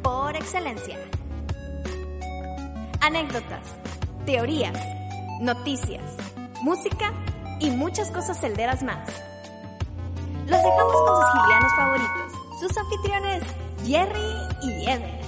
Por excelencia. Anécdotas, teorías, noticias, música y muchas cosas celderas más. Los dejamos con sus gilianos favoritos, sus anfitriones Jerry y Ever.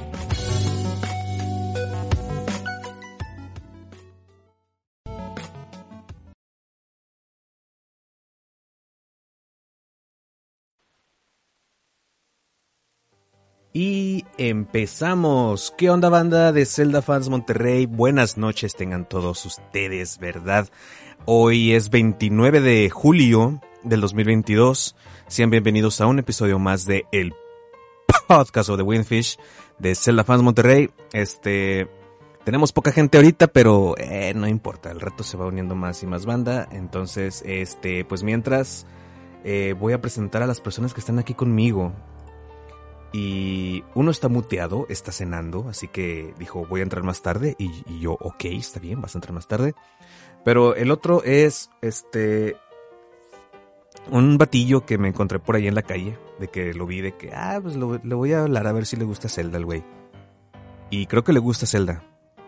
Y empezamos. ¿Qué onda banda de Zelda Fans Monterrey? Buenas noches tengan todos ustedes, ¿verdad? Hoy es 29 de julio del 2022. Sean bienvenidos a un episodio más de el podcast de Windfish de Zelda Fans Monterrey. Este, tenemos poca gente ahorita, pero eh, no importa, el reto se va uniendo más y más banda. Entonces, este, pues mientras eh, voy a presentar a las personas que están aquí conmigo. Y uno está muteado, está cenando, así que dijo voy a entrar más tarde y, yo, ok, está bien, vas a entrar más tarde. Pero el otro es, este, un batillo que me encontré por ahí en la calle, de que lo vi, de que, ah, pues le voy a hablar a ver si le gusta Zelda al güey. Y creo que le gusta Zelda.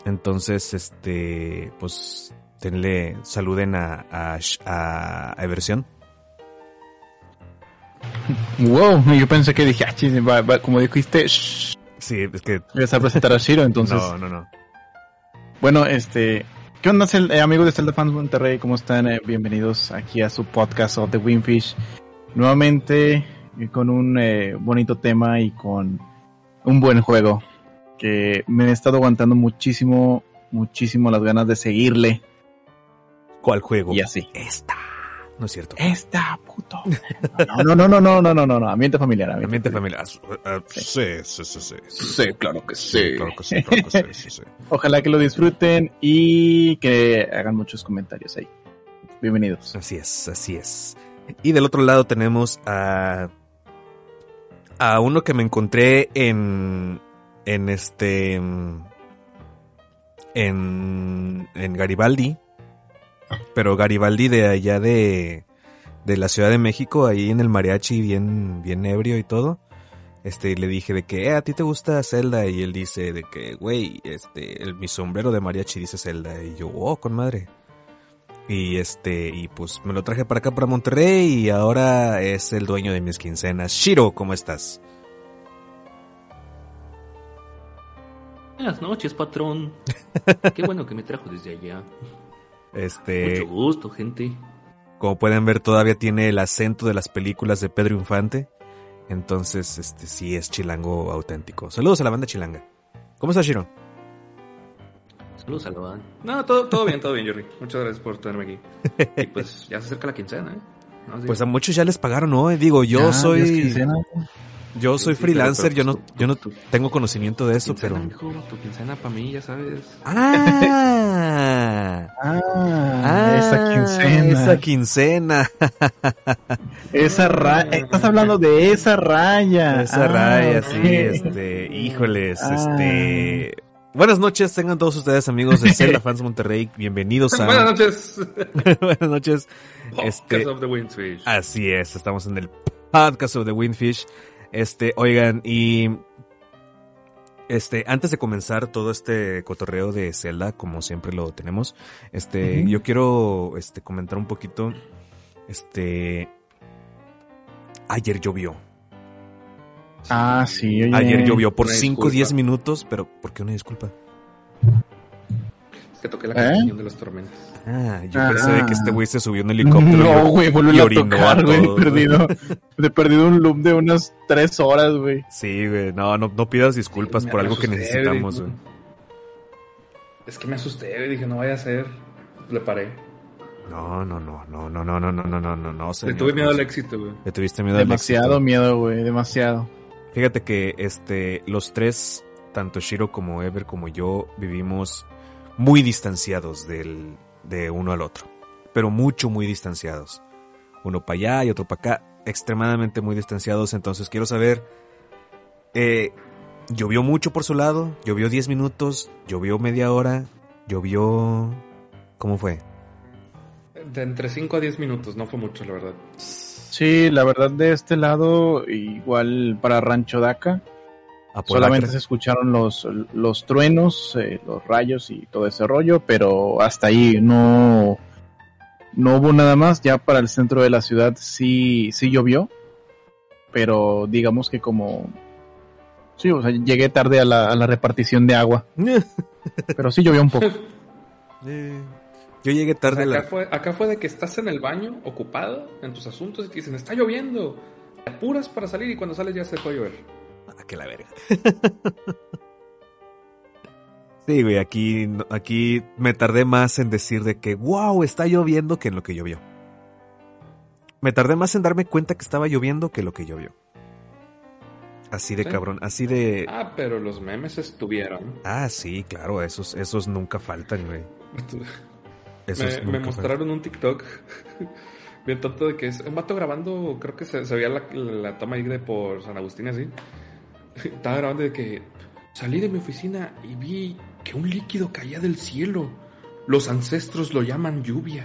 Entonces, este, pues, tenle, saluden a, a, a, a Eversion. Wow, yo pensé que dije, ah, chis, va- va- como dijiste, shh, Sí, es que, ibas a presentar a Shiro, entonces. no, no, no. Bueno, este, ¿qué onda, eh, amigos de Zelda Fans Monterrey? ¿Cómo están? Eh, bienvenidos aquí a su podcast of The Windfish. Nuevamente, eh, con un eh, bonito tema y con un buen juego. Que me he estado aguantando muchísimo, muchísimo las ganas de seguirle. ¿Cuál juego? Y así. Esta. No es cierto. Esta, puto. No, no, no, no, no, no, no, no, ambiente familiar. Ambiente familiar. Ah, Sí, sí, sí, sí. Sí, claro que Sí, claro que sí, claro que sí, sí, sí. Ojalá que lo disfruten y que hagan muchos comentarios ahí. Bienvenidos. Así es, así es. Y del otro lado tenemos a. a uno que me encontré en. en este. en. en Garibaldi. Pero Garibaldi de allá de. de la Ciudad de México, ahí en el mariachi, bien, bien ebrio y todo. Este, le dije de que, eh, a ti te gusta Zelda, y él dice de que, güey, este, el, mi sombrero de mariachi dice Zelda, y yo, oh, con madre. Y este, y pues me lo traje para acá, para Monterrey, y ahora es el dueño de mis quincenas. Shiro, ¿cómo estás? Buenas noches, patrón. Qué bueno que me trajo desde allá. Este, Mucho gusto, gente. como pueden ver, todavía tiene el acento de las películas de Pedro Infante. Entonces, este, sí es chilango auténtico. Saludos a la banda chilanga. ¿Cómo estás, Shiro? Saludos a la banda. No, todo, todo bien, todo bien, Jerry. Muchas gracias por tenerme aquí. Y pues ya se acerca la quincena, ¿eh? No, sí. Pues a muchos ya les pagaron hoy. Digo, yo Ya, Dios soy, quincena. Yo soy freelancer. yo no, pues yo no tengo conocimiento de eso, quincena, pero. mijo, tu quincena para mí, ya sabes. Ah, Ah, ah, esa quincena. Esa quincena. Esa raya. Estás hablando de esa raya. Esa Ah, raya, sí, este, híjoles, Ah. este. Buenas noches, tengan todos ustedes amigos de Zelda Fans Monterrey, bienvenidos a. Buenas noches. Buenas noches. Este, Podcast of the Windfish. así es, estamos en el podcast of the Windfish. Este, oigan, y este, antes de comenzar todo este cotorreo de Zelda, como siempre lo tenemos, este, yo quiero, este, comentar un poquito, este, ayer llovió. Ah, sí, oye. Ayer llovió por una 5 o disculpa. 10 minutos, pero ¿por qué una disculpa? Que toqué la ¿Eh? canción de los tormentos. Ah, yo Ah. pensé de que este güey se subió a un helicóptero. No, güey, y vuelve a tocar, güey. Perdido. He perdido un loop de unas tres horas, güey. Sí, güey, no, no, no pidas disculpas por algo que necesitamos, güey. güey. Es que me asusté, y dije, no vaya a ser. Le paré. No, no, no, no, no, no, no, no, no, no, no, no, Le tuve miedo al éxito, güey. Le tuviste miedo al Demasiado éxito. miedo, güey. Demasiado. Fíjate que, este, los tres, tanto Shiro como Ever como yo, vivimos muy distanciados del, de uno al otro. Pero mucho, muy distanciados. Uno para allá y otro para acá. Extremadamente muy distanciados. Entonces quiero saber, eh, llovió mucho por su lado, llovió 10 minutos, llovió media hora, llovió... ¿Cómo fue? De entre 5 a 10 minutos, no fue mucho, la verdad. Sí, la verdad de este lado, igual para Rancho Daca, solamente se escucharon los, los truenos, eh, los rayos y todo ese rollo, pero hasta ahí no, no hubo nada más. Ya para el centro de la ciudad sí, sí llovió, pero digamos que como... Sí, o sea, llegué tarde a la, a la repartición de agua. pero sí llovió un poco. Eh, yo llegué tarde. acá, fue, acá fue de que estás en el baño, ocupado en tus asuntos, y te dicen, está lloviendo. Te apuras para salir y cuando sales ya se puede llover. Ah, que la verga. sí, güey, aquí, aquí me tardé más en decir de que, wow, está lloviendo que en lo que llovió. Me tardé más en darme cuenta que estaba lloviendo que lo que llovió. Así de cabrón, así de... Ah, pero los memes estuvieron. Ah, sí, claro, esos, esos nunca faltan, güey. me, mostraron un TikTok bien tonto de que es un vato grabando, creo que se, veía la, toma ahí de por San Agustín así. Estaba grabando de que salí de mi oficina y vi que un líquido caía del cielo. Los ancestros lo llaman lluvia.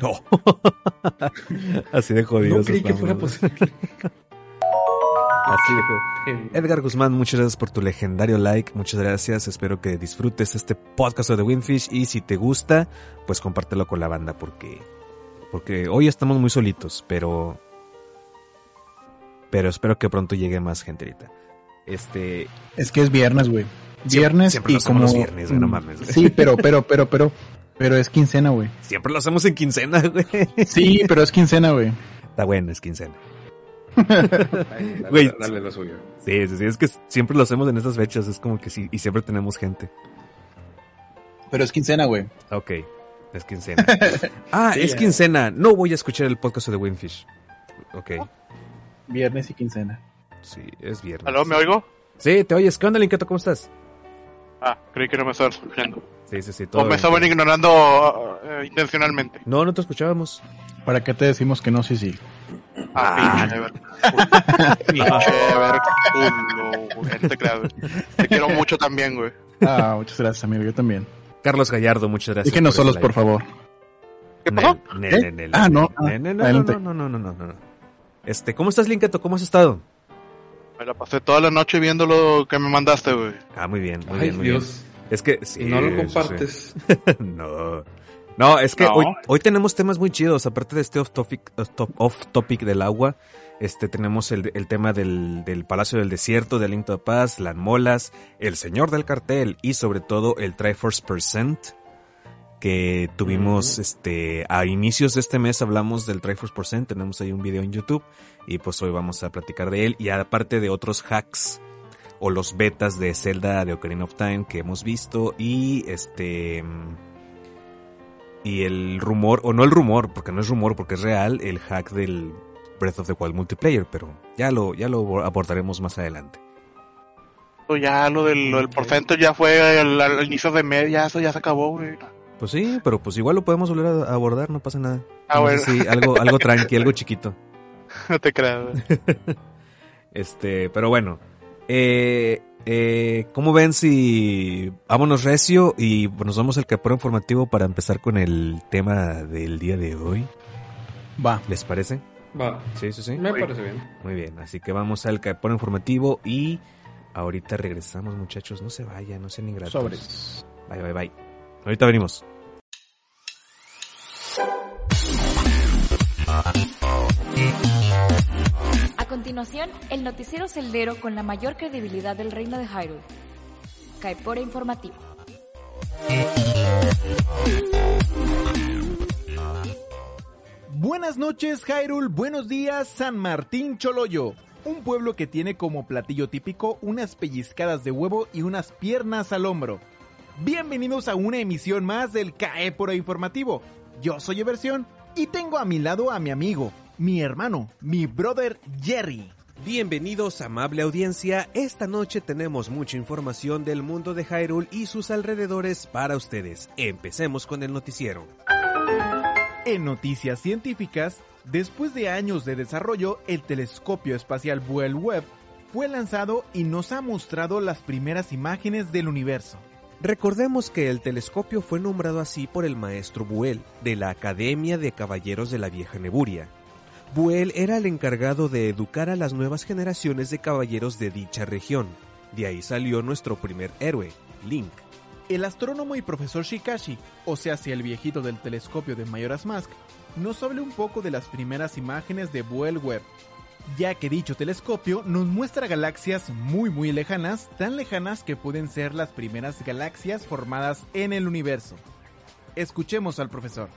así de jodido. No creí que fuera posible. Edgar Guzmán, muchas gracias por tu legendario like. Muchas gracias. Espero que disfrutes este podcast de Windfish. Y si te gusta, pues compártelo con la banda porque. Porque hoy estamos muy solitos, pero. Pero espero que pronto llegue más gente ahorita. Este. Es que es viernes, güey. Viernes siempre, y como. Los viernes, no mames. Sí, pero, pero, pero, pero. Pero es quincena, güey. Siempre lo hacemos en quincena, güey. Sí, pero es quincena, güey. Está bueno, es quincena. dale, lo suyo. Sí, sí, sí, es que siempre lo hacemos en estas fechas, es como que sí, y siempre tenemos gente. Pero es quincena, güey. Ok, es quincena. ah, es quincena. No voy a escuchar el podcast de Winfish. Ok. Viernes y quincena. Sí, es viernes. ¿Aló, me oigo? Sí, te oyes. ¿Qué onda, Linketo? ¿Cómo estás? Ah, creí que no me estaban escuchando. Sí, sí, sí. o me estaban ignorando uh, intencionalmente. No, no te escuchábamos. ¿Para qué te decimos que no? Sí, sí. Ah, pinche ver culo, te quiero mucho también, güey. Ah, muchas gracias, amigo, yo también. Carlos Gallardo, muchas gracias. Díganos solos, por favor. ¿Qué pasó? Ah, no. No, no, no, no, no, Este, ¿cómo estás, Linketo? ¿Cómo has estado? Me la pasé toda la noche viendo lo que me mandaste, güey. Ah, muy bien, muy Ay, bien, muy Dios. bien. Es que si no lo compartes. no. No, es que Hoy, hoy tenemos temas muy chidos. Aparte de este off topic, off topic del agua, este tenemos el, el tema del, del, Palacio del Desierto, del Link to Paz, las molas, el Señor del Cartel y sobre todo el Triforce Percent que tuvimos este a inicios de este mes hablamos del Triforce Percent, tenemos ahí un video en YouTube y pues hoy vamos a platicar de él y aparte de otros hacks o los betas de Zelda de Ocarina of Time que hemos visto y este y el rumor, o no el rumor, porque no es rumor, porque es real, el hack del Breath of the Wild multiplayer, pero ya lo, ya lo abordaremos más adelante. Ya lo del, lo porcento ya fue al, inicio de mes, ya eso ya se acabó, güey. Pues sí, pero pues igual lo podemos volver a abordar, no pasa nada. Ah, bueno. Sí, algo, algo tranqui, algo chiquito. No te creas. este, pero bueno. Eh, eh, ¿Cómo ven si vámonos recio y nos vamos al caporo informativo para empezar con el tema del día de hoy? Va. ¿Les parece? Va. Sí, sí, sí. Me parece bien. Muy bien, así que vamos al caporo informativo y ahorita regresamos muchachos. No se vayan, no sean ingratos. Sobres. Bye, bye, bye. Ahorita venimos. continuación, el noticiero celdero con la mayor credibilidad del reino de Hyrule. Caepora Informativo. Buenas noches, Hyrule. Buenos días, San Martín Choloyo. Un pueblo que tiene como platillo típico unas pellizcadas de huevo y unas piernas al hombro. Bienvenidos a una emisión más del Caepora Informativo. Yo soy Eversión y tengo a mi lado a mi amigo, mi hermano, mi brother Jerry. Bienvenidos amable audiencia, esta noche tenemos mucha información del mundo de Hyrule y sus alrededores para ustedes. Empecemos con el noticiero. En noticias científicas, después de años de desarrollo, el telescopio espacial Buell Webb fue lanzado y nos ha mostrado las primeras imágenes del universo. Recordemos que el telescopio fue nombrado así por el maestro Buell de la Academia de Caballeros de la Vieja Neburia, Buell era el encargado de educar a las nuevas generaciones de caballeros de dicha región. De ahí salió nuestro primer héroe, Link. El astrónomo y profesor Shikashi, o sea, si el viejito del telescopio de Majora's Mask, nos habla un poco de las primeras imágenes de Buell Webb, ya que dicho telescopio nos muestra galaxias muy muy lejanas, tan lejanas que pueden ser las primeras galaxias formadas en el universo. Escuchemos al profesor.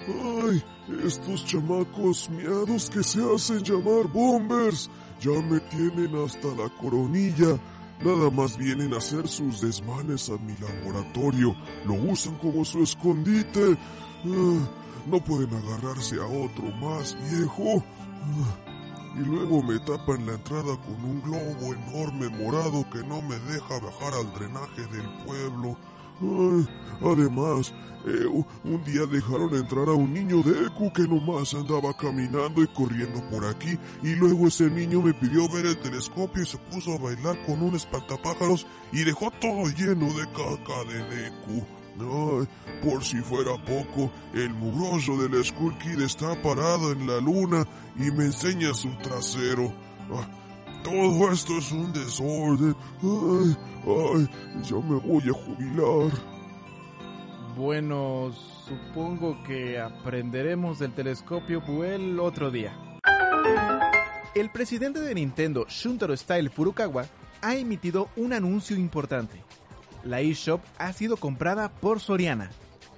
Ay, estos chamacos miados que se hacen llamar bombers ya me tienen hasta la coronilla. Nada más vienen a hacer sus desmanes a mi laboratorio. Lo usan como su escondite. Ah, no pueden agarrarse a otro más viejo. Y luego me tapan la entrada con un globo enorme morado que no me deja bajar al drenaje del pueblo. además, eh, un día dejaron entrar a un niño de Ecu que nomás andaba caminando y corriendo por aquí y luego ese niño me pidió ver el telescopio y se puso a bailar con un espantapájaros y dejó todo lleno de caca de Deku. Por si fuera poco, el mugroso del Skull Kid está parado en la luna y me enseña su trasero. Ah, todo esto es un desorden. Ay, ay, ya me voy a jubilar. Bueno, supongo que aprenderemos del telescopio Buell otro día. El presidente de Nintendo, Shuntaro Style Furukawa, ha emitido un anuncio importante. La eShop ha sido comprada por Soriana.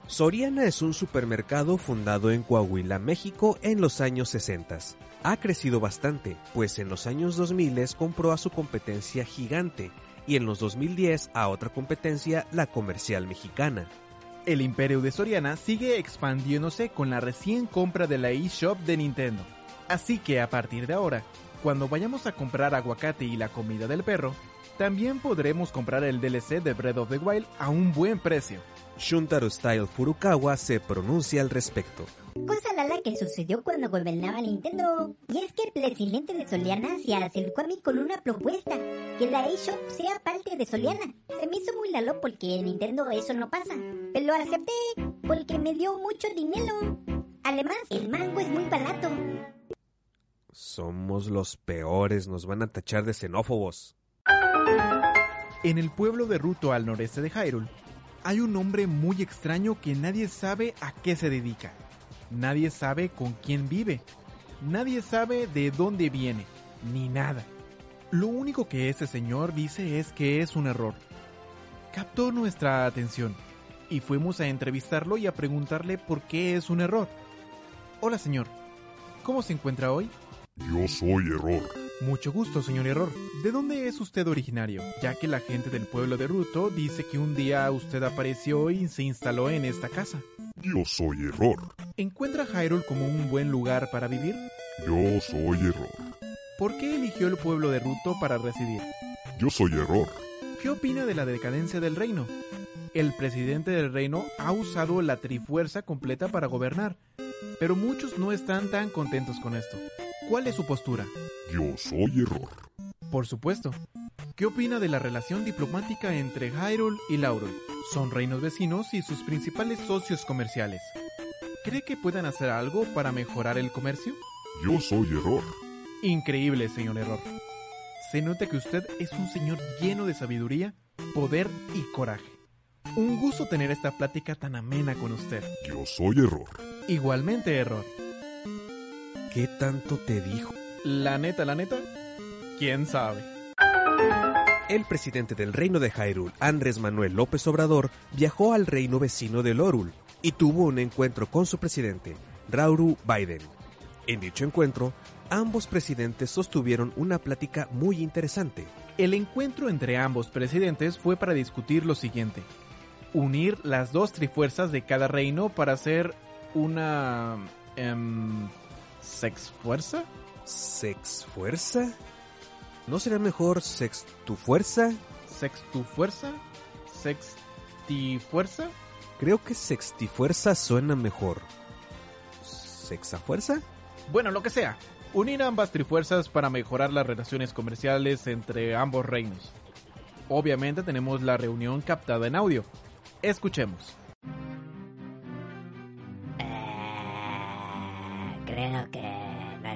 Soriana es un supermercado fundado en Coahuila, México en los años 60 ha crecido bastante, pues en los años 2000 compró a su competencia gigante y en los 2010 a otra competencia, la comercial mexicana. El imperio de Soriana sigue expandiéndose con la recién compra de la eShop de Nintendo. Así que a partir de ahora, cuando vayamos a comprar aguacate y la comida del perro, también podremos comprar el DLC de Breath of the Wild a un buen precio. Shuntaro Style Furukawa se pronuncia al respecto. Cosa lala que sucedió cuando gobernaba Nintendo. Y es que el presidente de Soliana se acercó a mí con una propuesta. Que la eShop sea parte de Soliana. Se me hizo muy lalo porque en Nintendo eso no pasa. Pero lo acepté porque me dio mucho dinero. Además, el mango es muy barato. Somos los peores, nos van a tachar de xenófobos. En el pueblo de Ruto al noreste de Hyrule, hay un hombre muy extraño que nadie sabe a qué se dedica. Nadie sabe con quién vive. Nadie sabe de dónde viene. Ni nada. Lo único que ese señor dice es que es un error. Captó nuestra atención y fuimos a entrevistarlo y a preguntarle por qué es un error. Hola señor, ¿cómo se encuentra hoy? Yo soy error. Mucho gusto, señor Error. ¿De dónde es usted originario? Ya que la gente del pueblo de Ruto dice que un día usted apareció y se instaló en esta casa. Yo soy Error. ¿Encuentra Hyrule como un buen lugar para vivir? Yo soy Error. ¿Por qué eligió el pueblo de Ruto para residir? Yo soy Error. ¿Qué opina de la decadencia del reino? El presidente del reino ha usado la trifuerza completa para gobernar, pero muchos no están tan contentos con esto. ¿Cuál es su postura? Yo soy error. Por supuesto. ¿Qué opina de la relación diplomática entre Hyrule y Laurel? Son reinos vecinos y sus principales socios comerciales. ¿Cree que puedan hacer algo para mejorar el comercio? Yo soy error. Increíble, señor error. Se nota que usted es un señor lleno de sabiduría, poder y coraje. Un gusto tener esta plática tan amena con usted. Yo soy error. Igualmente error. ¿Qué tanto te dijo? La neta, la neta, quién sabe. El presidente del reino de Hyrule, Andrés Manuel López Obrador, viajó al reino vecino de Lorul y tuvo un encuentro con su presidente, Rauru Biden. En dicho encuentro, ambos presidentes sostuvieron una plática muy interesante. El encuentro entre ambos presidentes fue para discutir lo siguiente. Unir las dos trifuerzas de cada reino para hacer una... Em, ¿Sex fuerza? ¿Sex fuerza? ¿No será mejor sex tu fuerza? ¿Sex tu fuerza? ¿Sexti fuerza? Creo que sexti fuerza suena mejor. ¿Sexa fuerza? Bueno, lo que sea. Unir ambas trifuerzas para mejorar las relaciones comerciales entre ambos reinos. Obviamente tenemos la reunión captada en audio. Escuchemos.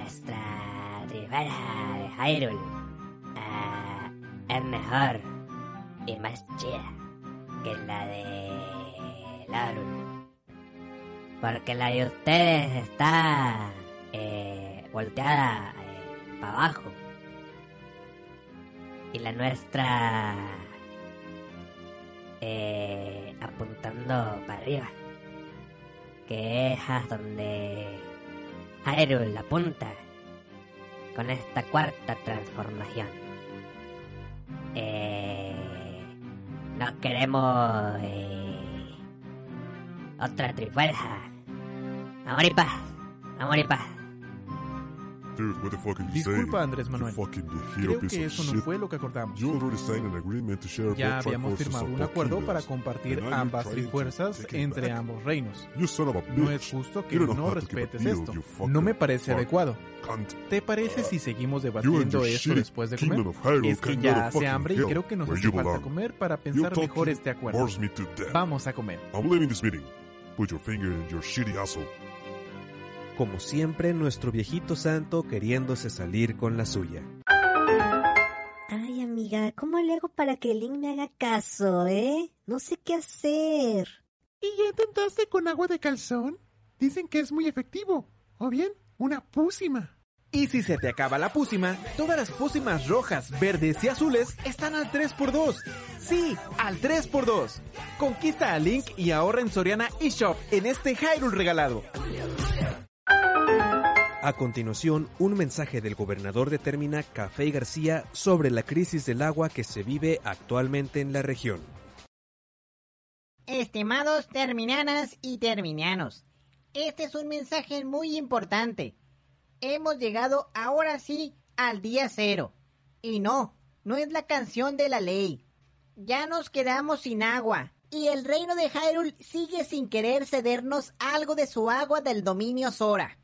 Esfera de Hyrule ah, es mejor y más chida que la de Larul. Porque la de ustedes está eh, volteada eh, para abajo. Y la nuestra eh, apuntando para arriba. Que es a donde Hyrule apunta con esta cuarta transformación. Eh, no queremos eh, otra trifuerza. Amor y paz, amor y paz. Dude, what the fuck are you Disculpa? Andrés Manuel. Creo que eso no fue lo que acordamos. Ya habíamos firmado un acuerdo para compartir ambas trifuerzas entre ambos reinos. No es justo que no respetes esto. No me parece adecuado. ¿Te parece si seguimos debatiendo esto después de comer? Es que ya hace hambre y creo que nos hace falta comer para pensar mejor este acuerdo. Vamos a comer. I'm leaving this meeting. Put your finger in your shitty asshole. Como siempre, nuestro viejito santo queriéndose salir con la suya. Ay, amiga, ¿cómo le hago para que Link me haga caso, eh? No sé qué hacer. ¿Y ya intentaste con agua de calzón? Dicen que es muy efectivo. O bien, una púsima. Y si se te acaba la pócima, todas las pócimas rojas, verdes y azules están al 3x2. Sí, al 3x2. Conquista a Link y ahorra en Soriana eShop en este Hyrule regalado. A continuación, un mensaje del gobernador determina Café y García sobre la crisis del agua que se vive actualmente en la región. Estimados terminanas y terminianos, este es un mensaje muy importante. Hemos llegado ahora sí al día cero. Y no, no es la canción de la ley. Ya nos quedamos sin agua. Y el reino de Hyrule sigue sin querer cedernos algo de su agua del dominio Sora.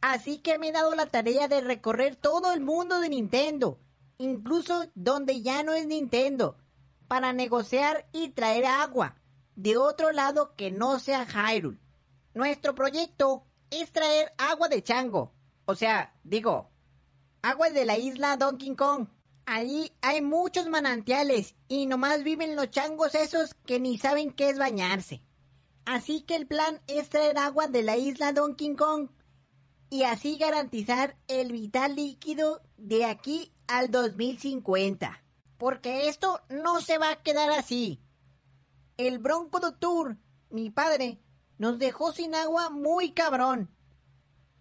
Así que me he dado la tarea de recorrer todo el mundo de Nintendo, incluso donde ya no es Nintendo, para negociar y traer agua de otro lado que no sea Hyrule. Nuestro proyecto es traer agua de chango, o sea, digo, agua de la isla Donkey Kong. Allí hay muchos manantiales y nomás viven los changos esos que ni saben qué es bañarse. Así que el plan es traer agua de la isla Donkey Kong y así garantizar el vital líquido de aquí al 2050. Porque esto no se va a quedar así. El Bronco Doctor, mi padre, nos dejó sin agua muy cabrón.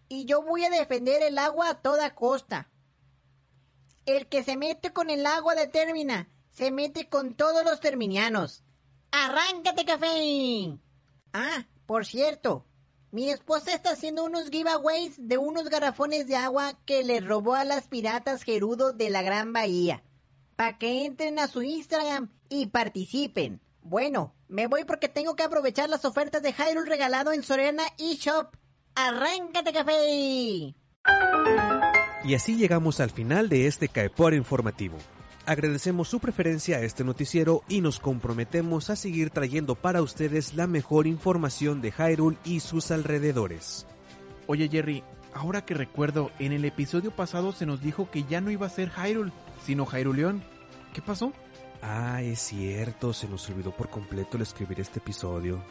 Y yo voy a defender el agua a toda costa. El que se mete con el agua de Termina, se mete con todos los terminianos. ¡Arráncate, café! Ah, por cierto, mi esposa está haciendo unos giveaways de unos garrafones de agua que le robó a las piratas Gerudo de la Gran Bahía. Para que entren a su Instagram y participen. Bueno, me voy porque tengo que aprovechar las ofertas de Hyrule regalado en Soriana eShop. ¡Arráncate, café! Y así llegamos al final de este Caepora informativo. Agradecemos su preferencia a este noticiero y nos comprometemos a seguir trayendo para ustedes la mejor información de Hyrule y sus alrededores. Oye Jerry, ahora que recuerdo, en el episodio pasado se nos dijo que ya no iba a ser Hyrule, sino Hyruleón. ¿Qué pasó? Ah, es cierto, se nos olvidó por completo el escribir este episodio.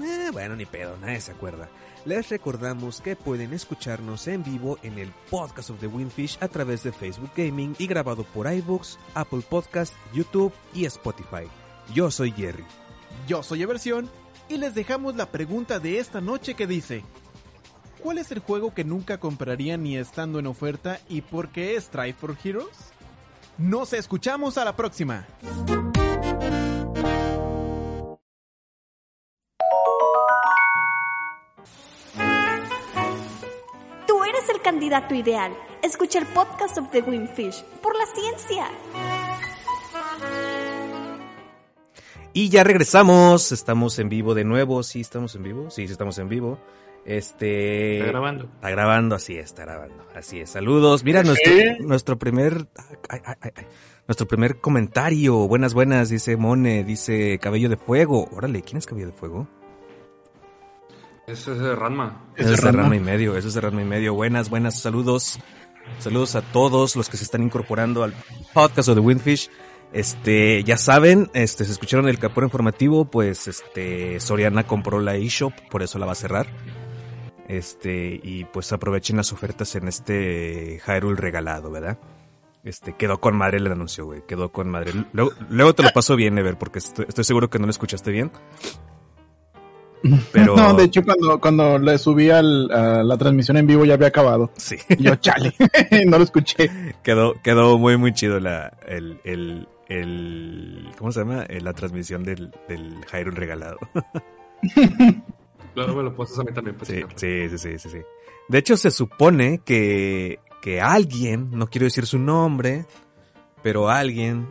Eh, bueno, ni pedo, nadie se acuerda. Les recordamos que pueden escucharnos en vivo en el podcast of the Windfish a través de Facebook Gaming y grabado por iBooks, Apple Podcast, YouTube y Spotify. Yo soy Jerry. Yo soy Eversión y les dejamos la pregunta de esta noche que dice: ¿Cuál es el juego que nunca compraría ni estando en oferta y por qué es Try for Heroes? Nos escuchamos a la próxima. Candidato ideal. Escucha el podcast of the Windfish por la ciencia. Y ya regresamos, estamos en vivo de nuevo, sí estamos en vivo, sí, sí estamos en vivo. Este Está grabando. Está grabando, así es, está grabando. Así es. Saludos. Mira nuestro nuestro primer ay, ay, ay, ay. nuestro primer comentario. Buenas buenas, dice Mone, dice Cabello de Fuego. Órale, ¿quién es Cabello de Fuego? Ese es de Ranma. Eso es de Ranma y medio, eso es de Ranma y medio. Buenas, buenas, saludos. Saludos a todos los que se están incorporando al podcast de Windfish. Este, ya saben, este, se escucharon el capor informativo, pues, este, Soriana compró la eShop, por eso la va a cerrar. Este, y pues aprovechen las ofertas en este Hyrule regalado, ¿verdad? Este, quedó con madre el anuncio, güey, quedó con madre. Luego, te lo paso bien, Ever, porque estoy, seguro que no lo escuchaste bien. Pero... No, de hecho, cuando, cuando le subí a la transmisión en vivo ya había acabado. Sí. yo, chale, no lo escuché. Quedó, quedó muy, muy chido la, el, el, el, ¿cómo se llama? Eh, la transmisión del, del Hyrule regalado. Claro, me lo pasas a mí también. Pues, sí, sí, sí, sí, sí, De hecho, se supone que, que alguien, no quiero decir su nombre, pero alguien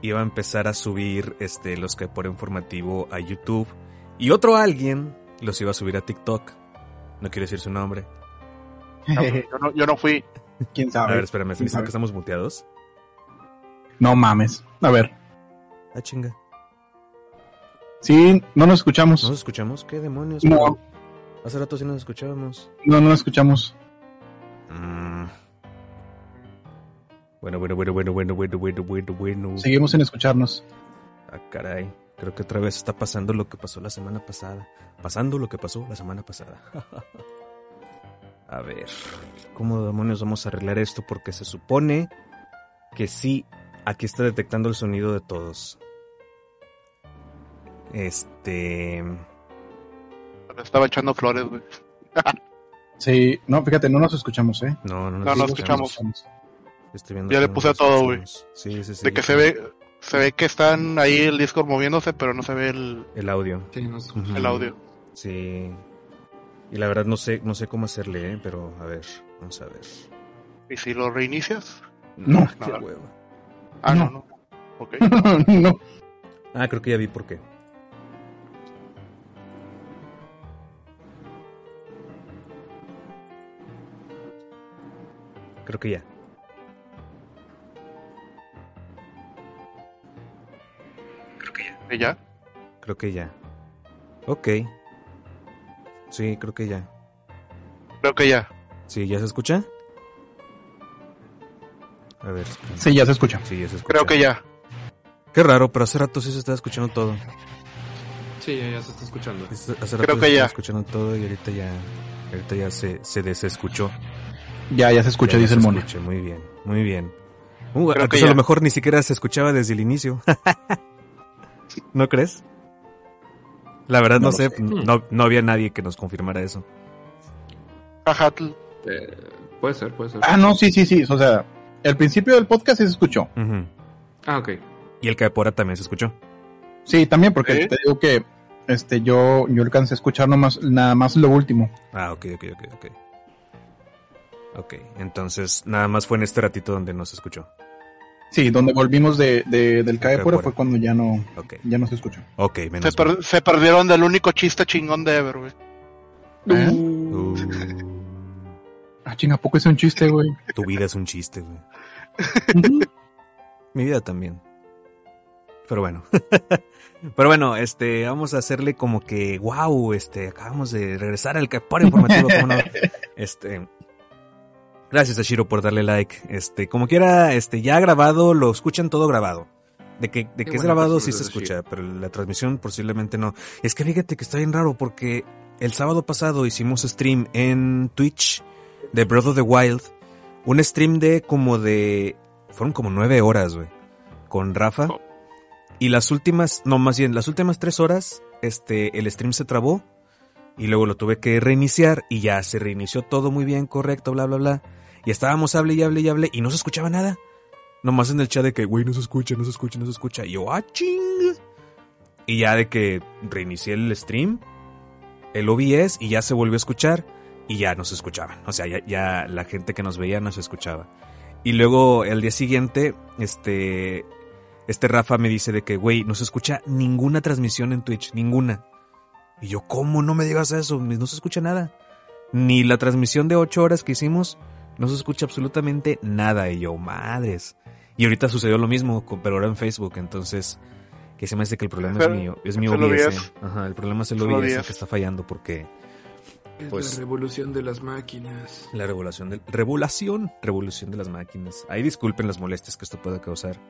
iba a empezar a subir este, los que por informativo a YouTube. Y otro alguien los iba a subir a TikTok. No quiero decir su nombre. yo, no, yo no fui. ¿Quién sabe? A ver, espérame, ¿se dicen que estamos muteados? No mames. A ver. Ah, chinga. Sí, no nos escuchamos. ¿No nos escuchamos? ¿Qué demonios? No. Hace rato sí nos escuchábamos. No, no nos escuchamos. Mm. Bueno, bueno, bueno, bueno, bueno, bueno, bueno, bueno, bueno. Seguimos sin escucharnos. Ah, caray. Creo que otra vez está pasando lo que pasó la semana pasada. Pasando lo que pasó la semana pasada. a ver, ¿cómo demonios vamos a arreglar esto? Porque se supone que sí, aquí está detectando el sonido de todos. Este. Estaba echando flores, güey. sí, no, fíjate, no nos escuchamos, ¿eh? No, no, nos escuchamos. Estoy viendo ya le puse a todo, güey. Sí, sí, sí. De que se ve, se ve que están ahí el Discord moviéndose, pero no se ve el, el audio. Sí, no El audio. Sí. Y la verdad no sé, no sé cómo hacerle, ¿eh? pero a ver, vamos a ver. ¿Y si lo reinicias? No, qué huevo. Ah, no, no. Ok. no. Ah, creo que ya vi por qué. Creo que ya. Que ya. Creo que ya. Ok. Sí, creo que ya. Creo que ya. Sí, ¿ya se escucha? A ver. Sí, ya se escucha. Sí, ya se escucha. Creo que ya. Qué raro, pero hace rato sí se estaba escuchando todo. Sí, ya, se está escuchando. Hace rato Creo que se ya. escuchando todo y ahorita ya, ahorita ya se, se desescuchó. Ya, ya se escucha, dice el mono. muy bien, muy bien. Uh, a lo mejor ni siquiera se escuchaba desde el inicio. ¿No crees? La verdad no, sé, no, no, había nadie que nos confirmara eso. Ajá. Eh, puede ser, puede ser. Ah, no, sí, sí, sí. O sea, el principio del podcast sí se escuchó. Ah, ok. Y el Capora también se escuchó. Sí, también, porque te digo que este, yo, yo alcancé a escuchar nomás, nada más lo último. Ah, ok, ok, ok, ok. Ok, entonces nada más fue en este ratito donde nos escuchó. Sí, donde volvimos de, del CAE fue cuando ya no, ya no se escuchó. Ok, menos se, perdieron del único chiste chingón de Ever, güey. ¿Eh? Uh. Ah, chinga, poco es un chiste, güey? Tu vida es un chiste, güey. Mi vida también. Pero bueno. Pero bueno, este, vamos a hacerle como que, wow, este, acabamos de regresar al por informativo, no? Este, Gracias a Shiro por darle like. Este, como quiera, este, ya grabado, lo escuchan todo grabado. De que, de que es grabado sí se escucha, pero la transmisión posiblemente no. Es que fíjate que está bien raro porque el sábado pasado hicimos stream en Twitch de Breath of the Wild. Un stream de como de... Fueron como nueve horas, güey. Con Rafa. Oh. Y las últimas, no, más bien, las últimas tres horas, este, el stream se trabó. Y luego lo tuve que reiniciar y ya se reinició todo muy bien, correcto, bla, bla, bla. Y estábamos, hable y hable y hable, y no se escuchaba nada. Nomás en el chat de que, güey, no se escucha, no se escucha, no se escucha. Y yo, ah, ching. Y ya de que reinicié el stream, el OBS, y ya se volvió a escuchar, y ya no se escuchaban. O sea, ya, ya la gente que nos veía no se escuchaba. Y luego el día siguiente, este, este Rafa me dice de que, güey, no se escucha ninguna transmisión en Twitch, ninguna. Y yo, ¿cómo no me digas eso? No se escucha nada. Ni la transmisión de ocho horas que hicimos, no se escucha absolutamente nada. Y yo, madres. Y ahorita sucedió lo mismo, pero ahora en Facebook. Entonces, que se me hace que el problema es mío. Es mi OBS. Ajá, el problema es el OBS que está fallando porque pues, la revolución de las máquinas. La revolución de revolución, revolución de las máquinas. Ahí disculpen las molestias que esto pueda causar.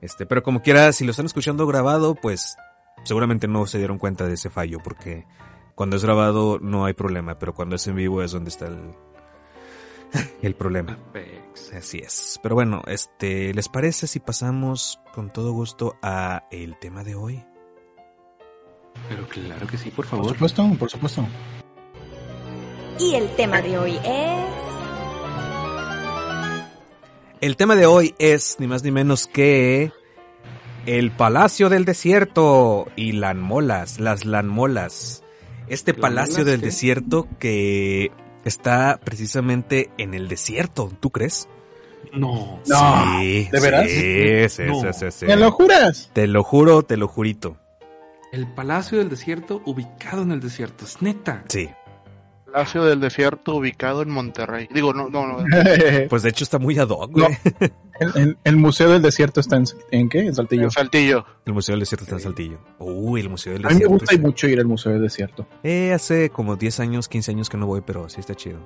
Este, pero como quiera, si lo están escuchando grabado, pues seguramente no se dieron cuenta de ese fallo, porque cuando es grabado no hay problema, pero cuando es en vivo es donde está el, el problema. Así es. Pero bueno, este, ¿les parece si pasamos con todo gusto a el tema de hoy? Pero claro que sí, por favor. Por supuesto, por supuesto. Y el tema de hoy es... El tema de hoy es ni más ni menos que el Palacio del Desierto y Lanmolas, las Lanmolas. Este Palacio del Desierto que está precisamente en el desierto, ¿tú crees? No. Sí, ¿De veras? Sí, sí, sí, sí, sí. ¿Me lo juras? Te lo juro, te lo jurito. El Palacio del Desierto ubicado en el desierto, es neta. Sí. Palacio del Desierto ubicado en Monterrey. Digo, no, no, no. Pues de hecho está muy ad hoc, güey. El, el- el Museo del Desierto está en, ¿en qué? En Saltillo. En Saltillo. El Museo del Desierto está en Saltillo. Uy, el Museo del A mí me Desierto. gusta sí. mucho ir al Museo del Desierto. Eh, hace como 10 años, 15 años que no voy, pero sí está chido.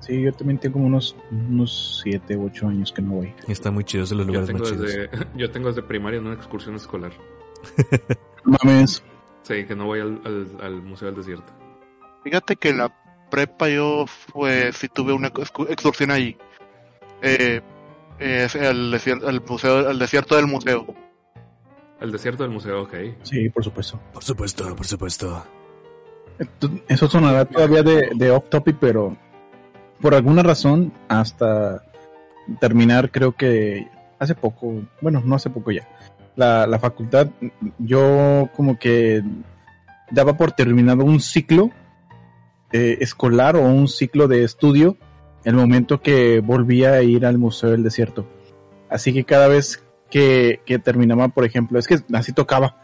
Sí, yo también tengo como unos, unos 7 u 8 años que no voy. Está muy chido, es de los Yo lugares tengo, más chidos. desde, yo tengo desde primaria en una excursión escolar. Mames. Sí, que no voy al, al- al Museo del Desierto. Fíjate que la prepa yo fue, sí tuve una excu- excursión allí. Eh, eh, es el, desier- el museo, el desierto del museo. El desierto del museo, ok. Sí, por supuesto. Por supuesto, por supuesto. Esto- Eso sonará todavía de, de off topic, pero por alguna razón, hasta terminar, creo que hace poco, bueno, no hace poco ya, la, la facultad, yo como que daba por terminado un ciclo eh, escolar o un ciclo de estudio el momento que volvía a ir al Museo del Desierto. Así que cada vez que, que terminaba, por ejemplo, es que así tocaba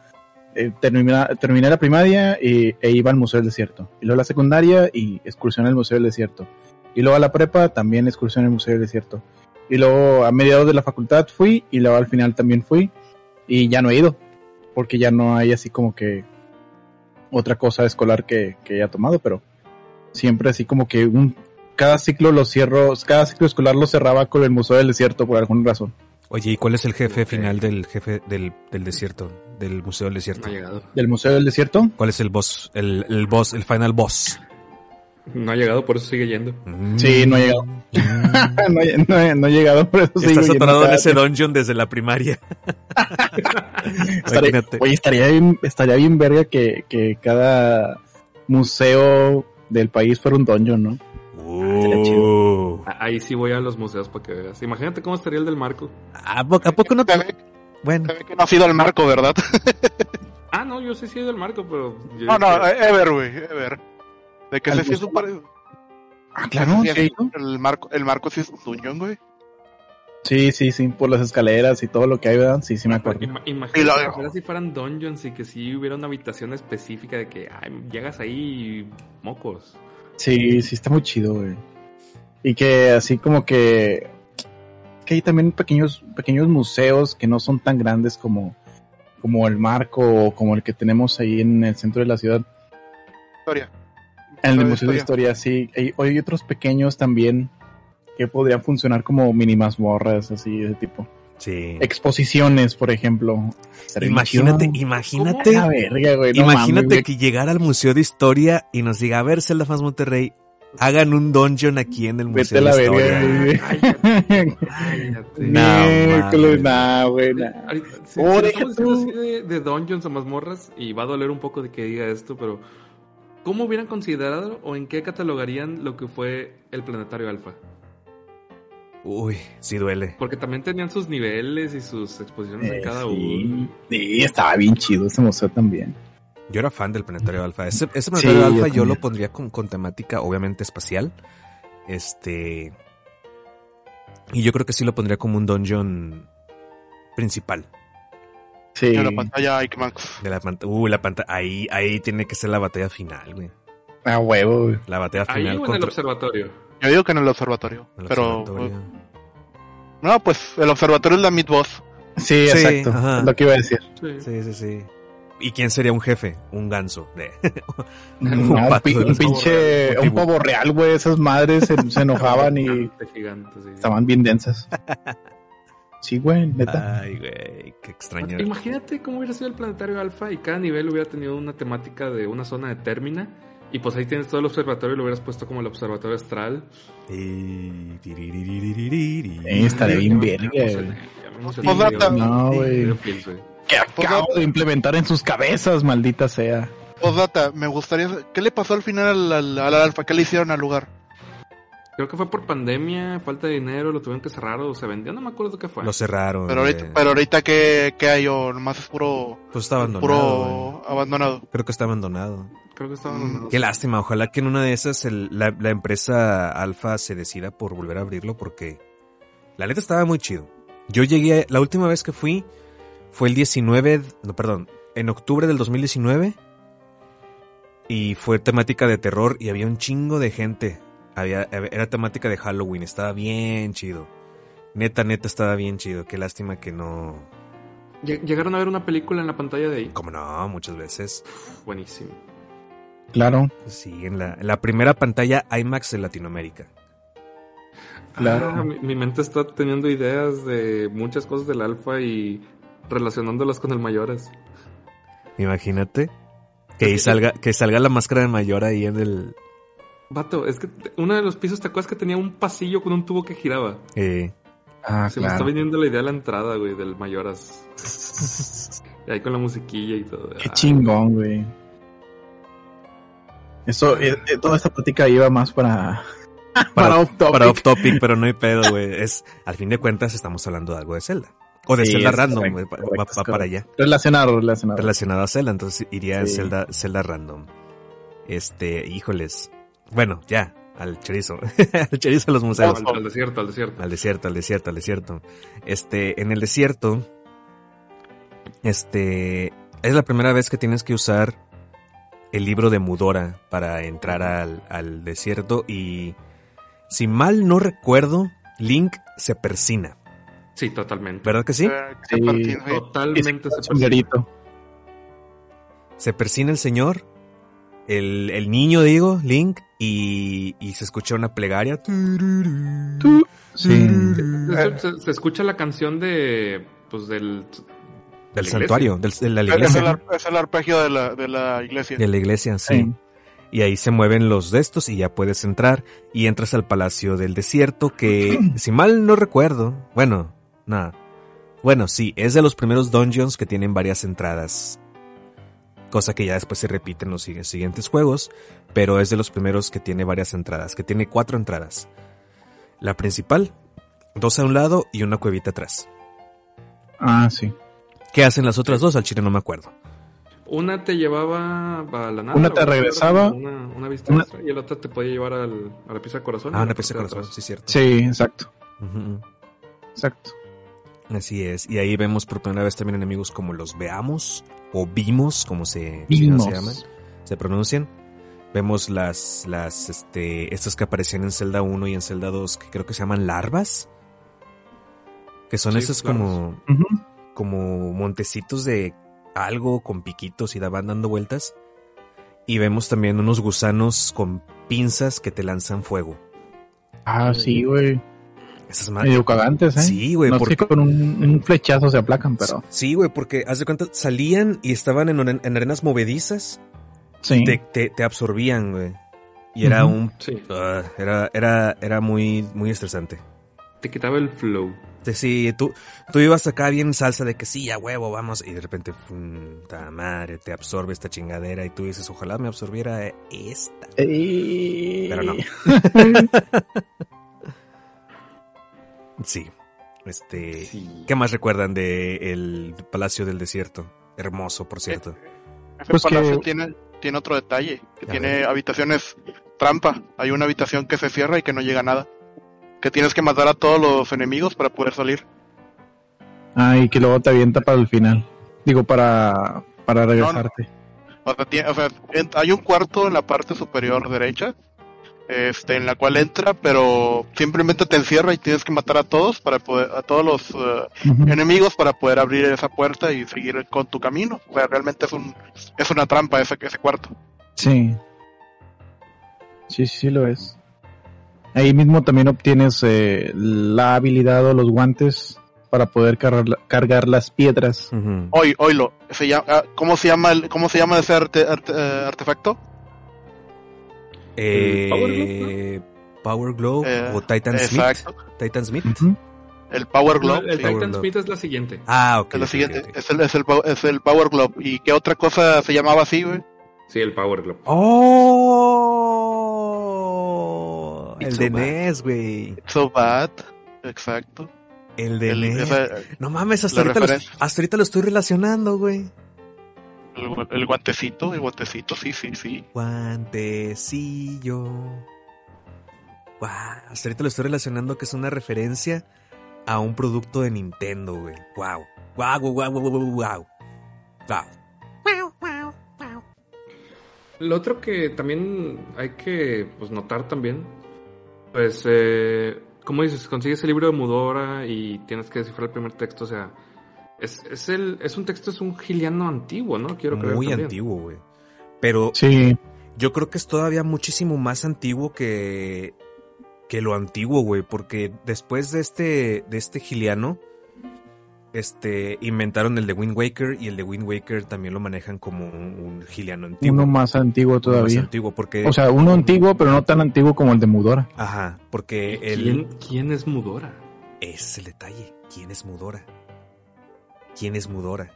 eh, termina- terminé la primaria e iba al Museo del Desierto. Y luego la secundaria y excursión al Museo del Desierto. Y luego a la prepa también excursión al Museo del Desierto. Y luego a mediados de la facultad fui y luego al final también fui. Y ya no he ido. Porque ya no hay así como que otra cosa escolar que, que haya tomado, pero siempre así como que un, cada ciclo lo cierro, cada ciclo escolar lo cerraba con el Museo del Desierto por alguna razón. Oye, ¿y cuál es el jefe final del jefe del, del desierto? Del Museo del Desierto. No ha llegado. ¿Del Museo del Desierto? ¿Cuál es el boss? El, el boss, el final boss. No ha llegado, por eso sigue yendo. Sí, no ha llegado. no, he- no no he llegado, por eso Estás yendo atorado en ese dungeon desde la primaria. Estaría- oye, estaría bien, estaría bien verga que, que cada museo del país fuera un dungeon, ¿no? Uh. Ah, Ahí sí voy a los museos para que veas. Imagínate cómo estaría el del marco. ¿A, po- a poco no? Se ve, Bueno, se ve que no ha sido el marco, ¿verdad? Ah, no, yo sí sí he ido al marco, pero. yo No, no, eh, Ever, güey, Ever. De que ¿Al ese sí es un par- Ah, claro, sí, sí. el marco, el marco sí es un dungeon, güey. Sí, sí, sí, por las escaleras y todo lo que hay, ¿verdad? Sí, sí me acuerdo. ima- Imagínate lo- si fueran dungeons y que si hubiera una habitación específica de que ay, llegas ahí y mocos. Sí, sí, está muy chido, güey. Y que así como que... Que hay también pequeños, pequeños museos que no son tan grandes como, como el marco o como el que tenemos ahí en el centro de la ciudad. Historia. En el Museo de Museo de Historia, sí. Hay, hay otros pequeños también que podrían funcionar como mini mazmorras, así, de ese tipo. sí. Exposiciones, por ejemplo. Imagínate, imagínate. A la verga, güey, no Imagínate mames, güey. que llegara al Museo de Historia y nos diga, a ver, Zelda Fans Monterrey, hagan un dungeon aquí en el Vete Museo a la de verga, Historia. güey. Cállate. No, güey, Oh, de, de dungeons o mazmorras, y va a doler un poco de que diga esto, pero ¿cómo hubieran considerado o en qué catalogarían lo que fue el planetario alfa? Uy, sí duele. Porque también tenían sus niveles y sus exposiciones en Eh, cada sí. uno. Sí, estaba bien chido ese museo también. Yo era fan del Planetario Alfa. Ese, ese Planetario yo Alfa yo, lo pondría con, con temática, obviamente, espacial. Este. Y yo creo que sí lo pondría como un dungeon principal. Sí. En la pantalla IMAX. De la pantalla. Uh, la pantalla. Ahí, ahí tiene que ser la batalla final, güey. A huevo, güey. La batalla Ahí final o en el observatorio. Yo digo que en el observatorio. el pero. observatorio. No, pues el observatorio es la mid boss. Sí, Sí, exacto. ajá. Es lo que iba a decir. Sí. Sí, sí, sí. ¿Y quién sería un jefe? Un ganso. De... un, un pinche, un pavo real, güey. Esas madres se, enojaban y estaban bien densas. Sí, güey, neta. Ay, güey, qué extraño. Imagínate cómo hubiera sido el planetario alfa y cada nivel hubiera tenido una temática de una zona de términa. Y pues ahí tienes todo el observatorio y lo hubieras puesto como el observatorio astral. Y... Estaría bien verga, No, güey. Que acabo de implementar en sus cabezas, maldita sea. Posdata, me gustaría... ¿Qué le pasó al final al, al alfa? ¿Qué le hicieron al lugar? Creo que fue por pandemia, falta de dinero, lo tuvieron que cerrar o se vendió, no me acuerdo qué fue. Lo cerraron. Pero ahorita, pero ahorita ¿qué, ¿qué, hay o nomás es puro... Pues está abandonado. Puro abandonado. Creo que está abandonado. Creo que está abandonado. Qué lástima, ojalá que en una de esas la, la, empresa Alfa se decida por volver a abrirlo porque la neta estaba muy chido. Yo llegué, la última vez que fui fue el 19, no, perdón, en octubre del 2019 y fue temática de terror y había un chingo de gente había, era temática de Halloween, estaba bien chido. Neta, neta, estaba bien chido. Qué lástima que no. ¿Llegaron a ver una película en la pantalla de ahí? Como no, muchas veces. buenísimo. Claro. Sí, en la, la, primera pantalla IMAX de Latinoamérica. Claro. Ah, mi, mente está teniendo ideas de muchas cosas del alfa y relacionándolas con el mayores. Imagínate que salga, que salga la máscara de mayor ahí en el, Vato, es que uno de los pisos, ¿te acuerdas que tenía un pasillo con un tubo que giraba? Eh. Ah, Se me está viniendo la idea de la entrada, güey, del Mayoras. y ahí con la musiquilla y todo. Qué chingón, güey. Eso, eh, eh, toda esta plática iba más para... para, off topic. Para off topic, pero no hay pedo, güey. Es, al fin de cuentas, estamos hablando de algo de Zelda. O de Zelda Random, güey. Va, para allá. Relacionado, relacionado. Relacionado a Zelda, entonces iría a Zelda, Zelda Random. Este, híjoles. Bueno, ya, al chorizo. al chorizo a los museos. Al, desierto, al desierto. Al desierto, al desierto, al desierto. Este, en el desierto, este, es la primera vez que tienes que usar el libro de Mudora para entrar al, al desierto y, si mal no recuerdo, Link se persina. Sí, totalmente. ¿Verdad que sí? sí totalmente se persina. Se persina el señor el, el niño, digo, Link, y, y se escucha una plegaria. Sí. Se, se, escucha la canción de, pues, del... Del santuario, del, de la iglesia. Es el, arpegio de la, de la iglesia. De la iglesia, sí. Y ahí se mueven los de estos y ya puedes entrar y entras al Palacio del Desierto que, si mal no recuerdo, bueno, nada. Bueno, sí, es de los primeros dungeons que tienen varias entradas cosa que ya después se repite en los siguientes juegos, pero es de los primeros que tiene varias entradas, que tiene cuatro entradas. La principal, dos a un lado y una cuevita atrás. Ah, sí. ¿Qué hacen las otras dos? Al chile no me acuerdo. Una te llevaba a la nada. Una te regresaba. Una, vista Extra, y la otra te podía llevar al, a la pieza de corazón. Ah, una pieza de corazón, sí, cierto. Sí, exacto. Exacto. Así es. Y ahí vemos por primera vez también enemigos como los veamos o vimos, como se, se llaman, se pronuncian. Vemos las, las, este, estas que aparecían en Zelda 1 y en Zelda 2, que creo que se llaman larvas. Que son esos como, como montecitos de algo con piquitos y van dando vueltas. Y vemos también unos gusanos con pinzas que te lanzan fuego. Ah, sí, güey. Esas Medio cagantes, ¿eh? Sí, güey. No porque... con un, flechazo se aplacan, pero... Sí, güey, porque, haz de cuenta, salían y estaban en, en arenas movedizas. Sí. Te, te, te absorbían, güey. Y era un... Sí. Uh, era, era, era muy, muy estresante. Te quitaba el flow. Sí, tú, tú ibas acá bien salsa de que sí, a huevo, vamos. Y de repente, puta madre, te absorbe esta chingadera. Y tú dices, ojalá me absorbiera esta. Pero no. Sí. Este, ¿qué más recuerdan de el Palacio del Desierto? Hermoso, por cierto. Eh, ese pues palacio tiene, tiene otro detalle, que tiene habitaciones trampa. Hay una habitación que se cierra y que no llega a nada. Que tienes que matar a todos los enemigos para poder salir. Ah, y que luego te avienta para el final. Digo, para, para regresarte. O, sea, hay un cuarto en la parte superior derecha este, en la cual entra, pero simplemente te encierra y tienes que matar a todos para poder, a todos los uh, enemigos para poder abrir esa puerta y seguir con tu camino. O sea, realmente es un, es una trampa ese, ese cuarto. Sí. Sí, sí, lo es. Ahí mismo también obtienes eh, la habilidad o los guantes para poder cargar, cargar las piedras. Hoy, oílo, se llama, ah, ¿cómo se llama el, cómo se llama ese arte, eh, artefacto? Eh, Power Globe, eh, o Titan Smith. Titan Smith. El Power Globe. el Titan Smith es la siguiente. Ah, ok. Es la siguiente. Es, el, es, el, es, el, Power Globe. ¿Y qué otra cosa se llamaba así, güey? Sí, el Power Globe. ¡Oh! El de NES, güey. So bad. Exacto. El de NES. no mames, hasta ahorita, lo, hasta ahorita lo estoy relacionando, güey. El, guantecito, el guantecito, sí, sí, sí. Guantecillo. Wow, hasta ahorita lo estoy relacionando que es una referencia a un producto de Nintendo, güey. Wow. Wow, wow, wow, wow, wow, wow. Wow. Lo otro que también hay que pues, notar también, pues, eh, como dices, consigues el libro de Mudora y tienes que descifrar el primer texto, o sea, es, es, el, es un texto, es un giliano antiguo, ¿no? Quiero creer. Muy antiguo, güey. Pero sí. yo creo que es todavía muchísimo más antiguo que, que lo antiguo, güey. Porque después de este, de este giliano, este, inventaron el de Wind Waker y el de Wind Waker también lo manejan como un, giliano antiguo. Uno más antiguo todavía. Más antiguo porque... O sea, uno antiguo, pero no tan antiguo como el de Mudora. Ajá, porque el... ¿Quién, ¿Quién es Mudora? Es el detalle. ¿Quién es Mudora? quién es Mudora.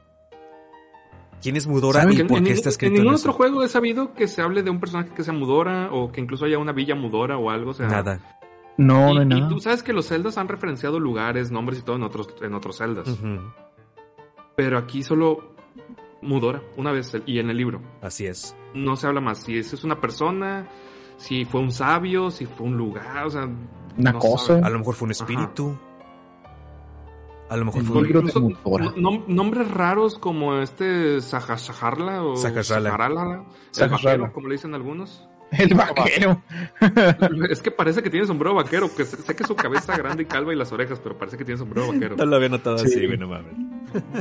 ¿Quién es Mudora y por qué está escrito en ningún otro juego he sabido que se hable de un personaje que sea Mudora o que incluso haya una villa Mudora o algo. sea, nada. No, no hay nada. Y tú sabes que los celdas han referenciado lugares, nombres y todo en otros, en otros celdas. Pero aquí solo Mudora, una vez, y en el libro. Así es. No se habla más. Si es una persona, si fue un sabio, si fue un lugar, o sea... Una cosa. A lo mejor fue un espíritu. A lo mejor fue nombres raros como este Sajajarla o vaquero, como le dicen algunos. El vaquero. Es que parece que tiene sombrero vaquero, que sé que su cabeza grande y calva y las orejas, pero parece que tiene sombrero vaquero. No lo había notado así, güey, no mames.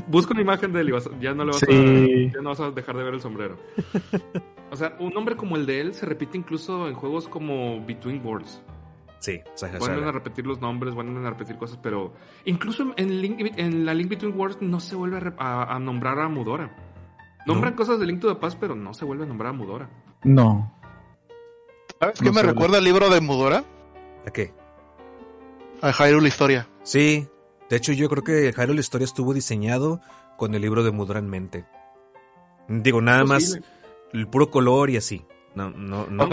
Busca una imagen de él y ya no le vas a, ya no vas a dejar de ver el sombrero. O sea, un nombre como el de él se repite incluso en juegos como Between Worlds. Sí, Vuelven a repetir los nombres, vuelven a repetir cosas, pero incluso en, en la Link Between Worlds no se vuelve a, nombrar a Mudora. Nombran cosas de Link to the Past, pero no se vuelve a nombrar a Mudora. No. ¿Sabes qué me recuerda el libro de Mudora? ¿A qué? A Hyrule Historia. Sí, de hecho yo creo que Hyrule Historia estuvo diseñado con el libro de Mudora en mente. Digo, nada más el puro color y así. No, no, no.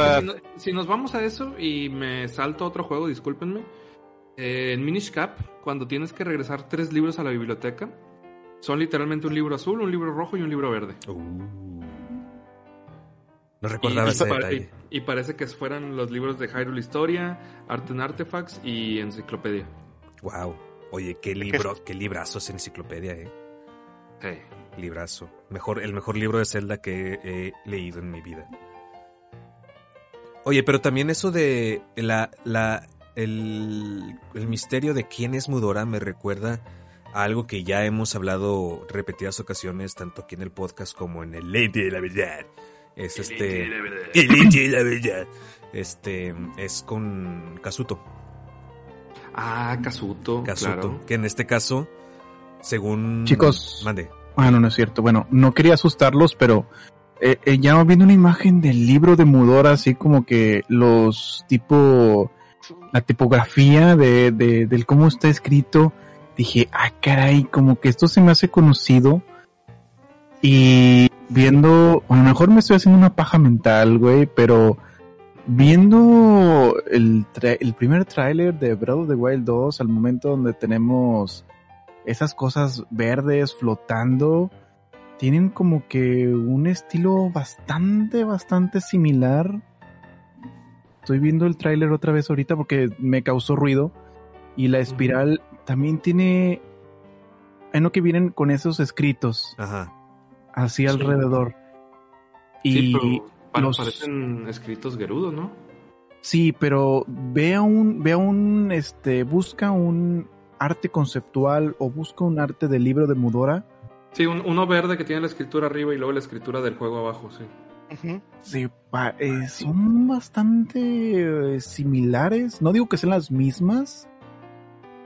si, nos vamos a eso y me salto a otro juego, discúlpenme. Eh, en Minish Cap, cuando tienes que regresar tres libros a la biblioteca, son literalmente un libro azul, un libro rojo y un libro verde. Uh. No recordaba ese detalle. Y, parece que fueran los libros de Hyrule Historia, Art and Artifacts y Enciclopedia. Wow. Oye, qué libro, qué librazo es Enciclopedia, eh. Sí. Librazo. Mejor, el mejor libro de Zelda que he leído en mi vida. Oye, pero también eso de la, la, el, el misterio de quién es Mudora me recuerda a algo que ya hemos hablado repetidas ocasiones, tanto aquí en el podcast como en el Lente de la Verdad. Es este. El la Verdad. Este. Es con Kazuto. Ah, Kazuto. Kazuto. Que en este caso, según. Chicos. Mande. Ah, no, no es cierto. Bueno, no quería asustarlos, pero eh, eh, ya viendo una imagen del libro de Mudora, así como que los tipo, la tipografía de, de, del cómo está escrito, dije, ah, caray, como que esto se me hace conocido. Y viendo, a lo mejor me estoy haciendo una paja mental, güey, pero viendo el, el primer tráiler de Breath of the Wild 2, al momento donde tenemos esas cosas verdes flotando, tienen como que un estilo bastante, bastante similar. Estoy viendo el tráiler otra vez ahorita porque me causó ruido. Y la espiral también tiene... Hay no que vienen con esos escritos. Ajá. Así alrededor. Y los... parecen escritos Gerudo, ¿no? Sí, pero ve a un, ve a un, este, busca un arte conceptual o busca un arte del libro de Mudora. Sí, uno verde que tiene la escritura arriba y luego la escritura del juego abajo, sí. Sí, eh, son bastante eh, similares. No digo que sean las mismas,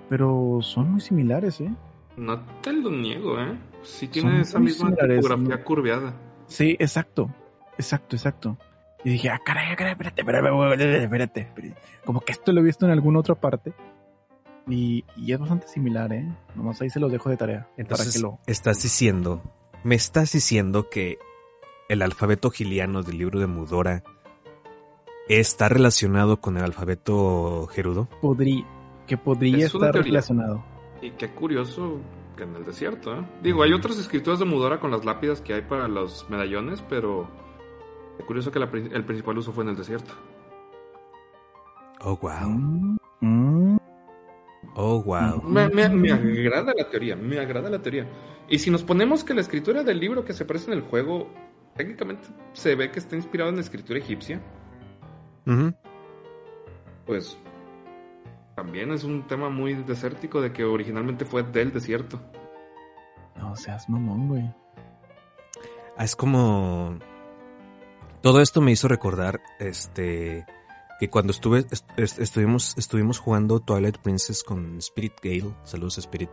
pero son muy similares, ¿eh? No te lo niego, ¿eh? Sí tiene esa misma tipografía curveada. Sí, exacto. Exacto, exacto. Y dije, ah, caray, caray, espérate, espérate, espérate, espérate. Como que esto lo he visto en alguna otra parte. Y, es bastante similar, ¿eh? Nomás ahí se lo dejo de tarea. Entonces, para que lo... estás diciendo, me estás diciendo que el alfabeto giliano del libro de Mudora está relacionado con el alfabeto gerudo? Podría, que podría estar relacionado. Y qué curioso que en el desierto, ¿eh? Digo, hay otras escrituras de Mudora con las lápidas que hay para los medallones, pero qué curioso que el principal uso fue en el desierto. Oh, wow. Mm, mm. Oh, wow. Me, me, agrada la teoría, me agrada la teoría. Y si nos ponemos que la escritura del libro que se aparece en el juego técnicamente se ve que está inspirado en la escritura egipcia. Pues también es un tema muy desértico de que originalmente fue del desierto. No seas mamón, güey. Ah, es como. Todo esto me hizo recordar este que cuando estuve estuvimos estuvimos jugando Twilight Princess con Spirit Gale, saludos Spirit.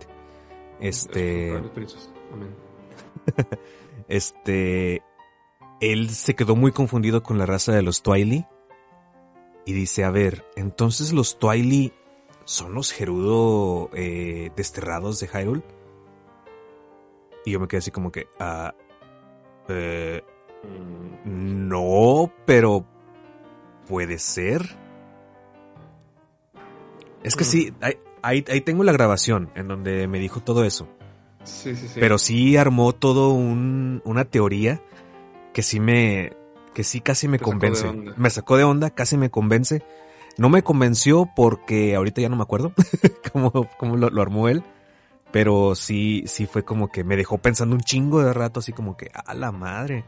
Este este él se quedó muy confundido con la raza de los Twaili y dice, a ver, entonces los Twaili son los Gerudo eh, desterrados de Hyrule. Y yo me quedé así como que, ah, eh, no, pero puede ser. Es que sí, ahí, ahí, tengo la grabación en donde me dijo todo eso. Sí, sí, sí. Pero sí armó todo un, una teoría que sí me, que sí casi me convence. Me sacó de onda, casi me convence. No me convenció porque ahorita ya no me acuerdo cómo, lo, armó él. Pero sí, sí fue como que me dejó pensando un chingo de rato, así como que, a la madre,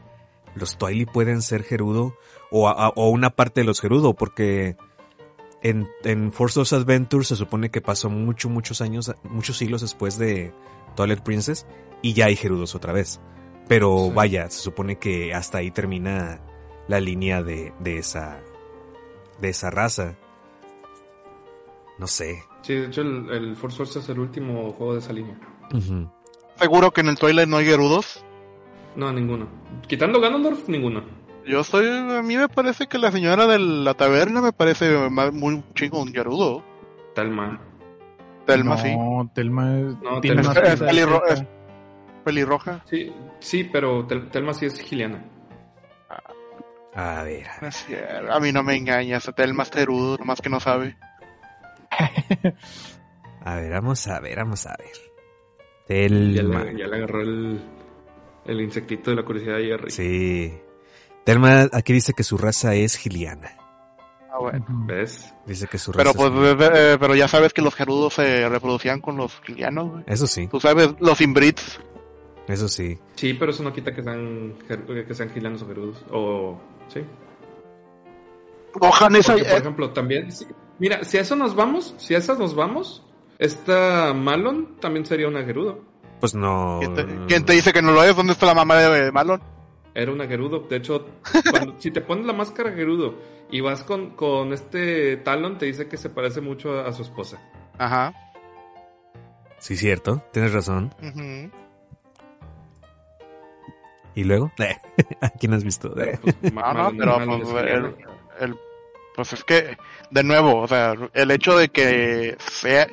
los Twilight pueden ser Gerudo o, o una parte de los Gerudo, porque en, en Force of Adventure se supone que pasó muchos, muchos años, muchos siglos después de Twilight Princess y ya hay Gerudos otra vez. Pero vaya, se supone que hasta ahí termina la línea de, de esa de esa raza. No sé. Sí, de hecho el, el Force Force es el último juego de esa línea. ¿Seguro que en el Twilight no hay Gerudos? No, ninguno. Quitando Ganondorf, ninguno. Yo estoy, a mí me parece que la señora de la taberna me parece muy chingo un Gerudo. Telma. Telma, sí. No, Telma es... No, Telma es, es, pelirroja. Sí, sí, pero Telma sí es giliana. A ver. A, mí no me engañas, Telma es terudo, nomás que no sabe. a ver, vamos a ver, vamos a ver. Telma. Ya le, agarró el, el insectito de la curiosidad de Jerry. Sí. Telma aquí dice que su raza es giliana. Ah, bueno. ¿Ves? Dice que su raza pero, pues, eh, pero ya sabes que los gerudos se reproducían con los gilianos. Eso sí. Tú sabes, los inbrits. Eso sí. Sí, pero eso no quita que sean, que sean gilanos o gerudos. O. Sí. Gohan esa. por ejemplo, también. mira, si a eso nos vamos, si a esas nos vamos, esta Malon también sería una gerudo. Pues no. ¿Quién te, dice que no lo es? ¿Dónde está la mamá de Malon? Era una gerudo. De hecho, si te pones la máscara gerudo y vas con, con este Talon, te dice que se parece mucho a, su esposa. Ajá. Sí, cierto. Tienes razón. ¿Y luego? ¿A quién has visto? Pues, no, no, pero pues, el, pues es que, de nuevo, o sea, el hecho de que sea,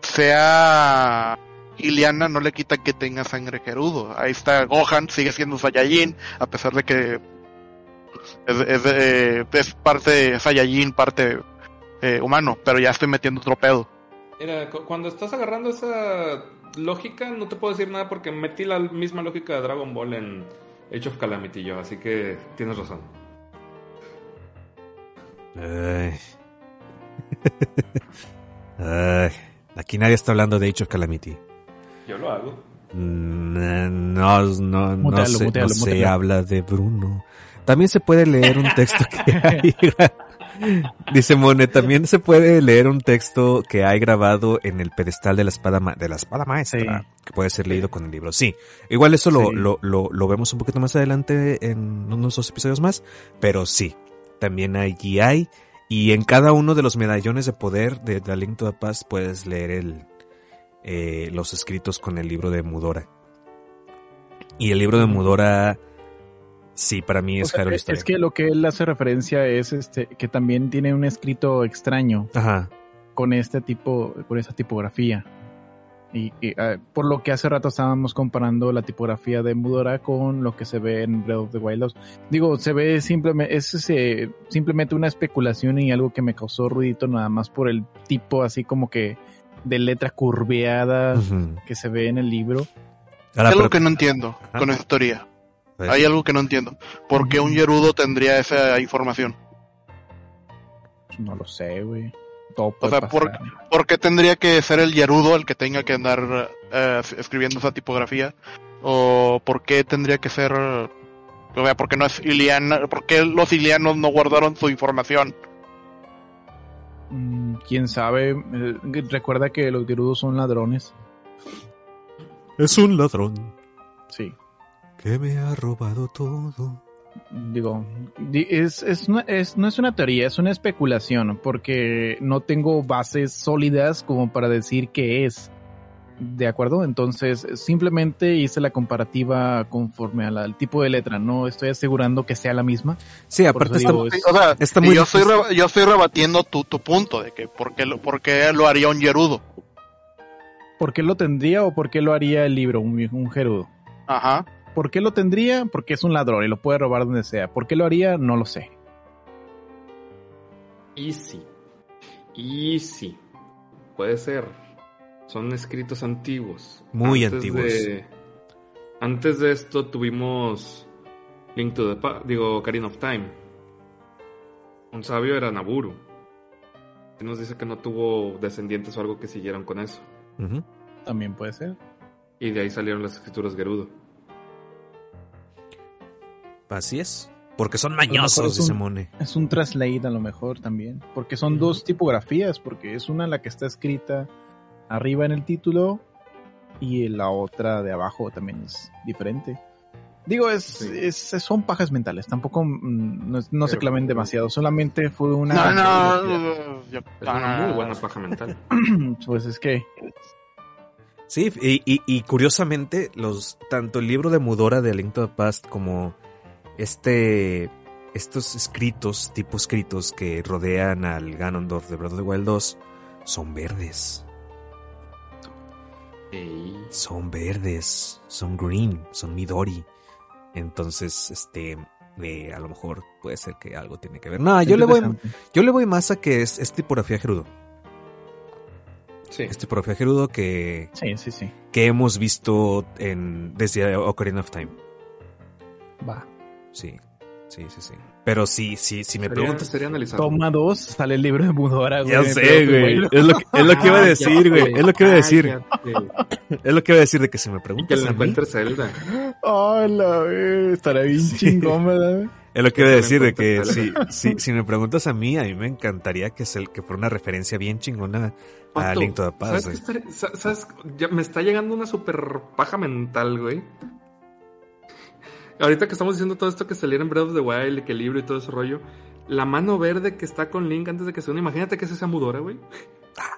sea Iliana no le quita que tenga sangre gerudo. Ahí está Gohan, sigue siendo Saiyajin, a pesar de que es, es, es parte Saiyajin, parte eh, humano, pero ya estoy metiendo otro pedo. Mira, cuando estás agarrando esa lógica, no te puedo decir nada porque metí la misma lógica de Dragon Ball en Age of Calamity yo, así que tienes razón. Aquí nadie está hablando de Age of Calamity. Yo lo hago. Mm, no, no, no, se, habla de Bruno. También se puede leer un texto que hay. Dice Mone, también se puede leer un texto que hay grabado en el pedestal de la espada, de la espada maestra, que puede ser leído con el libro. Sí, igual eso lo, lo, lo, vemos un poquito más adelante en unos dos episodios más, pero sí, también allí hay, y en cada uno de los medallones de poder de The Link to the Past puedes leer el, eh, los escritos con el libro de Mudora. Y el libro de Mudora Sí, para mí es o Es que lo que él hace referencia es este que también tiene un escrito extraño. Ajá. Con este tipo, con esa tipografía. Y, ah, por lo que hace rato estábamos comparando la tipografía de Mudora con lo que se ve en Breath of the Wild 2. Digo, se ve simplemente, es ese, simplemente una especulación y algo que me causó ruidito nada más por el tipo así como que de letra curveada que se ve en el libro. es algo que no entiendo con esta historia. Hay algo que no entiendo. ¿Por qué un Gerudo tendría esa información? No lo sé, güey. o sea, ¿por, qué tendría que ser el Gerudo el que tenga que andar eh, escribiendo esa tipografía? ¿O por qué tendría que ser... O sea, ¿por qué, no es Iliana, ¿por qué los Ilianos no guardaron su información? Mm, Quién sabe. Eh, recuerda que los Gerudos son ladrones. Es un ladrón. Sí que me ha robado todo. Digo, es, es, no, es, no es una teoría, es una especulación, porque no tengo bases sólidas como para decir qué es. ¿De acuerdo? Entonces, simplemente hice la comparativa conforme al tipo de letra. No estoy asegurando que sea la misma. Sí, aparte está, o sea, está muy yo, estoy yo estoy rebatiendo tu, tu punto de que por qué, lo, por qué lo haría un Gerudo. ¿Por qué lo tendría o por qué lo haría el libro, un, un Gerudo? Ajá. ¿Por qué lo tendría? Porque es un ladrón y lo puede robar donde sea. ¿Por qué lo haría? No lo sé. Easy. Easy. Puede ser. Son escritos antiguos. Muy antiguos. antes de esto tuvimos Link to the digo, Ocarina of Time. Un sabio era Naburu. Y nos dice que no tuvo descendientes o algo que siguieran con eso. También puede ser. Y de ahí salieron las escrituras Gerudo. Así es. Porque son mañosos, dice Mone. Es un translate a lo mejor también. Porque son dos tipografías. Porque es una la que está escrita arriba en el título. Y la otra de abajo también es diferente. Digo, es, es son pajas mentales. Tampoco mm, no, se clamen demasiado. Solamente fue una. No, no, es una muy buena paja mental. pues es que. Sí, y, y, curiosamente, los tanto el libro de Mudora de Link to the Past como este, estos escritos, tipo escritos que rodean al Ganondorf de Breath of the Wild 2 son verdes. Son verdes, son green, son Midori. Entonces, este, eh, a lo mejor puede ser que algo tiene que ver. No, yo le voy, yo le voy más a que es, es tipografía Gerudo. Sí. Es tipografía Gerudo que, sí, sí, sí. que hemos visto en, desde Ocarina of Time. Va. Sí, sí, sí, sí. Pero sí, sí, si me preguntas... Toma dos, sale el libro de Mudora, güey. Ya sé, güey. Es lo, que, es lo que iba a decir, güey. Es lo que iba a decir. Es lo que iba a decir de que si me preguntas que a mí... Zelda. Hola, güey. Estará bien chingón, ¿verdad? Es lo que iba a decir de que si, si, si me preguntas a mí, a mí me encantaría que, el que fuera una referencia bien chingona a Link to the Past. ¿Sabes, ¿Sabes? Ya me está llegando una super paja mental, güey. Ahorita que estamos diciendo todo esto que saliera en Breath of the Wild, que el libro y todo ese rollo, la mano verde que está con Link antes de que se una, imagínate que es esa mudora, güey.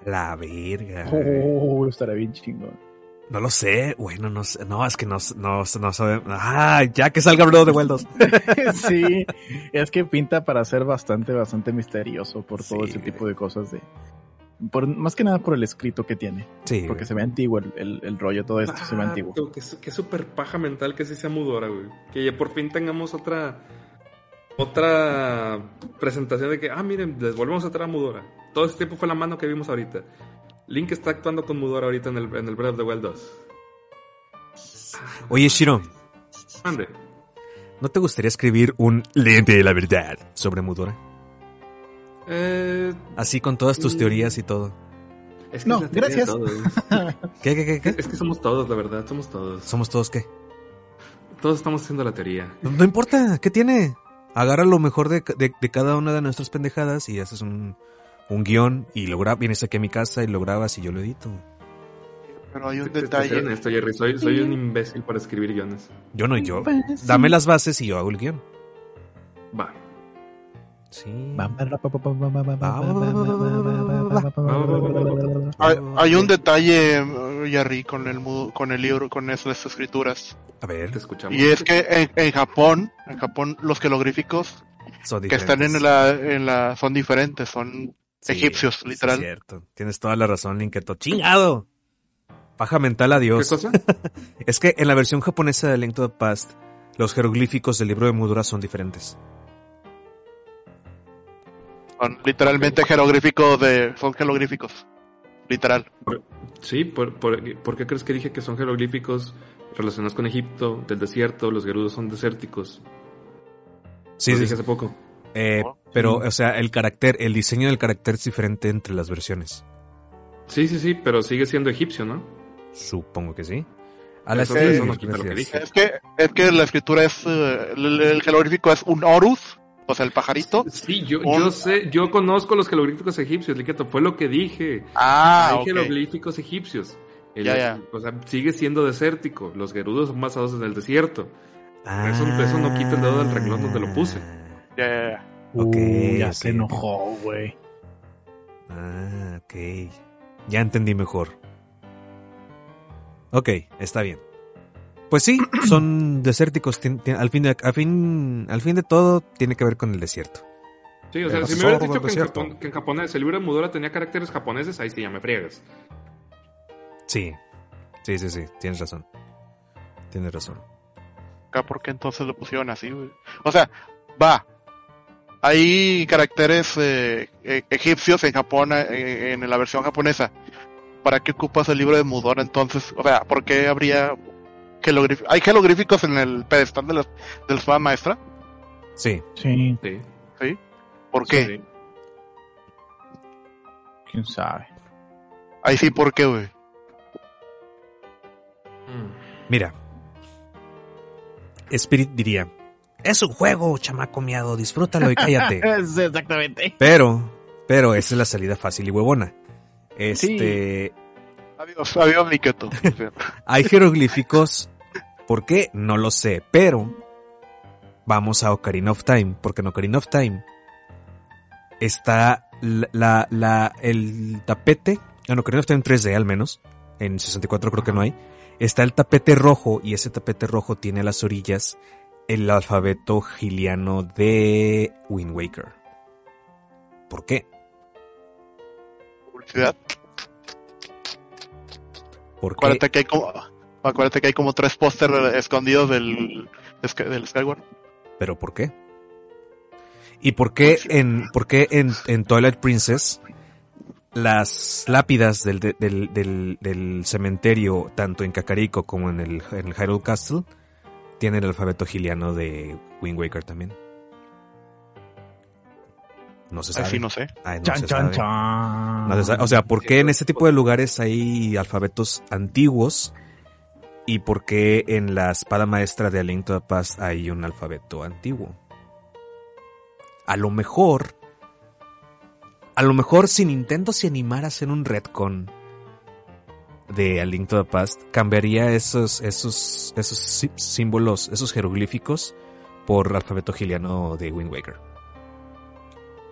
la verga. Oh, estará bien chingón. No lo sé, bueno, no sé, no, es que no, no, no sabemos. Ah, ya que salga Breath of the Wild 2. sí, es que pinta para ser bastante, bastante misterioso por todo ese tipo de cosas de, por, más que nada por el escrito que tiene. Sí. Porque se ve antiguo el, el, rollo, todo esto se ve ah, antiguo. Que, que súper paja mental que sí sea mudora, güey. Que ya por fin tengamos otra otra presentación de que, ah, miren, les volvemos a traer a Mudora. Todo ese tiempo fue la mano que vimos ahorita. Link está actuando con Mudora ahorita en el, en el Breath of the Wild 2. Oye, Shiro. Ande. ¿No te gustaría escribir un lente de la verdad sobre Mudora? Eh, Así con todas tus mm. teorías y todo. no, gracias. ¿Qué, qué, qué, Es que somos todos, la verdad, somos todos. ¿Somos todos qué? Todos estamos haciendo la teoría. No, importa, ¿qué tiene? agarra lo mejor de, de, cada una de nuestras pendejadas y haces un, un guion y lo grabas, vienes aquí a mi casa y lo grabas y yo lo edito. Pero hay un detalle. Esto, Jerry. Soy, soy un imbécil para escribir guiones. Yo no, yo. Dame las bases y yo hago el guion. Va. Sí. Hay, un detalle, Jerry, con el con el libro, con esas escrituras. A ver, te escuchamos. Y es que en, Japón, en Japón los jeroglíficos que están en la, en la son diferentes, son egipcios, literal. Es cierto. Tienes toda la razón, Linketo. ¡Chingado! Paja mental, adiós. ¿Qué cosa? es que en la versión japonesa de Link to the Past, los jeroglíficos del libro de Mudura son diferentes. Son literalmente jeroglíficos de... son jeroglíficos. Literal. Sí, por, por, qué crees que dije que son jeroglíficos relacionados con Egipto, del desierto, los gerudos son desérticos? Sí, sí. dije hace poco. Eh, pero, o sea, el carácter, el diseño del carácter es diferente entre las versiones. Sí, sí, sí, pero sigue siendo egipcio, ¿no? Supongo que sí. A la es, que, es que la escritura es. Eh, el, jeroglífico es un Horus, o sea, el pajarito. Sí, yo, yo sé, yo conozco los jeroglíficos egipcios, Liqueto, fue lo que dije. Ah, Hay jeroglíficos egipcios. ya, ya. O sea, sigue siendo desértico. Los gerudos son basados en el desierto. eso, eso, no quita el dedo del renglón donde lo puse. Ya, ya, ya. Ok, ya se enojó, güey. Ah, ok. Ya entendí mejor. Ok, está bien. Pues sí, son desérticos. al, fin de, fin, al fin de todo, tiene que ver con el desierto. Sí, o sea, si me hubieras dicho que en, japonés el libro de Mudora tenía caracteres japoneses, ahí sí ya me friegas. Sí, sí, sí, sí, tienes razón. Tienes razón. ¿Por qué entonces lo pusieron así, O sea, va. Hay caracteres eh, e, egipcios en Japón, eh, en la versión japonesa. ¿para qué ocupas el libro de Mudora entonces? O sea, ¿por qué habría? ¿Hay jeroglíficos en el pedestal de la, de la espada maestra? Sí. Sí. Sí. ¿Por qué? ¿Quién sabe? Ahí sí, ¿por qué, güey? Mm. Mira. Spirit diría, es un juego, chamaco miado, disfrútalo y cállate. exactamente. Pero, pero esa es la salida fácil y huevona. Este. Hay jeroglíficos. ¿Por qué? No lo sé. Pero. Vamos a Ocarina of Time. Porque en Ocarina of Time. Está la, la, el tapete. En Ocarina of Time 3D al menos. En 64 creo que no hay. Está el tapete rojo. Y ese tapete rojo tiene a las orillas el alfabeto giliano de Wind Waker. ¿Por qué? Acuérdate que hay como, acuérdate que hay como tres pósteres escondidos del, del Skyward. ¿Pero por qué? ¿Y por qué en, por qué en, en Twilight Princess las lápidas del, del, del, del, cementerio, tanto en Kakariko como en el, en el Hyrule Castle, tienen el alfabeto giliano de Wind Waker también? No se sabe. no sé. O sea, ¿por qué en este tipo de lugares hay alfabetos antiguos? ¿Y por qué en la espada maestra de Aliento de Paz hay un alfabeto antiguo? A lo mejor... A lo mejor si Nintendo se animara a hacer un retcon de Aliento de Paz, cambiaría esos, esos, esos símbolos, esos jeroglíficos por alfabeto giliano de Wind Waker.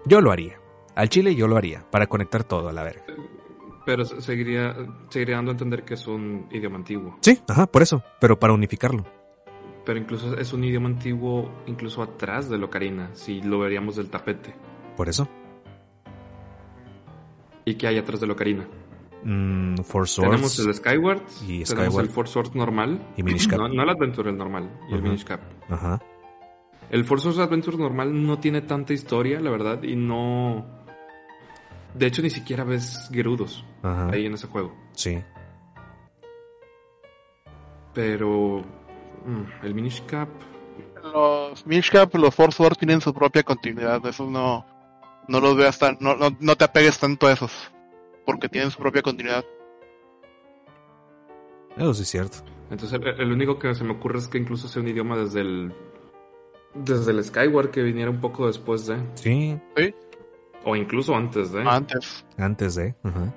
Yo lo haría. Al Chile yo lo haría, para conectar todo a la verga. Pero seguiría, seguiría dando a entender que es un idioma antiguo. Sí, ajá, por eso, pero para unificarlo. Pero incluso es un idioma antiguo, incluso atrás de Locarina, si lo veríamos del tapete. Por eso. ¿Y qué hay atrás de Locarina? Mm, Force Swords. Tenemos el Skyward, y tenemos el Force Swords normal. Y Minish Cap. No, no el Adventure, el normal. Y el Minish Cap. Ajá. El Forza Adventure normal no tiene tanta historia, la verdad, y no... De hecho, ni siquiera ves Gerudos ahí en ese juego. Sí. Pero... Mm, el Minish Cap... Los Minish Cap, los Force Wars tienen su propia continuidad, esos no... No los veas tan... No, no, te apegues tanto a esos, porque tienen su propia continuidad. Eso sí es cierto. Entonces, el, único que se me ocurre es que incluso sea un idioma desde el Desde el Skyward que viniera un poco después de. Sí. Sí. O incluso antes de. Antes. Antes de. Ajá.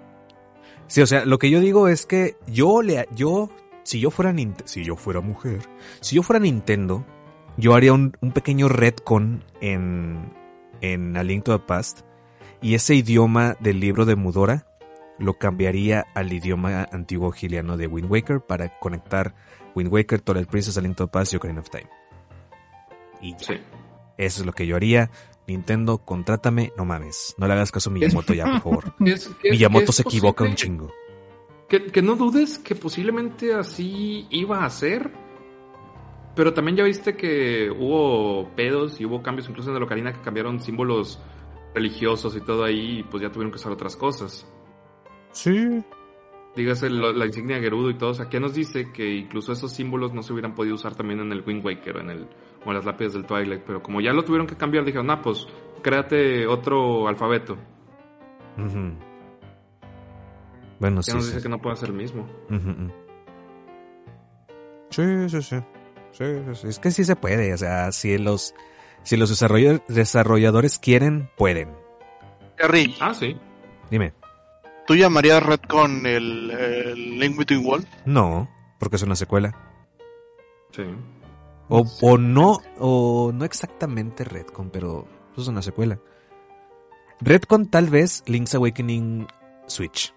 Sí, o sea, lo que yo digo es que yo le, yo, si yo fuera Nint- si yo fuera mujer, si yo fuera Nintendo, yo haría un, un pequeño retcon en, en A Link to the Past y ese idioma del libro de Mudora lo cambiaría al idioma antiguo giliano de Wind Waker para conectar Wind Waker, Twilight Princess, A Link to the Past y Ocarina of Time. Y ya. Sí. Eso es lo que yo haría. Nintendo, contrátame, no mames. No le hagas caso a Miyamoto ya, por favor. Es- Miyamoto es se equivoca un chingo. Que, que no dudes que posiblemente así iba a ser. Pero también ya viste que hubo pedos y hubo cambios incluso en el Ocarina que cambiaron símbolos religiosos y todo ahí y pues ya tuvieron que usar otras cosas. Sí. Dígase lo- la insignia de Gerudo y todo. O sea, ¿qué nos dice que incluso esos símbolos no se hubieran podido usar también en el Wind Waker o en, el, o las lápidas del Twilight? Pero como ya lo tuvieron que cambiar, dijeron, ah, pues créate otro alfabeto. Ujú. Bueno, ¿Qué sí. nos sí. dice que no puede ser el mismo? Sí, sí, sí. Sí. Es que sí se puede. O sea, si los, si los desarroll- desarrolladores quieren, pueden. Kerry, Ah, sí. Dime. ¿tú llamarías Redcon el, el Link Between Worlds? No, porque es una secuela. Sí. O, o no, o no exactamente Redcon, pero es una secuela. Redcon tal vez Link's Awakening Switch.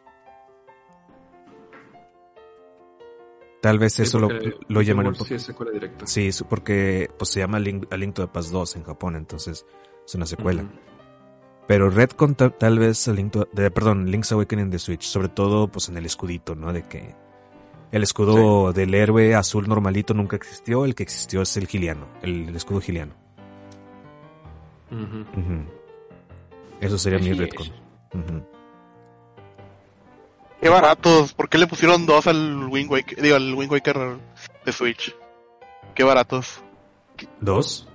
Tal vez Sí, eso lo, lo llaman un poco. Sí, es secuela directa. Sí, porque pues se llama Link, A Link to the Past 2 en Japón, entonces es una secuela. Pero Redcon ta- tal vez A Link to- de, perdón, Link's Awakening de Switch, sobre todo pues en el escudito, ¿no? De que el escudo del héroe azul normalito nunca existió, el que existió es el giliano, el, el escudo giliano. Ujú. Ujú. Eso sería mi Así Redcon. es. Ujú. Qué baratos. ¿Por qué le pusieron dos al Wind Waker? Digo, al Wind Waker de Switch. Qué baratos. ¿Dos?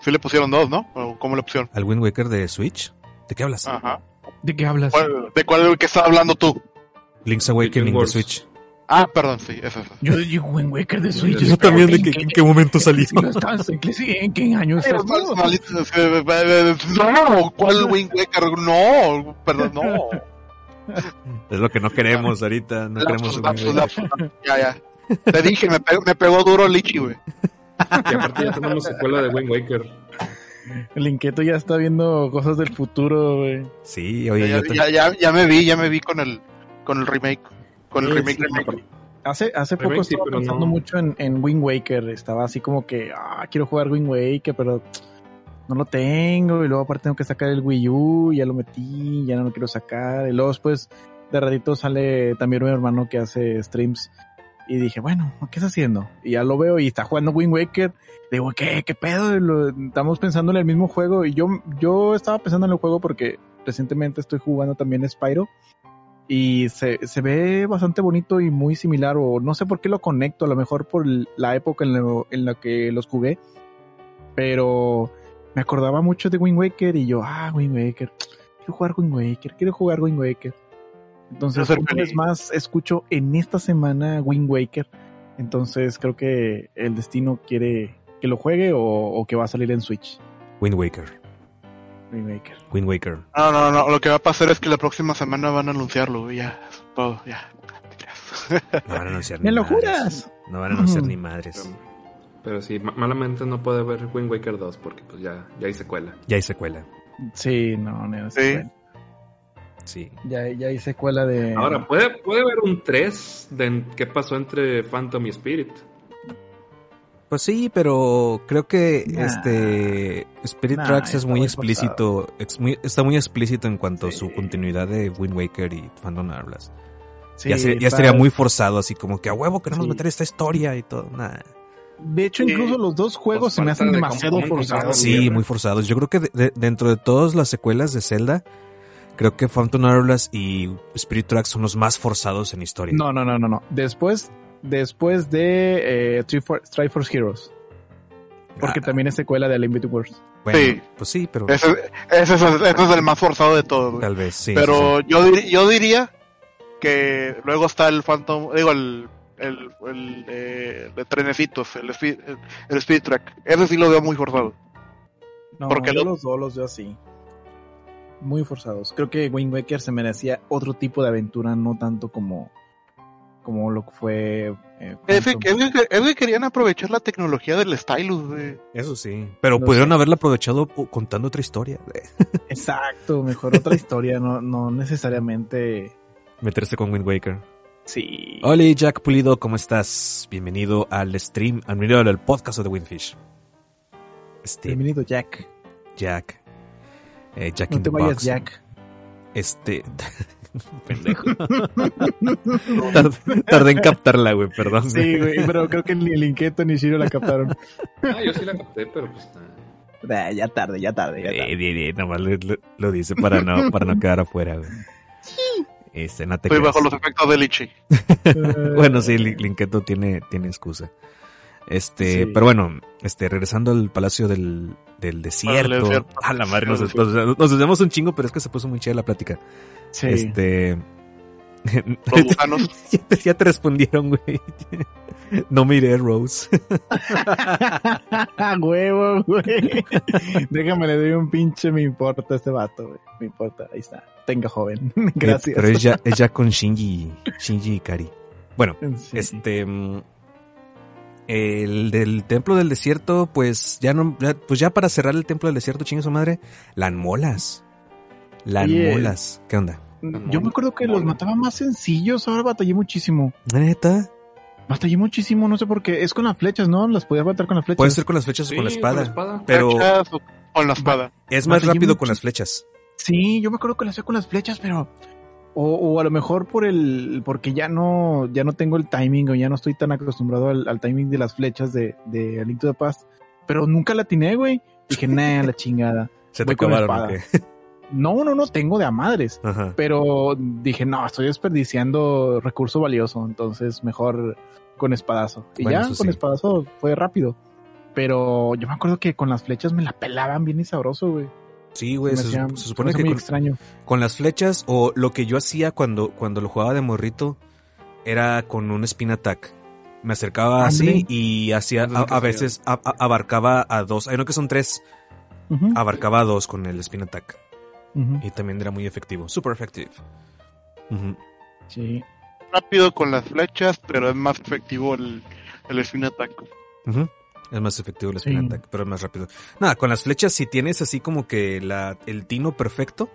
Sí le pusieron dos, ¿no? ¿O ¿Cómo le pusieron? ¿Al Wind Waker de Switch? ¿De qué hablas? Ajá. ¿De qué hablas? ¿Cuál- ¿De cuál que estás hablando tú? Link's Awakening de. Switch. Ah, perdón, sí, eso es. Yo digo Wind Waker de Switch. Yo también, ¿de ¿en qué- en qué momento salió? ¿En qué, estás? ¿En qué- en qué año estás tú? No, ¿cuál Wind Waker? No, perdón, no. Es lo que no queremos ahorita, no queremos Lapsus, lapsus, lapsus. Ya, ya. Te dije, me pegó, me pegó duro Lichi, güey. Y aparte ya tenemos secuela de Wind Waker. El Inquieto ya está viendo cosas del futuro, güey. Sí, oye, Ya, yo te- ya, ya, ya me vi, ya me vi con el, con el remake. Con el Sí, remake, sí, remake. Hace, hace Remake, poco sí, estaba pero pensando no. mucho en, en Wind Waker. Estaba así como que, ah, quiero jugar Wind Waker, pero no lo tengo. Y luego aparte tengo que sacar el Wii U, ya lo metí, ya no lo quiero sacar. Y luego después de ratito sale también mi hermano que hace streams. Y dije, bueno, ¿qué está haciendo? Y ya lo veo y está jugando Wind Waker. Digo, ¿qué? ¿Qué pedo? Lo- estamos pensando en el mismo juego. Y yo, yo estaba pensando en el juego porque recientemente estoy jugando también Spyro. Y se, se ve bastante bonito y muy similar. O no sé por qué lo conecto. A lo mejor por la época en, lo- en la que los jugué. Pero me acordaba mucho de Wind Waker. Y yo, ah, Wind Waker. Quiero jugar Wind Waker. Quiero jugar Wind Waker. Entonces, una vez más, escucho en esta semana Wind Waker. Entonces, creo que el destino quiere que lo juegue o, o que va a salir en Switch. Wind Waker. Wind Waker. Wind Waker. No, no, no, lo que va a pasar es que la próxima semana van a anunciarlo, ya, todo, ya. No van a anunciar ¡Me ni lo madres. juras! No van a anunciar ni madres. Pero, pero sí, ma- malamente no puede haber Wind Waker 2 porque pues ya, ya hay secuela. Ya hay secuela. Sí, no, no. Sí. secuela. Sí. Ya, ya hay secuela de. Ahora, ¿puede, puede haber un 3 de qué pasó entre Phantom y Spirit. Pues sí, pero creo que Nah. este Spirit Nah, Tracks es muy explícito, muy- está muy explícito en cuanto a su continuidad de Wind Waker y Phantom Hourglass. Sí, ya, se- ya estaría muy forzado, así como que a huevo queremos Sí. meter esta historia y todo. Nah. De hecho, incluso los dos juegos Pues se me hacen de demasiado forzados. Sí, muy forzados. Yo creo que de- de- dentro de todas las secuelas de Zelda, creo que Phantom Hourglass y Spirit Tracks son los más forzados en historia. No, no, no, no, no. Después, después de eh, Tri- Triforce Heroes. Porque Ah, también es secuela de Between Worlds. bueno, Sí. pues sí, pero Ese, ese, es, ese es el más forzado de todos, güey. tal vez sí. sí, Pero yo, dir- yo diría que luego está el Phantom, digo, el el, el eh, de trenecitos, el speed, el, speed track. Ese sí lo veo muy forzado. No, Porque yo los dos los veo así. Muy forzados. Creo que Wind Waker se merecía otro tipo de aventura, no tanto como como lo que fue. Eh, es, que, querían aprovechar la tecnología del stylus. Eso sí, pero pudieron haberla aprovechado contando otra historia. Exacto, mejor otra historia, no, no necesariamente. Meterse con Wind Waker. Sí. Hola Jack Pulido, ¿cómo estás? Bienvenido al stream, bienvenido al podcast de Windfish. Este, Bienvenido Jack. Jack. Eh, Jack no te vayas Jack. Este. Pendejo. tardé, en captarla, güey, perdón. Sí, güey, pero creo que ni el Inquieto ni Shiro la captaron. Ah, yo sí la capté, pero pues. Nah, ya tarde, ya tarde. Ya tarde. Eh, nomás lo, dice para no, para no quedar afuera, güey. Este, no te Estoy bajo los efectos de Lichi. bueno, sí, Linketo tiene, tiene excusa. Este, pero bueno, este, regresando al Palacio del, del Desierto. A la madre, nos, nos, un chingo, pero es que se puso muy chida la plática. Sí. Este. ya, te, respondieron, güey. No miré Rose. Huevo, güey. Déjame le doy un pinche, me importa este vato, güey. Me importa, ahí está. Tenga joven. Gracias. Pero es ya, es ya con Shinji, Shinji Ikari. Bueno, este. Mm, el del templo del desierto, pues ya no, pues ya para cerrar el templo del desierto, chingue su madre, las molas. Las molas. ¿Qué onda? Yo me acuerdo que los mataba más sencillos, ahora batallé muchísimo. ¿Neta? Batallé muchísimo, no sé por qué. Es con las flechas, ¿no? Las podía matar con las flechas. Puede ser con las flechas o con la espada. Pero. con la espada. Es más rápido con las flechas. Sí, yo me acuerdo que lo hacía con las flechas, pero. O, a lo mejor por el. Porque ya no. Ya no tengo el timing, o ya no estoy tan acostumbrado al, timing de las flechas de, de Aliento de Paz. Pero nunca la atiné, güey. Dije, nah, la chingada. Se te acabaron, no, no, no, tengo de a madres. Pero dije, no, estoy desperdiciando recurso valioso, entonces mejor con espadazo. Y ya con espadazo fue rápido. Pero yo me acuerdo que con las flechas me la pelaban bien y sabroso, güey. Sí, güey, se, supone que con, extraño. con las flechas o lo que yo hacía cuando, cuando lo jugaba de morrito era con un spin attack. Me acercaba así y hacía, a, veces abarcaba a dos, hay uno que son tres, abarcaba a dos con el spin attack. Y también era muy efectivo, super efectivo. Sí. Rápido con las flechas, pero es más efectivo el, el spin attack. Es más efectivo el spin attack, pero es más rápido. Nada, con las flechas, si tienes así como que la, el tino perfecto,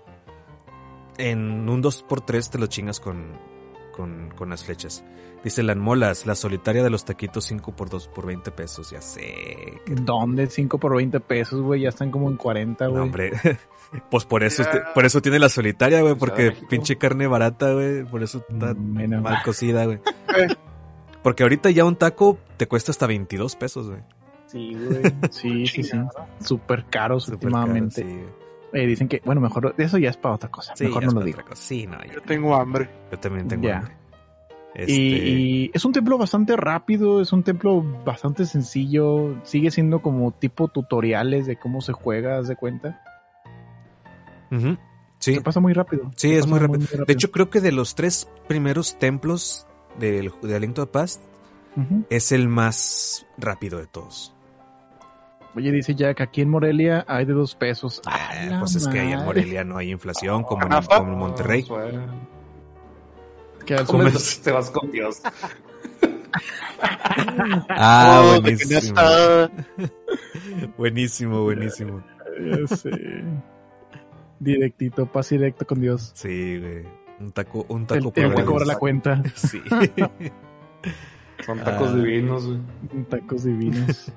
en un 2x3 te lo chingas con, con, con las flechas. Dice Molas, la solitaria de los taquitos 5 por 2 por 20 pesos, ya sé. ¿Dónde 5 por 20 pesos, güey? Ya están como en 40, güey. hombre, pues por eso, por eso tiene la solitaria, güey, porque pinche carne barata, güey, por eso está mm, mal cocida, güey. porque ahorita ya un taco te cuesta hasta 22 pesos, güey. Sí, güey. Sí, sí, sí. Súper caros últimamente. eh, dicen que, bueno, mejor, eso ya es para otra cosa. mejor no lo digo. Sí, no, Yo tengo hambre. Yo también tengo hambre. Este, y, es un templo bastante rápido, es un templo bastante sencillo, sigue siendo como tipo tutoriales de cómo se juega, ¿haz de cuenta? Sí. Se pasa muy rápido. Sí, es muy rápido. De hecho, creo que de los tres primeros templos del, de Aliento de Paz, es el más rápido de todos. Oye, dice Jack, aquí en Morelia hay de dos pesos. Ah, pues es que ahí en Morelia no hay inflación como en, como en Monterrey. Que te vas con Dios. ah, buenísimo. buenísimo, buenísimo. Directito, paz directo con Dios. Sí, güey. Un taco, un taco el, por cobra la cuenta. Sí. Son tacos divinos, güey. Tacos divinos.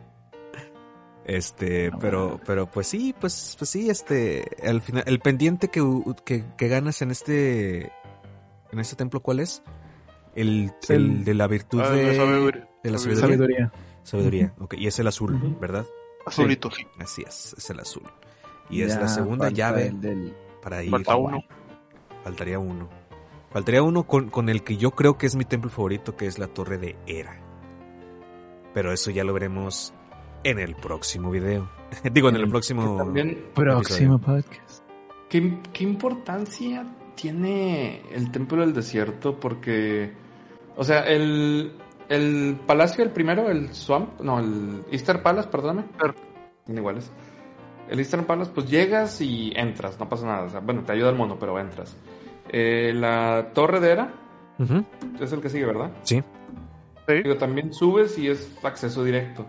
Este, pero, pero pues sí, pues, pues sí, este, al final, el pendiente que, que, que ganas en este en este templo, ¿cuál es? El, el, de la virtud ah, de, de, la sabiduría. Sabiduría. sabiduría. y es el azul, ¿verdad? Azulito, sí. Así es, es el azul. Y es la segunda llave para ir. Falta uno. Faltaría uno. Faltaría uno con, con el que yo creo que es mi templo favorito, que es la torre de Hera. Pero eso ya lo veremos en el próximo video. Digo, en el, próximo. También, próximo podcast. ¿Qué, ¿Qué importancia tiene el templo del desierto porque, o sea, el, el palacio, el primero, el Swamp, no, el Easter Palace, perdóname. Son iguales. El Eastern Palace, pues llegas y entras, no pasa nada. bueno, te ayuda el mono, pero entras. Eh, la Torre de Era es el que sigue, ¿verdad? Sí. Digo, también subes y es acceso directo.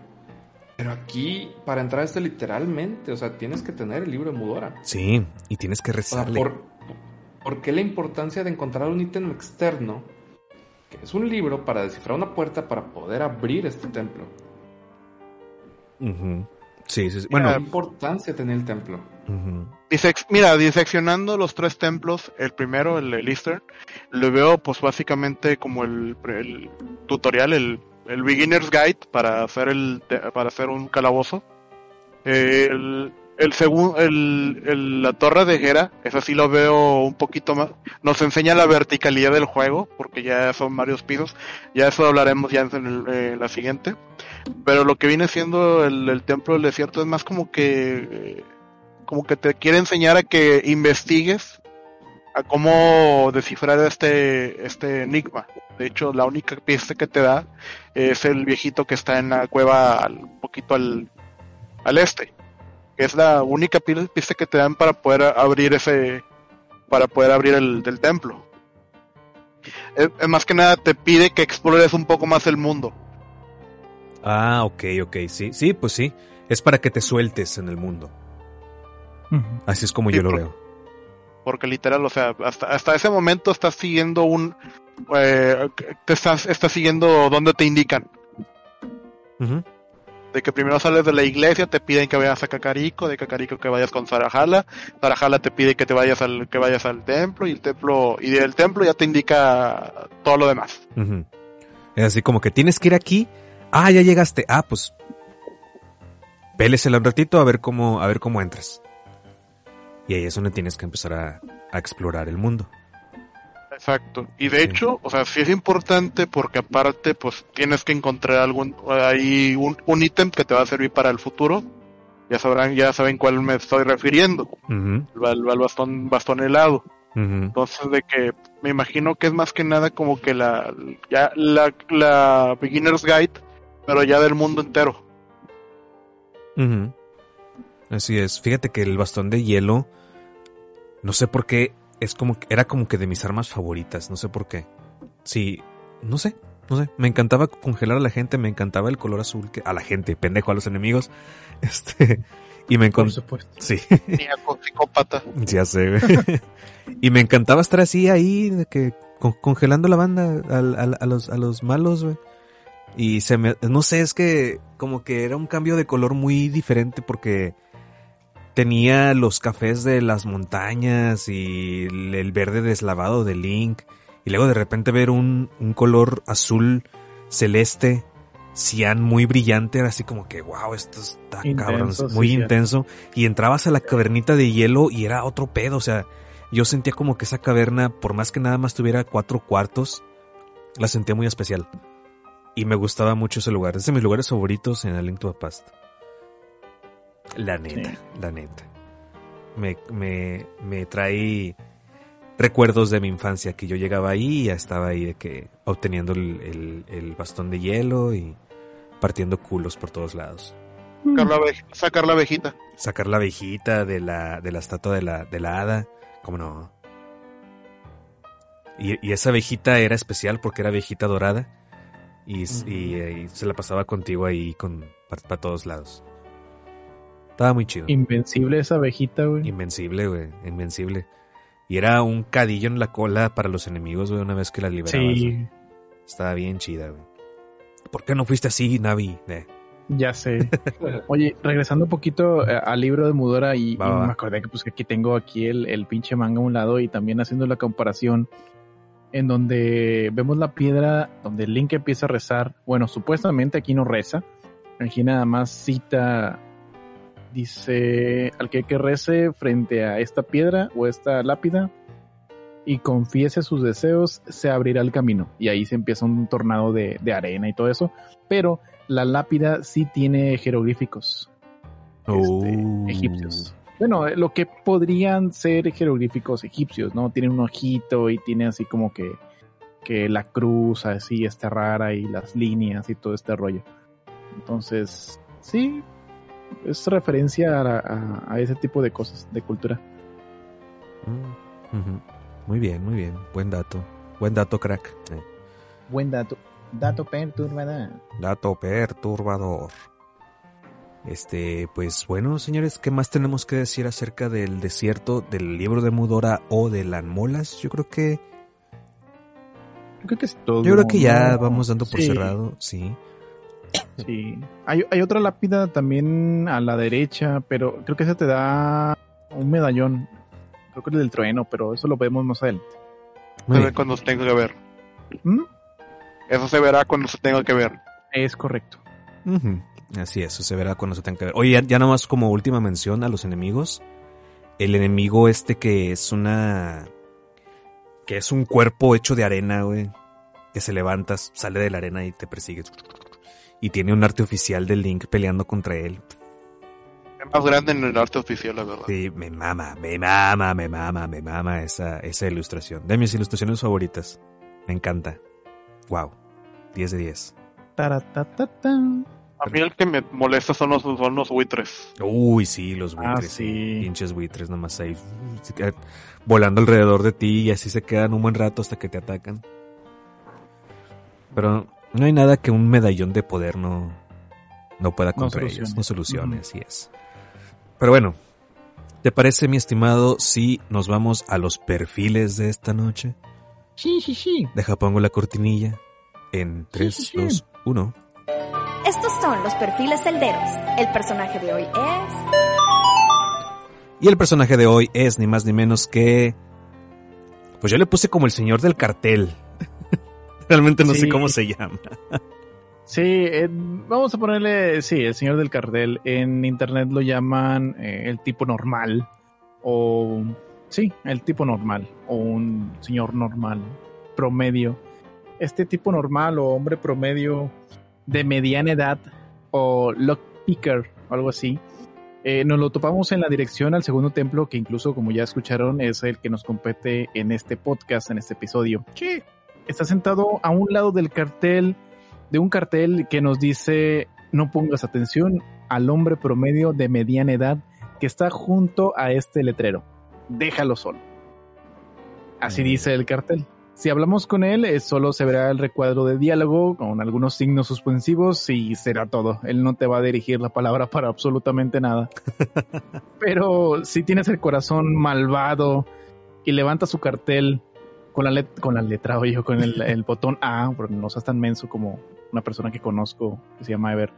Pero aquí, para entrar este literalmente, o sea, tienes que tener el libro de Mudora. Sí, y tienes que rezarle. por, qué la importancia de encontrar un ítem externo? Que es un libro para descifrar una puerta para poder abrir este templo. Sí, sí, Bueno, la importancia tener el templo. mira, diseccionando los tres templos, el primero, el, el Eastern, lo veo pues básicamente como el, tutorial, el, beginner's guide para hacer el para hacer un calabozo. El, el segundo, el, la torre de Hera, eso sí lo veo un poquito más. Nos enseña la verticalidad del juego, porque ya son varios pisos. Ya eso hablaremos ya en, la siguiente. Pero lo que viene siendo el, templo del desierto es más como que, como que te quiere enseñar a que investigues a cómo descifrar este, este enigma. De hecho, la única pista que te da es el viejito que está en la cueva un poquito al, al este que es la única pista que te dan para poder abrir ese, para poder abrir el del templo. Es, más que nada te pide que explores un poco más el mundo. Ah, ok, ok, sí, sí, pues sí, es para que te sueltes en el mundo. Así es como yo lo veo. Porque literal, o sea, hasta, hasta ese momento estás siguiendo un, eh, te estás, estás siguiendo donde te indican. De que primero sales de la iglesia, te piden que vayas a Cacarico, de Cacarico que vayas con Sarajala, Sarajala te pide que te vayas al, que vayas al templo, y el templo, y del templo ya te indica todo lo demás. Es así como que tienes que ir aquí, ah, ya llegaste, ah, pues pélesela un ratito a ver cómo, a ver cómo entras. Y ahí es donde tienes que empezar a, a explorar el mundo. Exacto. Y de hecho, o sea, sí es importante porque aparte, pues tienes que encontrar algún, ahí un, ítem que te va a servir para el futuro. Ya sabrán, ya saben cuál me estoy refiriendo. el, bastón, bastón helado. Entonces, de que me imagino que es más que nada como que la, ya la, la beginner's guide, pero ya del mundo entero. Así es. Fíjate que el bastón de hielo, no sé por qué es como era como que de mis armas favoritas, no sé por qué. Sí, no sé, no sé, me encantaba congelar a la gente, me encantaba el color azul que a la gente, pendejo a los enemigos. Este, y me encantaba Sí. psicópata. Ya sé, y me encantaba estar así ahí de que congelando la banda a, los a los malos, güey. Y se me no sé, es que como que era un cambio de color muy diferente porque tenía los cafés de las montañas y el verde deslavado de Link. Y luego de repente ver un, color azul celeste, cian muy brillante, era así como que, wow, esto está cabrón, muy intenso. Y entrabas a la cavernita de hielo y era otro pedo, o sea, yo sentía como que esa caverna, por más que nada más tuviera cuatro cuartos, la sentía muy especial. Y me gustaba mucho ese lugar, es de mis lugares favoritos en el Link to the Past. La neta, la neta. Me, me, me trae recuerdos de mi infancia que yo llegaba ahí y ya estaba ahí de que obteniendo el, bastón de hielo y partiendo culos por todos lados. Sacar la, abejita. Sacar la abejita de la, de la estatua de la, de la hada. ¿Cómo no? Y, esa abejita era especial porque era abejita dorada. Y, se la pasaba contigo ahí con, para todos lados. Estaba muy chido. Invencible esa abejita, güey. Invencible, güey. Invencible. Y era un cadillo en la cola para los enemigos, güey, una vez que la liberabas. Sí. Estaba bien chida, güey. ¿Por qué no fuiste así, Navi? Eh. Ya sé. Oye, regresando un poquito eh, al libro de Mudora y, me acordé que pues que aquí tengo aquí el, el pinche manga a un lado y también haciendo la comparación en donde vemos la piedra donde Link empieza a rezar. Bueno, supuestamente aquí no reza. Aquí nada más cita Dice, al que que rece frente a esta piedra o esta lápida y confiese sus deseos, se abrirá el camino. Y ahí se empieza un tornado de, arena y todo eso. Pero la lápida sí tiene jeroglíficos este, oh. egipcios. Bueno, lo que podrían ser jeroglíficos egipcios, ¿no? Tiene un ojito y tiene así como que que la cruz así está rara y las líneas y todo este rollo. Entonces, sí, es referencia a, ese tipo de cosas, de cultura. Mm, muy bien, muy bien. Buen dato. Buen dato, crack. Buen dato. Dato perturbador. Dato perturbador. Este, pues bueno, señores, ¿qué más tenemos que decir acerca del desierto, del libro de Mudora o de las molas? Yo creo que. Yo creo que es todo. Yo creo que ya vamos dando por cerrado, sí. Sí. Hay, hay otra lápida también a la derecha, pero creo que esa te da un medallón. Creo que es del trueno, pero eso lo vemos más adelante. Se ve cuando se tenga que ver. ¿Mm? Eso se verá cuando se tenga que ver. Es correcto. Así es, eso se verá cuando se tenga que ver. Oye, ya, ya nomás como última mención a los enemigos. El enemigo este que es una... Que es un cuerpo hecho de arena, güey. Que se levanta, sale de la arena y te persigue. Y tiene un arte oficial de Link peleando contra él. Es más grande en el arte oficial, la verdad. Sí, me mama, me mama, me mama, me mama esa, esa ilustración. De mis ilustraciones favoritas. Me encanta. Wow. 10 de 10. A mí el que me molesta son los, son los buitres. Uy, sí, los ah, buitres. sí. Pinches buitres nomás ahí. Volando alrededor de ti y así se quedan un buen rato hasta que te atacan. Pero no hay nada que un medallón de poder no, no pueda contra ellos. No solucione, así es. Pero bueno, ¿te parece, mi estimado, si nos vamos a los perfiles de esta noche? Sí, sí, sí. Deja pongo la cortinilla en 3, 2, 1. Estos son los perfiles celderos. El personaje de hoy es... Y el personaje de hoy es ni más ni menos que... Pues yo le puse como el señor del cartel. Realmente no sé cómo se llama. sí, eh, vamos a ponerle, sí, el señor del cartel. En internet lo llaman eh, el tipo normal. O Sí, el tipo normal o un señor normal promedio. Este tipo normal o hombre promedio de mediana edad o lockpicker o algo así. Eh, nos lo topamos en la dirección al segundo templo, que incluso, como ya escucharon, es el que nos compete en este podcast, en este episodio. Sí. Está sentado a un lado del cartel, de un cartel que nos dice: No pongas atención al hombre promedio de mediana edad que está junto a este letrero déjalo solo. Así dice el cartel. Si hablamos con él, eh, solo se verá el recuadro de diálogo con algunos signos suspensivos y será todo. Él no te va a dirigir la palabra para absolutamente nada. Pero si tienes el corazón malvado y levanta su cartel con la, con la letra, oye, con el, botón A, porque no seas tan menso como una persona que conozco que se llama Ever.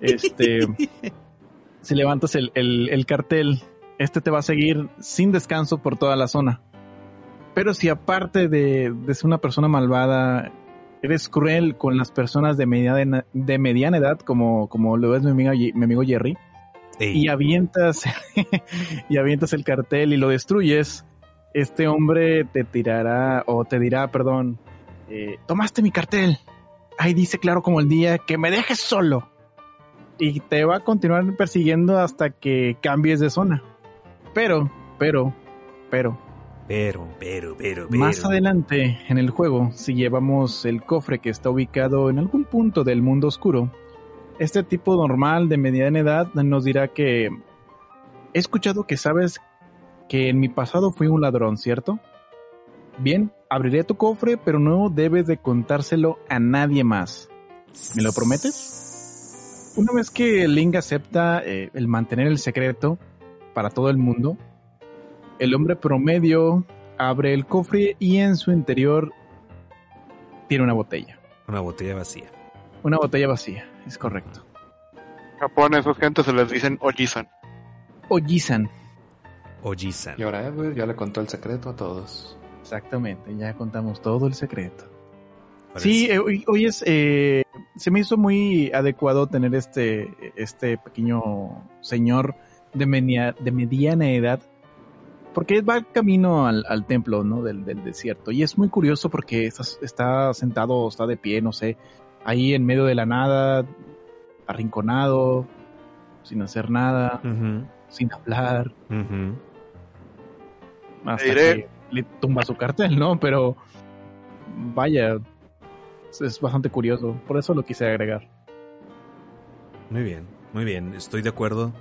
Este, si levantas el, el cartel este te va a seguir sin descanso por toda la zona. Pero si aparte de, ser una persona malvada, eres cruel con las personas de mediana, de mediana edad, como, como lo es mi amigo, mi amigo Jerry, y avientas, y avientas el cartel y lo destruyes, este hombre te tirará, o te dirá, perdón, eh, tomaste mi cartel. Ahí dice claro como el día que me dejes solo. Y te va a continuar persiguiendo hasta que cambies de zona. Pero, pero, pero. Pero, pero, pero, Más adelante en el juego, si llevamos el cofre que está ubicado en algún punto del mundo oscuro, este tipo normal de mediana edad nos dirá que he escuchado que sabes que en mi pasado fui un ladrón, ¿cierto? Bien, abriré tu cofre, pero no debes de contárselo a nadie más. ¿Me lo prometes? Una vez que Ling acepta eh, el mantener el secreto, para todo el mundo, el hombre promedio abre el cofre y en su interior tiene una botella. Una botella vacía. Una botella vacía, es correcto. Japón, a esos gente se les dicen Ojisan. Ojisan. Ojisan. Y ahora pues, ya le contó el secreto a todos. Exactamente, ya contamos todo el secreto. Sí, eh, hoy, es, eh, se me hizo muy adecuado tener este, este pequeño señor de, de mediana edad, porque va camino al, templo, ¿no? Del, desierto. Y es muy curioso porque está, está sentado, está de pie, no sé, ahí en medio de la nada, arrinconado, sin hacer nada, sin hablar. Hasta que le tumba su cartel, ¿no? Pero vaya, es bastante curioso. Por eso lo quise agregar. Muy bien, muy bien, estoy de acuerdo.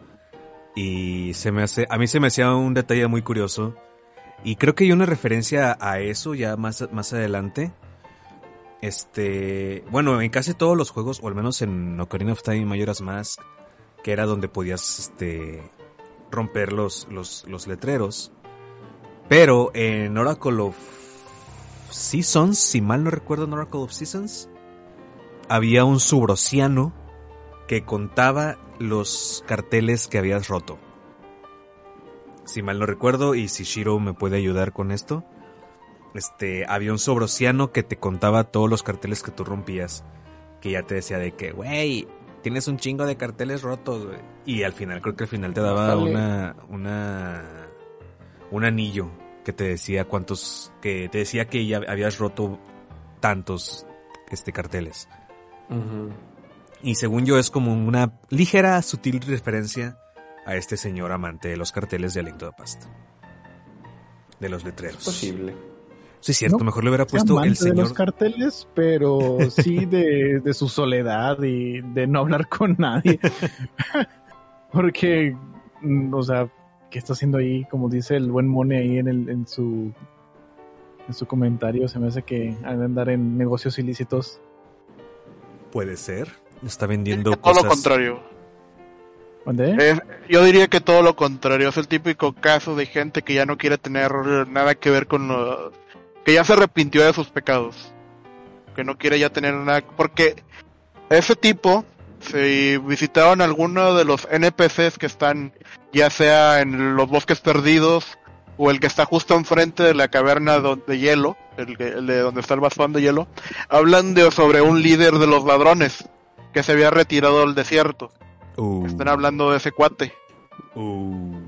Y se me hace, a mí se me hacía un detalle muy curioso. Y creo que hay una referencia a eso ya más, más adelante. Este, bueno, en casi todos los juegos, o al menos en Ocarina of Time Majora's Mask, que era donde podías este, romper los, los, los letreros. Pero en Oracle of Seasons, si mal no recuerdo en Oracle of Seasons, había un subrociano que contaba los carteles que habías roto. Si mal no recuerdo, y si Shiro me puede ayudar con esto, este, había un sobrociano que te contaba todos los carteles que tú rompías. Que ya te decía de que, güey, tienes un chingo de carteles rotos, güey. Y al final, creo que al final te daba una, una, un anillo que te decía cuántos, que te decía que ya habías roto tantos, este, carteles. Y según yo es como una ligera, sutil referencia a este señor amante de los carteles de Aliento de Pasta. De los letreros. Es posible. Sí, es cierto, mejor le hubiera puesto el señor. de los carteles, pero sí de, de, su soledad y de no hablar con nadie. Porque, mm, o sea, ¿qué está haciendo ahí? Como dice el buen Mone ahí en, el, en su en su comentario, se me hace que ha de andar en negocios ilícitos. Puede ser. Está vendiendo todo cosas. Todo lo contrario. ¿Dónde? yo diría que todo lo contrario. Es el típico caso de gente que ya no quiere tener nada que ver con los que ya se arrepintió de sus pecados, que no quiere ya tener nada, porque ese tipo, si visitaron alguno de los NPCs que están ya sea en los bosques perdidos o el que está justo enfrente de la caverna de hielo, el, de donde está el bastón de hielo, hablan de sobre un líder de los ladrones que se había retirado del desierto. Uh. Están hablando de ese cuate. Uh.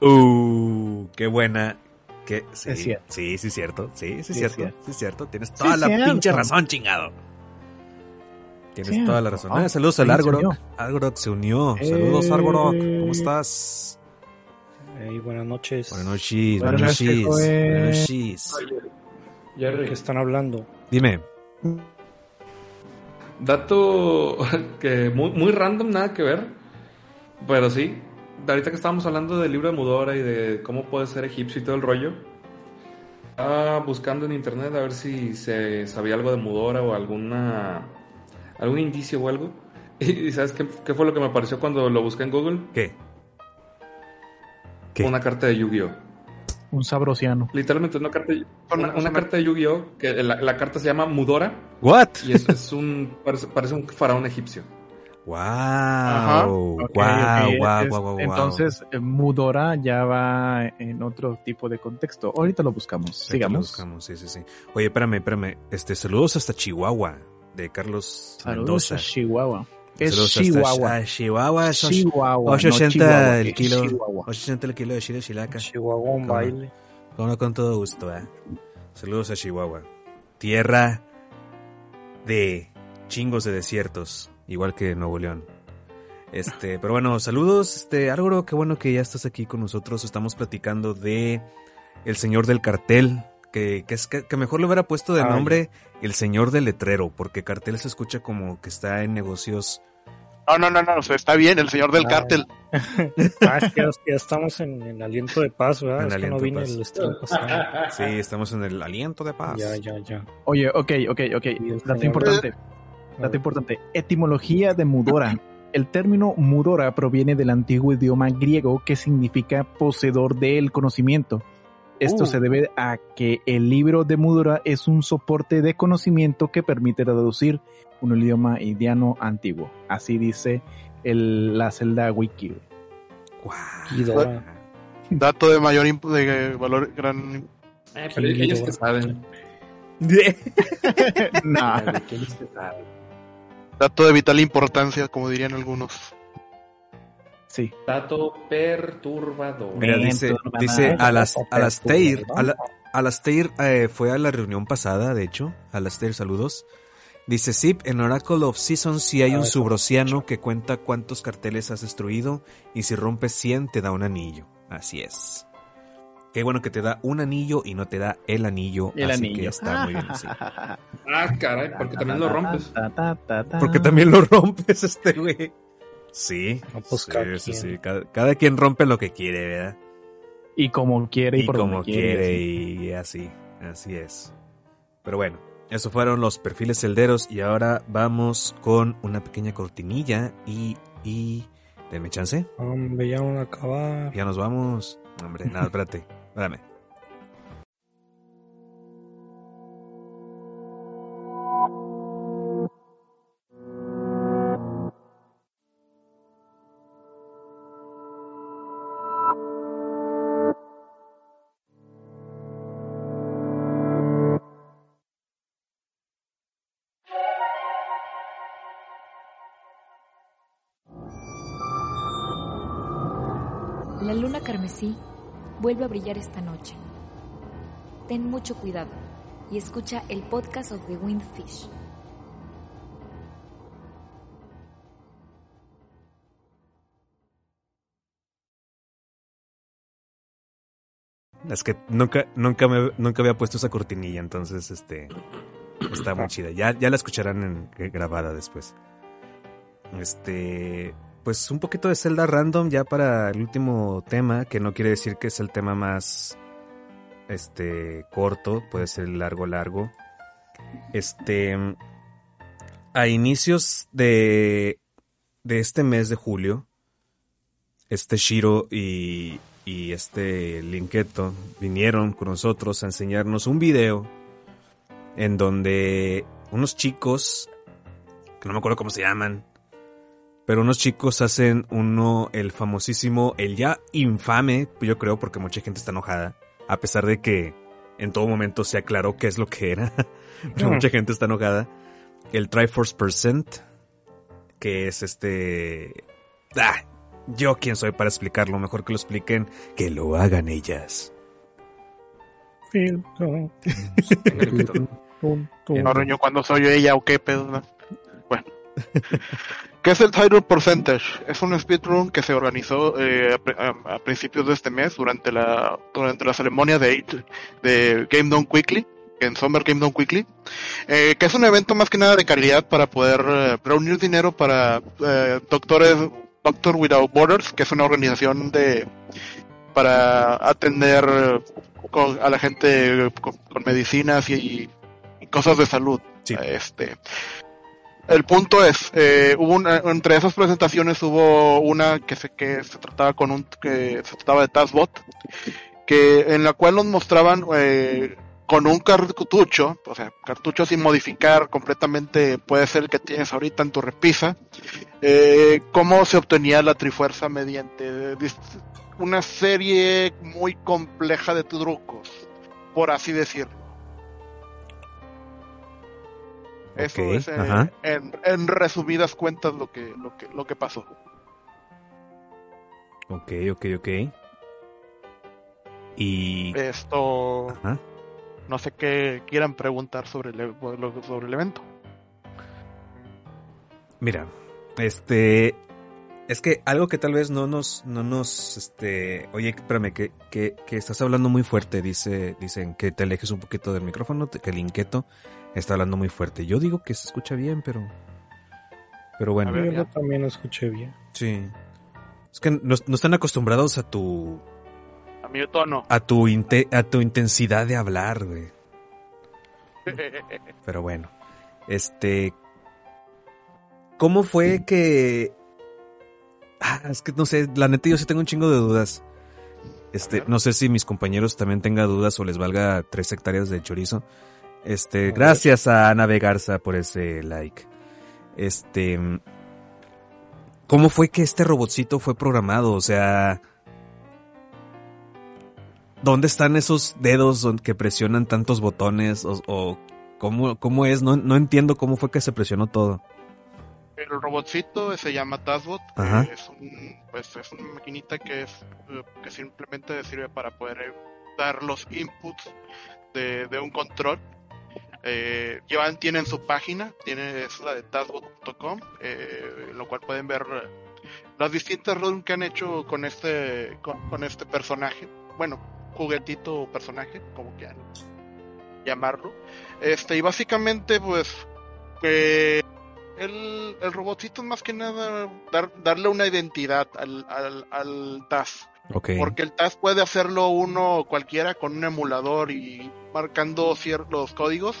Uh, qué buena, que sí, sí, sí, cierto. Sí, sí, cierto. Sí, cierto. Tienes toda la pinche razón, chingado. Tienes toda la razón. Ah, saludos al Argorok. Argorok se unió. Saludos, Argorok. ¿Cómo estás? Hey, buenas noches. Buenas noches. Buenas noches. Buenas noches. ¿Qué están hablando? Dime. Dato que muy, muy random, nada que ver. Pero sí, ahorita que estábamos hablando del libro de Mudora y de cómo puede ser egipcio y todo el rollo, estaba buscando en internet a ver si se sabía algo de Mudora o alguna algún indicio o algo. ¿Y sabes qué, qué fue lo que me apareció cuando lo busqué en Google? ¿Qué? Una carta de Yu-Gi-Oh! Un sabrosiano. Literalmente una carta, una, carta de Yu-Gi-Oh! que la, carta se llama Mudora. ¿What? Y es, es un, parece un faraón egipcio. Wow, wow, wow, wow, Entonces, eh, Mudora ya va en otro tipo de contexto. Ahorita lo buscamos. Sigamos. Lo buscamos, sí, sí, sí. Oye, espérame, espérame. Este, saludos hasta Chihuahua, de Carlos saludos Mendoza. A Chihuahua. Es Chihuahua. Chihuahua. Chihuahua. 880 el kilo. 880 el kilo de chile chilaca. Chihuahua un baile. Con, con todo gusto, eh. Saludos a Chihuahua. Tierra de chingos de desiertos igual que Nuevo León. Este, pero bueno, saludos, este, Álvaro, qué bueno que ya estás aquí con nosotros. Estamos platicando de El Señor del Cartel, que, que, es, que, mejor le hubiera puesto de nombre El Señor del Letrero, porque cartel se escucha como que está en negocios. No, no, no, no, está bien, el señor del cartel. Ah, es que ya estamos en el aliento de paz, ¿verdad? En aliento de paz. Sí, estamos en el aliento de paz. Ya, ya, ya. Oye, ok, ok, ok. Dato importante. Dato importante. Etimología de Mudora. El término Mudora proviene del antiguo idioma griego que significa poseedor del conocimiento. Esto uh. se debe a que el libro de Mudora es un soporte de conocimiento que permite traducir un idioma indiano antiguo. Así dice el, la celda wiki. Wow. Dato de mayor de valor gran. Eh, pero ellos que saben. no. Dato de vital importancia, como dirían algunos. Sí. Dato perturbador. Mira, dice, dice Alastair, Alastair eh, fue a la reunión pasada, de hecho. Alastair, saludos. Dice, sí, en Oracle of Seasons sí hay un subrociano que cuenta cuántos carteles has destruido y si rompes 100 te da un anillo. Así es. Qué bueno que te da un anillo y no te da el anillo. El así anillo. que está muy bien así. ah, caray, porque también lo rompes. Porque también lo rompes, este güey. Sí. No, pues, sí, cada sí, quien. sí. Cada, cada quien rompe lo que quiere, ¿verdad? Y como quiere y, Y por como donde quiere y así. Así es. Pero bueno, esos fueron los perfiles celderos y ahora vamos con una pequeña cortinilla y... y... Denme chance. Hombre, ya van a acabar. Ya nos vamos. Hombre, nada, espérate. Espérame. Vuelve a brillar esta noche. Ten mucho cuidado y escucha el podcast of the Windfish. Es que nunca, nunca, me, nunca había puesto esa cortinilla, entonces este está muy chida. Ya, ya la escucharán en, eh, grabada después. Este, pues un poquito de Zelda random ya para el último tema, que no quiere decir que es el tema más este corto, puede ser largo, largo. Este, a inicios de de este mes de julio, este Shiro y, y este Linketo vinieron con nosotros a enseñarnos un video en donde unos chicos, que no me acuerdo cómo se llaman, pero unos chicos hacen uno, el famosísimo, el ya infame, yo creo porque mucha gente está enojada, a pesar de que en todo momento se aclaró qué es lo que era, pero mucha gente está enojada, el Triforce Percent, que es este... Ah, yo quién soy para explicarlo, mejor que lo expliquen, que lo hagan ellas. No, Roño, cuando soy ella o qué pedo. ¿no? Bueno. ¿Qué es el Title Percentage? Es un speedrun que se organizó eh, a, pri- a- a principios de este mes durante la durante la ceremonia de, de Game Done Quickly, en Summer Game Done Quickly, eh, que es un evento más que nada de calidad para poder eh, reunir dinero para doctores Doctor Without Borders, que es una organización de para atender con- a la gente con, con medicinas y, y cosas de salud. Este, el punto es, eh, hubo una- entre esas presentaciones hubo una que se que se trataba con un que se trataba de Taskbot, que en la cual nos mostraban eh, con un cartucho, o sea, cartucho sin modificar completamente, puede ser el que tienes ahorita en tu repisa, eh, cómo se obtenía la trifuerza mediante una serie muy compleja de trucos, por así decirlo. Eso es eh, en, en resumidas cuentas lo que, lo que, lo que pasó. Ok, ok, ok. Y... Esto, Ajá. no sé qué quieran preguntar sobre el, sobre el evento. Mira, este... Es que algo que tal vez no nos, no nos, este, oye, espérame, que, que, que estás hablando muy fuerte, dice, dicen que te alejes un poquito del micrófono, que el inquieto está hablando muy fuerte. Yo digo que se escucha bien, pero, pero bueno. Yo lo también lo escuché bien. Sí. Es que no, no están acostumbrados a tu, A mi tono. a tu, inte- a tu intensidad de hablar, güey. Pero bueno, este, ¿cómo fue que? Ah, es que no sé, la neta yo sí tengo un chingo de dudas. Este, no sé si mis compañeros también tengan dudas o les valga tres hectáreas de chorizo. Este, gracias a Ana B. Garza por ese like. Este, ¿cómo fue que este robotcito fue programado? O sea, ¿dónde están esos dedos que presionan tantos botones? O, o cómo, cómo es? No, no entiendo cómo fue que se presionó todo. El robotcito se llama eh, Es, un, pues, es una maquinita que, es, eh, que simplemente sirve para poder eh, dar los inputs de, de un control. Eh, tienen su página, tiene, es la de taskbot.com, eh, lo cual pueden ver eh, las distintas runs que han hecho con este, con, este personaje. Bueno, juguetito o personaje, como quieran llamarlo. Este, y básicamente, pues, el, el robotcito es más que nada dar, darle una identidad al, al, al Porque el TAS puede hacerlo uno cualquiera con un emulador y marcando ciertos códigos.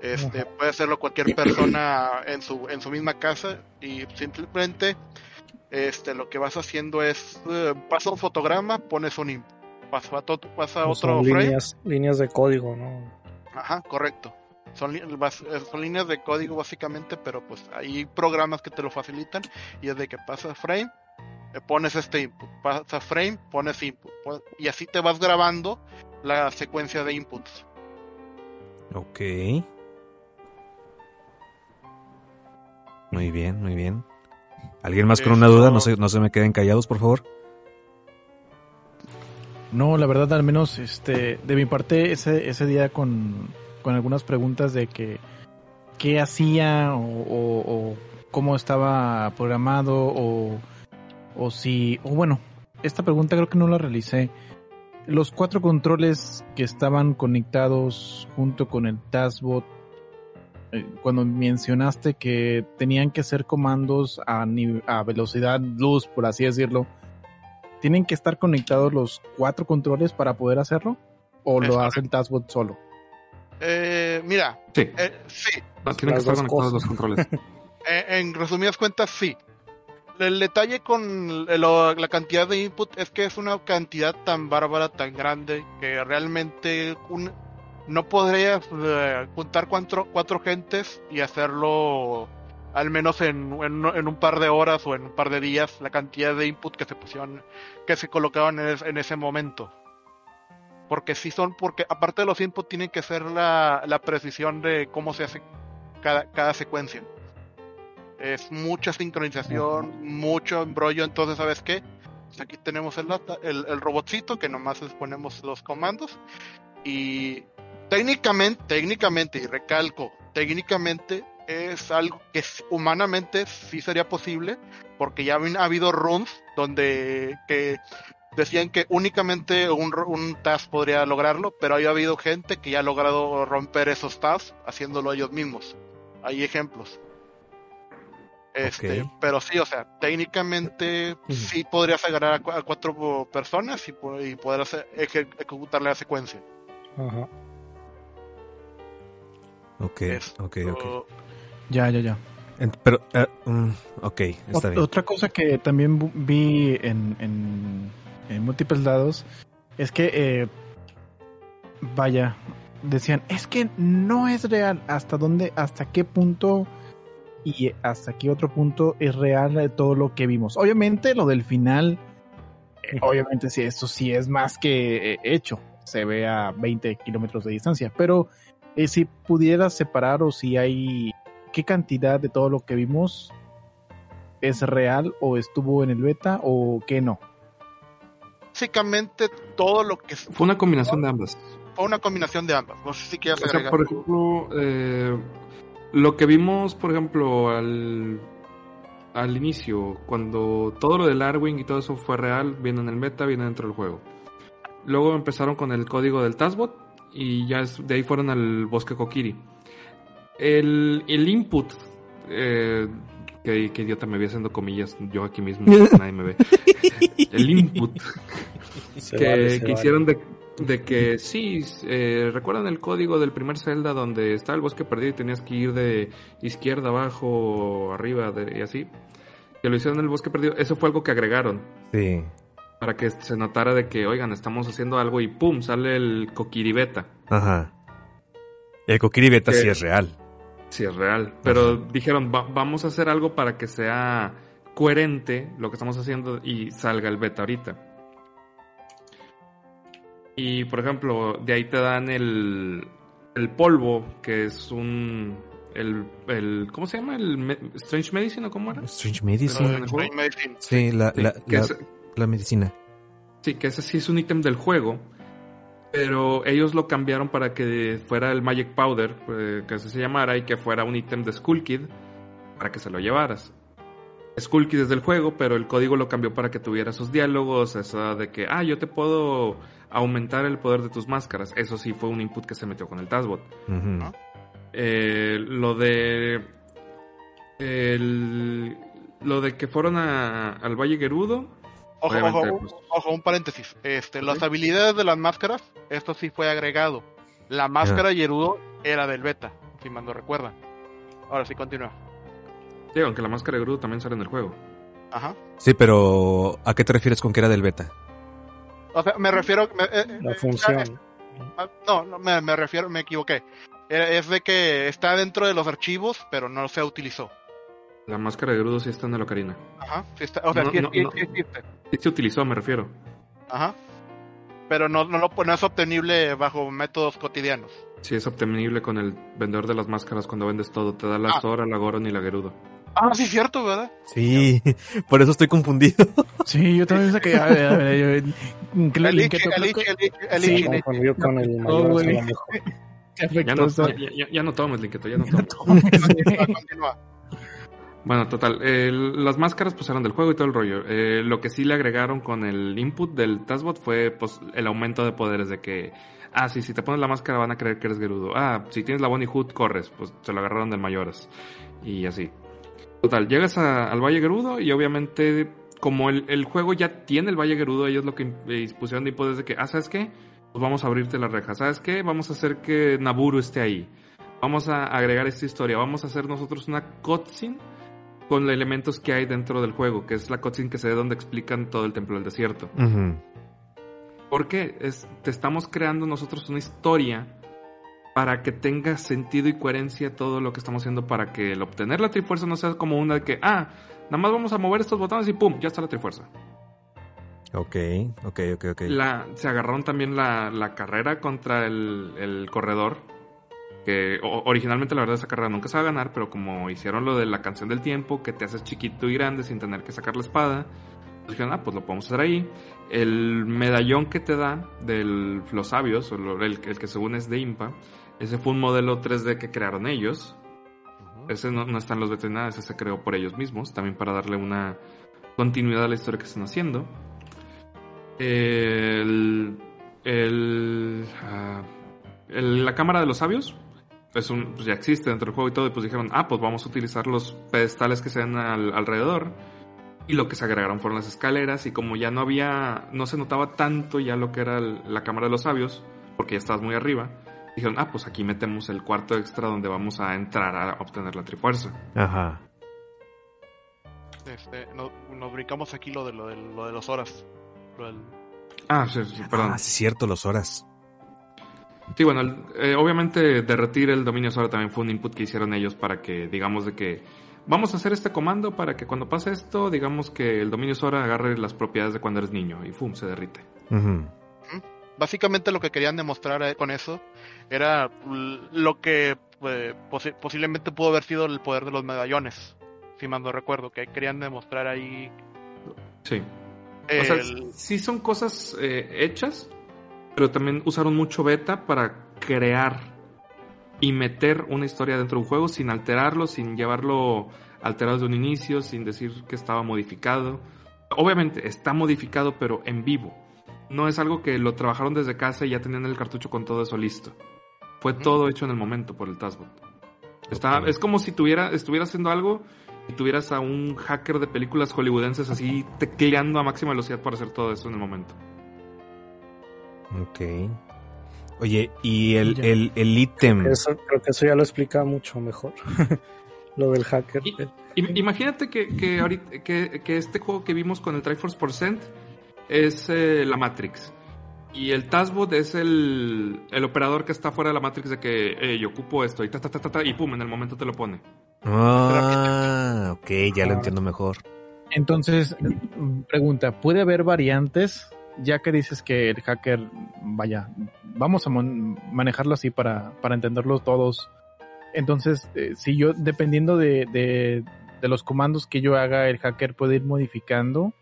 Este, puede hacerlo cualquier persona en su, en su misma casa y simplemente este, lo que vas haciendo es eh, pasa un fotograma, pones un pasa, pasa otro líneas, líneas de código, ¿no? Ajá, correcto. Son, eh, son líneas de código básicamente, pero pues hay programas que te lo facilitan y es de que pasa frame, pones este input, pasa frame, pones input y así te vas grabando la secuencia de inputs. Ok. Muy bien, muy bien. ¿Alguien más con una duda? No se, no se me queden callados, por favor. No, la verdad, al menos este, de mi parte, ese, ese día con, algunas preguntas de que qué hacía o, cómo estaba programado o, o si, o bueno, esta pregunta creo que no la realicé. Los cuatro controles que estaban conectados junto con el Taskbot, eh, cuando mencionaste que tenían que ser comandos a, a velocidad luz, por así decirlo, ¿Tienen que estar conectados los cuatro controles para poder hacerlo? ¿O lo hace el Taskbot solo? Eh, mira, sí. Eh, sí. tienen que estar conectados los controles. Eh, en resumidas cuentas, sí. El detalle con la cantidad de input es que es una cantidad tan bárbara, tan grande, que realmente no podrías juntar cuatro, cuatro gentes y hacerlo al menos en, un par de horas o en un par de días, la cantidad de input que se pusieron, que se colocaban en, ese momento. Porque si son, porque aparte de los inputs tienen que ser la, precisión de cómo se hace cada, secuencia. Es mucha sincronización, mucho embrollo, entonces ¿sabes qué? Pues aquí tenemos el, el, el robotcito que nomás les ponemos los comandos y técnicamente, técnicamente, y recalco, técnicamente es algo que humanamente sí sería posible, porque ya ha habido runs donde decían que únicamente un, un task podría lograrlo, pero ha habido gente que ya ha logrado romper esos tasks haciéndolo ellos mismos. Hay ejemplos. Este, pero sí, o sea, técnicamente sí podrías agarrar a, cuatro personas y, poder hacer, ejecutar la secuencia. Ajá. Ok, ok, ok. Ya, ya, ya. Pero, mm, ok, está bien. Otra cosa que también vi en, en, múltiples lados es que, eh, vaya, decían, es que no es real. ¿Hasta dónde, hasta qué punto y hasta qué otro punto es real de todo lo que vimos? Obviamente, lo del final, eh, obviamente, sí, esto sí es más que hecho. Se ve a 20 kilómetros de distancia, pero si pudieras separar o si hay qué cantidad de todo lo que vimos es real o estuvo en el beta o qué no. Básicamente todo lo que... Fue una combinación de ambas. Fue una combinación de ambas. No sé si quieres agregar. por ejemplo, eh, lo que vimos, por ejemplo, al, al inicio, cuando todo lo del Arwing y todo eso fue real, viene en el meta, viene dentro del juego. Luego empezaron con el código del Taskbot y ya de ahí fueron al bosque Kokiri el, el input, eh, que, que, idiota me voy haciendo comillas, yo aquí mismo, nadie me ve. El input que, hicieron de, de, que sí, eh, ¿recuerdan el código del primer Zelda donde está el bosque perdido y tenías que ir de izquierda abajo, arriba y así? Que lo hicieron en el bosque perdido, eso fue algo que agregaron. Sí. Para que se notara de que, oigan, estamos haciendo algo y pum, sale el Kokiribeta. Ajá. El Kokiribeta sí es real. Sí, es real. Pero dijeron, vamos a hacer algo para que sea coherente lo que estamos haciendo y salga el beta ahorita. Y por ejemplo, de ahí te dan el, el polvo, que es un. El, el, ¿Cómo se llama? ¿El Strange Medicine o cómo era? Strange Medicine. Sí, la, la, la medicina. Sí, que ese sí es un ítem del juego pero ellos lo cambiaron para que fuera el Magic Powder, eh, que así se llamara, y que fuera un ítem de Skull Kid para que se lo llevaras. Skulky desde el juego, pero el código lo cambió para que tuviera sus diálogos, eso de que, ah, yo te puedo aumentar el poder de tus máscaras. Eso sí fue un input que se metió con el Tasbot. Eh, lo de... lo de que fueron al Valle Gerudo. Ojo, ojo, pues, ojo, un paréntesis. Este, Las habilidades de las máscaras, esto sí fue agregado. La máscara Gerudo era del beta, si mal no recuerdan. Ahora sí, continúa. Sí, aunque la máscara de Gerudo también sale en el juego. Ajá. Sí, pero ¿a qué te refieres con que era del beta? O sea, me refiero... Eh, eh, la función. Ah, no, no me, me, refiero, me equivoqué. Es de que está dentro de los archivos, pero no se utilizó. La máscara de Gerudo sí está en el Ocarina. Ajá, sí está, o sea, sí, existe. Sí se utilizó, me refiero. Ajá. Pero no, no, no es obtenible bajo métodos cotidianos. Sí, es obtenible con el vendedor de las máscaras cuando vendes todo. Te da la ah. Sora, la Goron y la Gerudo. Ah, sí, cierto, ¿verdad? Sí, por eso estoy confundido. Sí, yo también sé que. A ver, a ver, yo, con el ya, no, ya, ya, no tomes, Linketo, ya no tomes. Bueno, total, eh, las máscaras pues eran del juego y todo el rollo. Eh, lo que sí le agregaron con el input del Taskbot fue pues el aumento de poderes de que, ah, sí, si te pones la máscara van a creer que eres Gerudo. Ah, si tienes la Bonnie Hood, corres. Pues se lo agarraron del Mayoras. Y así. Total, llegas al Valle Gerudo y obviamente como el, el, juego ya tiene el Valle Gerudo, ellos lo que pusieron de es de que, ah, ¿sabes qué? Pues vamos a abrirte la reja. ¿Sabes qué? Vamos a hacer que Naburu esté ahí. Vamos a agregar esta historia. Vamos a hacer nosotros una cutscene con los elementos que hay dentro del juego, que es la cutscene que se ve donde explican todo el templo del desierto. ¿Por qué? Es, te estamos creando nosotros una historia para que tenga sentido y coherencia todo lo que estamos haciendo para que el obtener la trifuerza no sea como una de que, ah, nada más vamos a mover estos botones y pum, ya está la trifuerza. Ok, ok, ok, ok. La, se agarraron también la, la carrera contra el, el corredor que originalmente la verdad esa carrera nunca se va a ganar, pero como hicieron lo de la canción del tiempo, que te haces chiquito y grande sin tener que sacar la espada, pues dijeron, ah, pues lo podemos hacer ahí. El medallón que te da de los sabios, o el, que según es de Impa, ese fue un modelo 3D que crearon ellos. Ese no, no, está en los veterinarios, ese se creó por ellos mismos, también para darle una continuidad a la historia que están haciendo. El, el, ah, la cámara de los sabios, pues ya existe dentro del juego y todo, y pues dijeron, ah, pues vamos a utilizar los pedestales que se ven alrededor. Y lo que se agregaron fueron las escaleras, y como ya no había, no se notaba tanto ya lo que era la cámara de los sabios, porque ya estabas muy arriba, dijeron, ah, pues aquí metemos el cuarto extra donde vamos a entrar a obtener la trifuerza. Ajá. Este, nos brincamos aquí lo de, lo de, lo de los horas. Ah, sí, perdón. Ah, sí, cierto, los horas. Sí, bueno, eh, obviamente derretir el dominio Sora también fue un input que hicieron ellos para que, digamos, de que vamos a hacer este comando para que cuando pase esto, digamos que el dominio Sora agarre las propiedades de cuando eres niño y ¡fum! se derrite. Básicamente lo que querían demostrar eh, con eso era lo que eh, posiblemente pudo haber sido el poder de los medallones, si mal no recuerdo, que querían demostrar ahí. Sí. O sea, sí son cosas hechas, pero también usaron mucho beta para crear y meter una historia dentro de un juego sin alterarlo, sin llevarlo alterado desde un inicio, sin decir que estaba modificado. Obviamente está modificado, pero en vivo. No es algo que lo trabajaron desde casa y ya tenían el cartucho con todo eso listo. Fue todo hecho en el momento por el Taskbot. Está, Es como si tuviera, estuviera haciendo algo y tuvieras a un hacker de películas hollywoodenses así tecleando a máxima velocidad para hacer todo eso en el momento. Ok. Oye, y el, el, el ítem. Creo, que eso ya lo explica mucho mejor. lo del hacker. imagínate que, que, ahorita, que, que, este juego que vimos con el Triforce Percent es eh, la Matrix. Y el Taskbot es el, el, operador que está fuera de la Matrix de que eh, yo ocupo esto y ta, ta, ta, ta, y pum, en el momento te lo pone. Ah, ok, ya lo entiendo mejor. Entonces, pregunta, ¿puede haber variantes ya que dices que el hacker, vaya, vamos a manejarlo así para, para entenderlo todos. Entonces, eh, si yo, dependiendo de, de, los comandos que yo haga, el hacker puede ir modificando.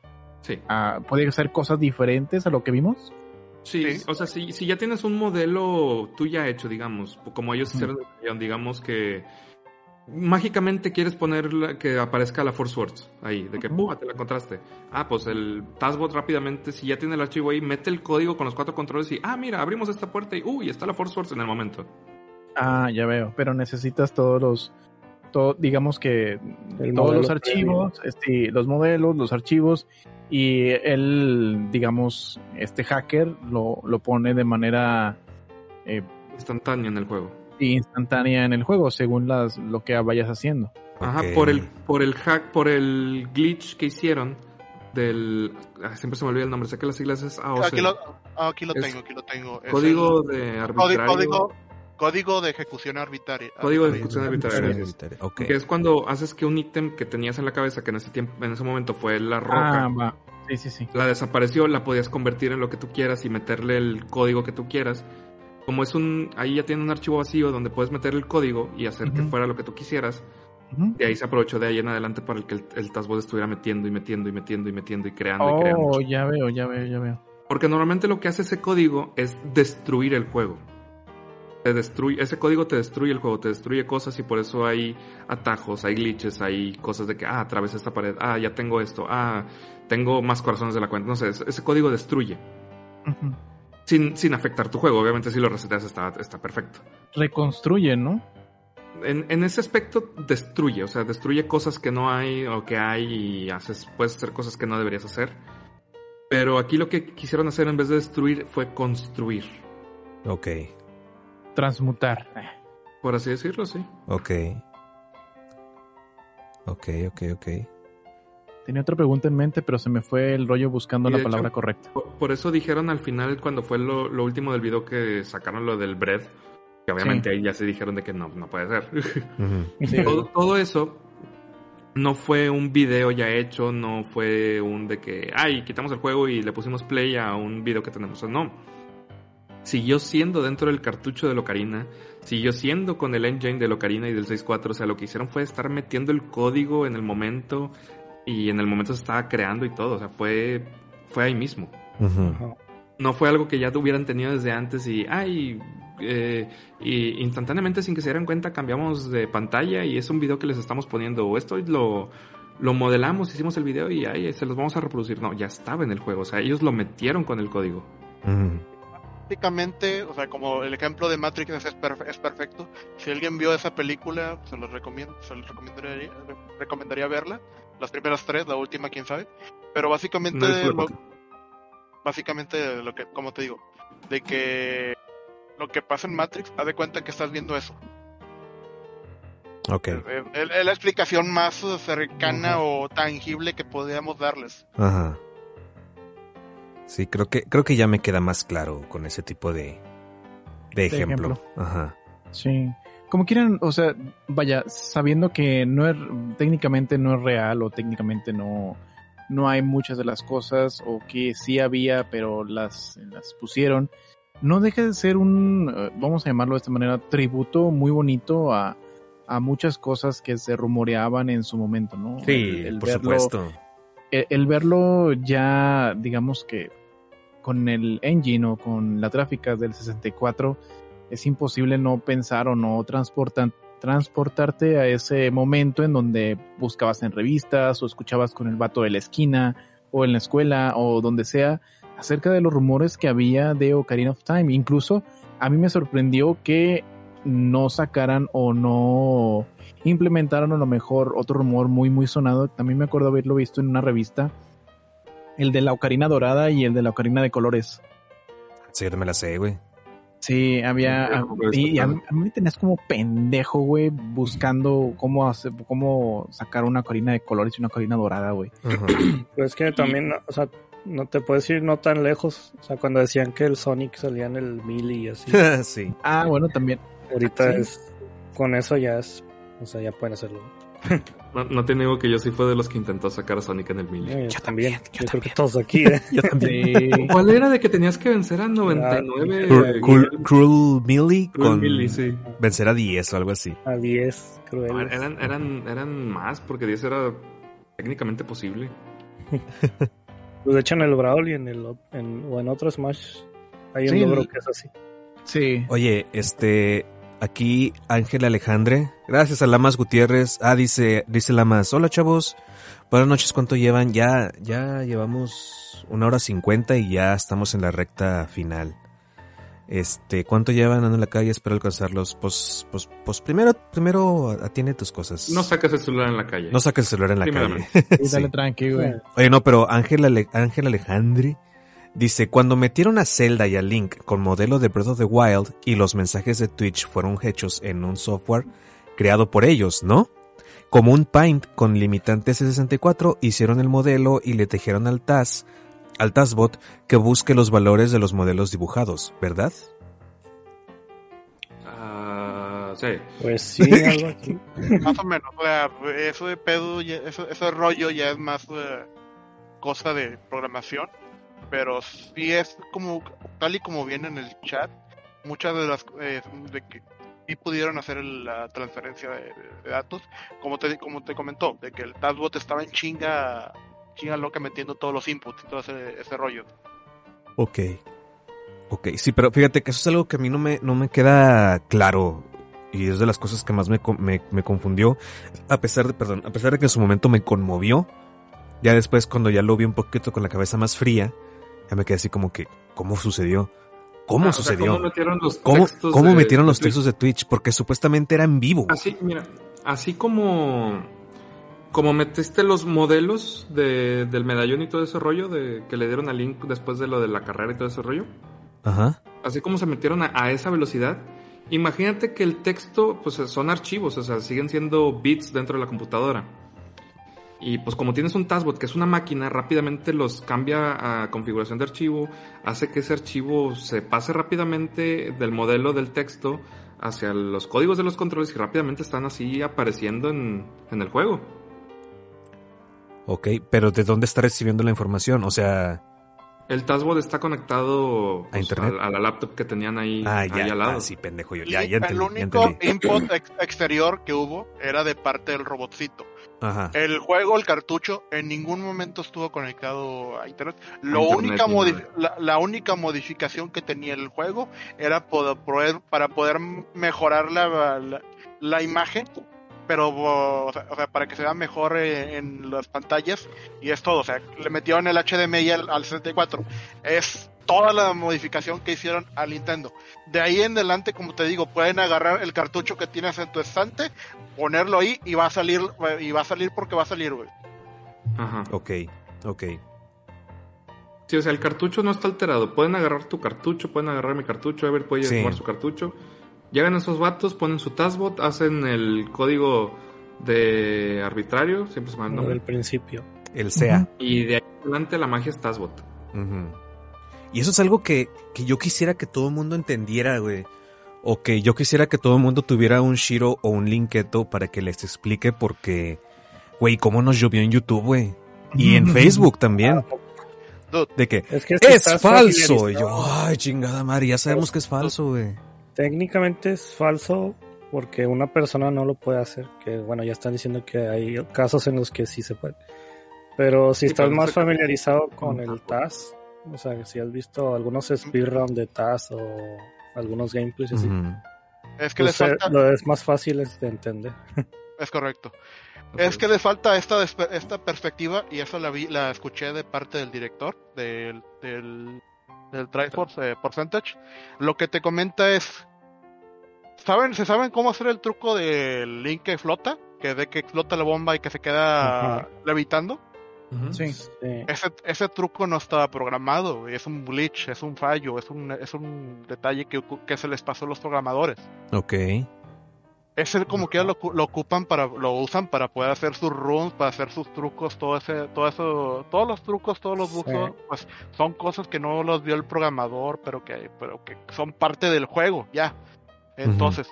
Sí. puede hacer cosas diferentes a lo que vimos. Sí, o sea, si, si ya tienes un modelo tú ya hecho, digamos, como ellos hicieron, digamos que mágicamente quieres poner que aparezca la Force Words ahí, de que ¡pum! te la encontraste. Ah, pues el Taskbot rápidamente, si ya tiene el archivo ahí, mete el código con los cuatro controles y, ah, mira, abrimos esta puerta y, uy, está la Force Words en el momento. Ah, ya veo, pero necesitas todos los, todo, digamos que todos los archivos, este, los modelos, los archivos y él, digamos, este hacker lo, lo pone de manera eh, instantánea en el juego instantánea en el juego según las lo que vayas haciendo. Ajá, por el por el hack, por el glitch que hicieron del ah, siempre se me olvida el nombre, sé que las siglas es AOC. Aquí lo, ah, aquí lo tengo, aquí lo tengo. código de arbitrario. Código, de ejecución arbitraria. Código de ejecución arbitraria. Que es cuando haces que un ítem que tenías en la cabeza, que en ese tiempo, en ese momento fue la roca. Ah, Sí, sí, sí. La desapareció, la podías convertir en lo que tú quieras y meterle el código que tú quieras como es un, ahí ya tiene un archivo vacío donde puedes meter el código y hacer que fuera lo que tú quisieras. Y ahí se aprovechó de ahí en adelante para que el, el Taskbot estuviera metiendo y metiendo y metiendo y metiendo y creando y creando. Oh, ya veo, ya veo, ya veo. Porque normalmente lo que hace ese código es destruir el juego. Te destruye, ese código te destruye el juego, te destruye cosas y por eso hay atajos, hay glitches, hay cosas de que, ah, atravesé esta pared, ah, ya tengo esto, ah, tengo más corazones de la cuenta. No sé, ese, código destruye sin, sin afectar tu juego. Obviamente si lo reseteas está, está perfecto. Reconstruye, ¿no? En, en, ese aspecto destruye, o sea, destruye cosas que no hay o que hay y haces, puedes hacer cosas que no deberías hacer. Pero aquí lo que quisieron hacer en vez de destruir fue construir. Ok. Transmutar. Por así decirlo, sí. Ok. Ok, ok, ok. Tenía otra pregunta en mente, pero se me fue el rollo buscando la palabra correcta. Por, eso dijeron al final, cuando fue lo, último del video que sacaron lo del bread, que obviamente ahí ya se dijeron de que no, no puede ser. todo, eso no fue un video ya hecho, no fue un de que, ay, quitamos el juego y le pusimos play a un video que tenemos. no. Siguió siendo dentro del cartucho de Locarina, siguió siendo con el engine de Locarina y del 6.4. O sea, lo que hicieron fue estar metiendo el código en el momento, y en el momento se estaba creando y todo, o sea, fue, fue ahí mismo. No fue algo que ya hubieran tenido desde antes y, ay, eh, y instantáneamente sin que se dieran cuenta cambiamos de pantalla y es un video que les estamos poniendo, o esto lo, lo modelamos, hicimos el video y ahí se los vamos a reproducir. No, ya estaba en el juego, o sea, ellos lo metieron con el código. Prácticamente, o sea, como el ejemplo de Matrix es, es, perfecto. Si alguien vio esa película, se los recomiendo, se los recomendaría, recomendaría verla las primeras tres, la última quién sabe. Pero básicamente, lo, básicamente lo que, como te digo, de que lo que pasa en Matrix, haz de cuenta que estás viendo eso. Ok. Es, la explicación más cercana o tangible que podríamos darles. Ajá. Sí, creo que, creo que ya me queda más claro con ese tipo de, de, ejemplo. Ajá. Sí como quieran, o sea, vaya, sabiendo que no es, técnicamente no es real o técnicamente no, no hay muchas de las cosas o que sí había, pero las, las pusieron, no deja de ser un, eh, vamos a llamarlo de esta manera, tributo muy bonito a, a muchas cosas que se rumoreaban en su momento, ¿no? Sí, por supuesto. El, el, verlo ya, digamos que con el engine o con la gráfica del 64, es imposible no pensar o no transportarte a ese momento en donde buscabas en revistas o escuchabas con el vato de la esquina o en la escuela o donde sea acerca de los rumores que había de Ocarina of Time. Incluso a mí me sorprendió que no sacaran o no implementaran a lo mejor otro rumor muy muy sonado. También me acuerdo haberlo visto en una revista. El de la Ocarina Dorada y el de la Ocarina de Colores. Sí, yo me la sé, güey. Sí, había. y a, mí me tenías como pendejo, güey, buscando cómo hacer, cómo sacar una corina de colores y una corina dorada, güey. Pues que también, o sea, no te puedes ir no tan lejos. O sea, cuando decían que el Sonic salía en el mil y así. sí. Ah, bueno, también. Ahorita es. Con eso ya es. O sea, ya pueden hacerlo. No, te niego que yo sí fue de los que intentó sacar a Sonic en el mil. Yo, también. Yo, creo que todos aquí, ¿eh? yo también. ¿Cuál era de que tenías que vencer a 99? Ah, Cruel, Cruel Millie con sí. vencer a 10 o algo así. A 10, cruel. eran, eran, eran más, porque 10 era técnicamente posible. pues de hecho en el Brawl y en el en, o en otro Smash hay un logro que es así. Sí. Oye, este aquí Ángel Alejandre. Gracias a Lamas Gutiérrez. Ah, dice, dice Lamas. Hola chavos. Buenas noches, ¿cuánto llevan? Ya, ya llevamos una hora cincuenta y ya estamos en la recta final. Este, ¿cuánto llevan andando en la calle? Espero alcanzarlos. Pues, pues, pues primero, primero atiende tus cosas. No saques el celular en la calle. No saques el celular en la calle. Sí, dale tranqui, güey. Oye, no, pero Ángel Ale Ángel Alejandri dice, cuando metieron a Zelda y a Link con modelo de Breath of the Wild y los mensajes de Twitch fueron hechos en un software creado por ellos, ¿no? Como un Paint con limitantes de 64, hicieron el modelo y le tejieron al TAS al TASBot que busque los valores de los modelos dibujados, ¿verdad? Uh, sí. Pues sí, algo así. más o menos, o sea, eso de pedo, ya, eso, eso de rollo ya es más uh, cosa de programación, pero sí es como, tal y como viene en el chat, muchas de las, eh, de que sí pudieron hacer la transferencia de, datos, como te, como te comentó, de que el TASBot estaba en chinga chinga loca metiendo todos los inputs y todo ese, ese rollo. Ok. Ok, sí, pero fíjate que eso es algo que a mí no me, no me queda claro. Y es de las cosas que más me, me, me confundió. A pesar de, perdón, a pesar de que en su momento me conmovió. Ya después, cuando ya lo vi un poquito con la cabeza más fría, ya me quedé así como que, ¿cómo sucedió? ¿Cómo Ah, o sea, sucedió? ¿cómo metieron los ¿Cómo, textos cómo de- metieron de los textos de Twitch? Porque supuestamente era en vivo. Así, mira, así como como metiste los modelos de, del medallón y todo ese rollo de que le dieron a Link después de lo de la carrera y todo ese rollo, Ajá. así como se metieron a, a esa velocidad, imagínate que el texto, pues son archivos, o sea, siguen siendo bits dentro de la computadora. Y pues como tienes un taskbot que es una máquina, rápidamente los cambia a configuración de archivo, hace que ese archivo se pase rápidamente del modelo del texto hacia los códigos de los controles y rápidamente están así apareciendo en, en el juego. Ok, pero ¿de dónde está recibiendo la información? O sea, El taskbot está conectado pues, internet? A, a la laptop que tenían ahí, ah, ahí ya, al lado. ah, sí, pendejo yo. Ya, Y ya entendí, el ya único entendí. input ex- exterior que hubo era de parte del robotcito. Ajá. El juego, el cartucho, en ningún momento estuvo conectado a internet. Lo internet única la, la única modificación que tenía el juego era poder, poder- para poder mejorar la, la, la imagen, pero o sea, o sea, para que se vea mejor eh, en las pantallas y es todo. O sea, le metieron el HDMI al, al 64. Es toda la modificación que hicieron al Nintendo. De ahí en adelante, como te digo, pueden agarrar el cartucho que tienes en tu estante, ponerlo ahí y va a salir y va a salir porque va a salir, güey. Ajá. Ok, ok. Sí, o sea, el cartucho no está alterado. Pueden agarrar tu cartucho, pueden agarrar mi cartucho, Ever puede Sí. jugar su cartucho. Llegan esos vatos, ponen su taskbot, hacen el código de arbitrario, siempre se me el nombre. del principio. El SEA. Y de ahí adelante la magia es taskbot. Ujú. Y eso es algo que, que yo quisiera que todo el mundo entendiera, güey. O que yo quisiera que todo el mundo tuviera un Shiro o un Linketo para que les explique porque, güey, cómo nos llovió en YouTube, güey. Y en Facebook también. Dude, De que Es que si es estás falso. Y yo, ay, chingada madre, ya sabemos que es falso, güey. Técnicamente es falso porque una persona no lo puede hacer. Que bueno, ya están diciendo que hay casos en los que sí se puede. Pero si Sí, estás más familiarizado con el TAS, o sea, si has visto algunos speedrun de TAS o algunos gameplays así, es que le pues, eh, falta, lo es más fácil es de entender. es correcto. Es que le falta esta despe- esta perspectiva y eso la vi, la escuché de parte del director del del, del Triforce eh, Percentage. Lo que te comenta es saben se saben cómo hacer el truco del link que flota, que de que explota la bomba y que se queda levitando. Sí. Sí. Ese, ese truco no estaba programado, es un glitch, es un fallo, es un, es un detalle que, que se les pasó a los programadores. Ok. Ese como que lo, lo ocupan para, lo usan para poder hacer sus runs, para hacer sus trucos, todo ese, todo eso, todos los trucos, todos los bugs, Sí. pues son cosas que no los vio el programador, pero que, pero que son parte del juego, ya. Entonces,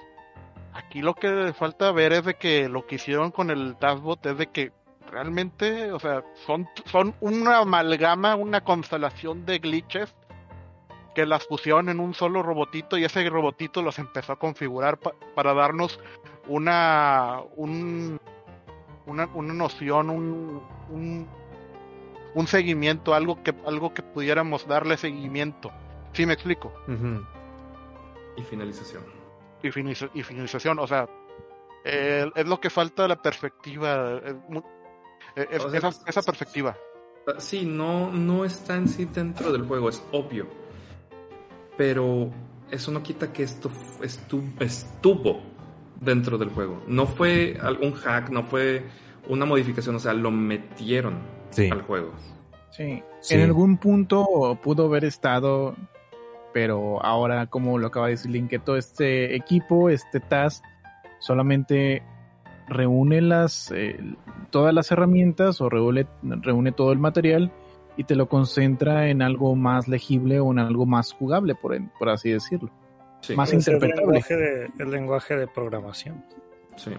aquí lo que falta ver es de que lo que hicieron con el Taskbot es de que realmente, o sea, son, son una amalgama, una constelación de glitches que las pusieron en un solo robotito y ese robotito los empezó a configurar pa- para darnos una un, una, una noción, un, un, un seguimiento, algo que algo que pudiéramos darle seguimiento. ¿Sí me explico? Y finalización. y, finalización. O sea, es lo que falta la perspectiva. esa, perspectiva. Sí, no, no está en sí dentro del juego, es obvio. Pero eso no quita que esto estuvo dentro del juego. No fue algún hack, no fue una modificación, o sea, lo metieron al juego. Sí. en algún punto pudo haber estado, pero ahora, como lo acaba de decir Link, que todo este equipo, este task, solamente reúne las eh, todas las herramientas o reúne, reúne todo el material y te lo concentra en algo más legible o en algo más jugable, por, por así decirlo. Más interpretable. El lenguaje, de, el lenguaje de programación. Sí.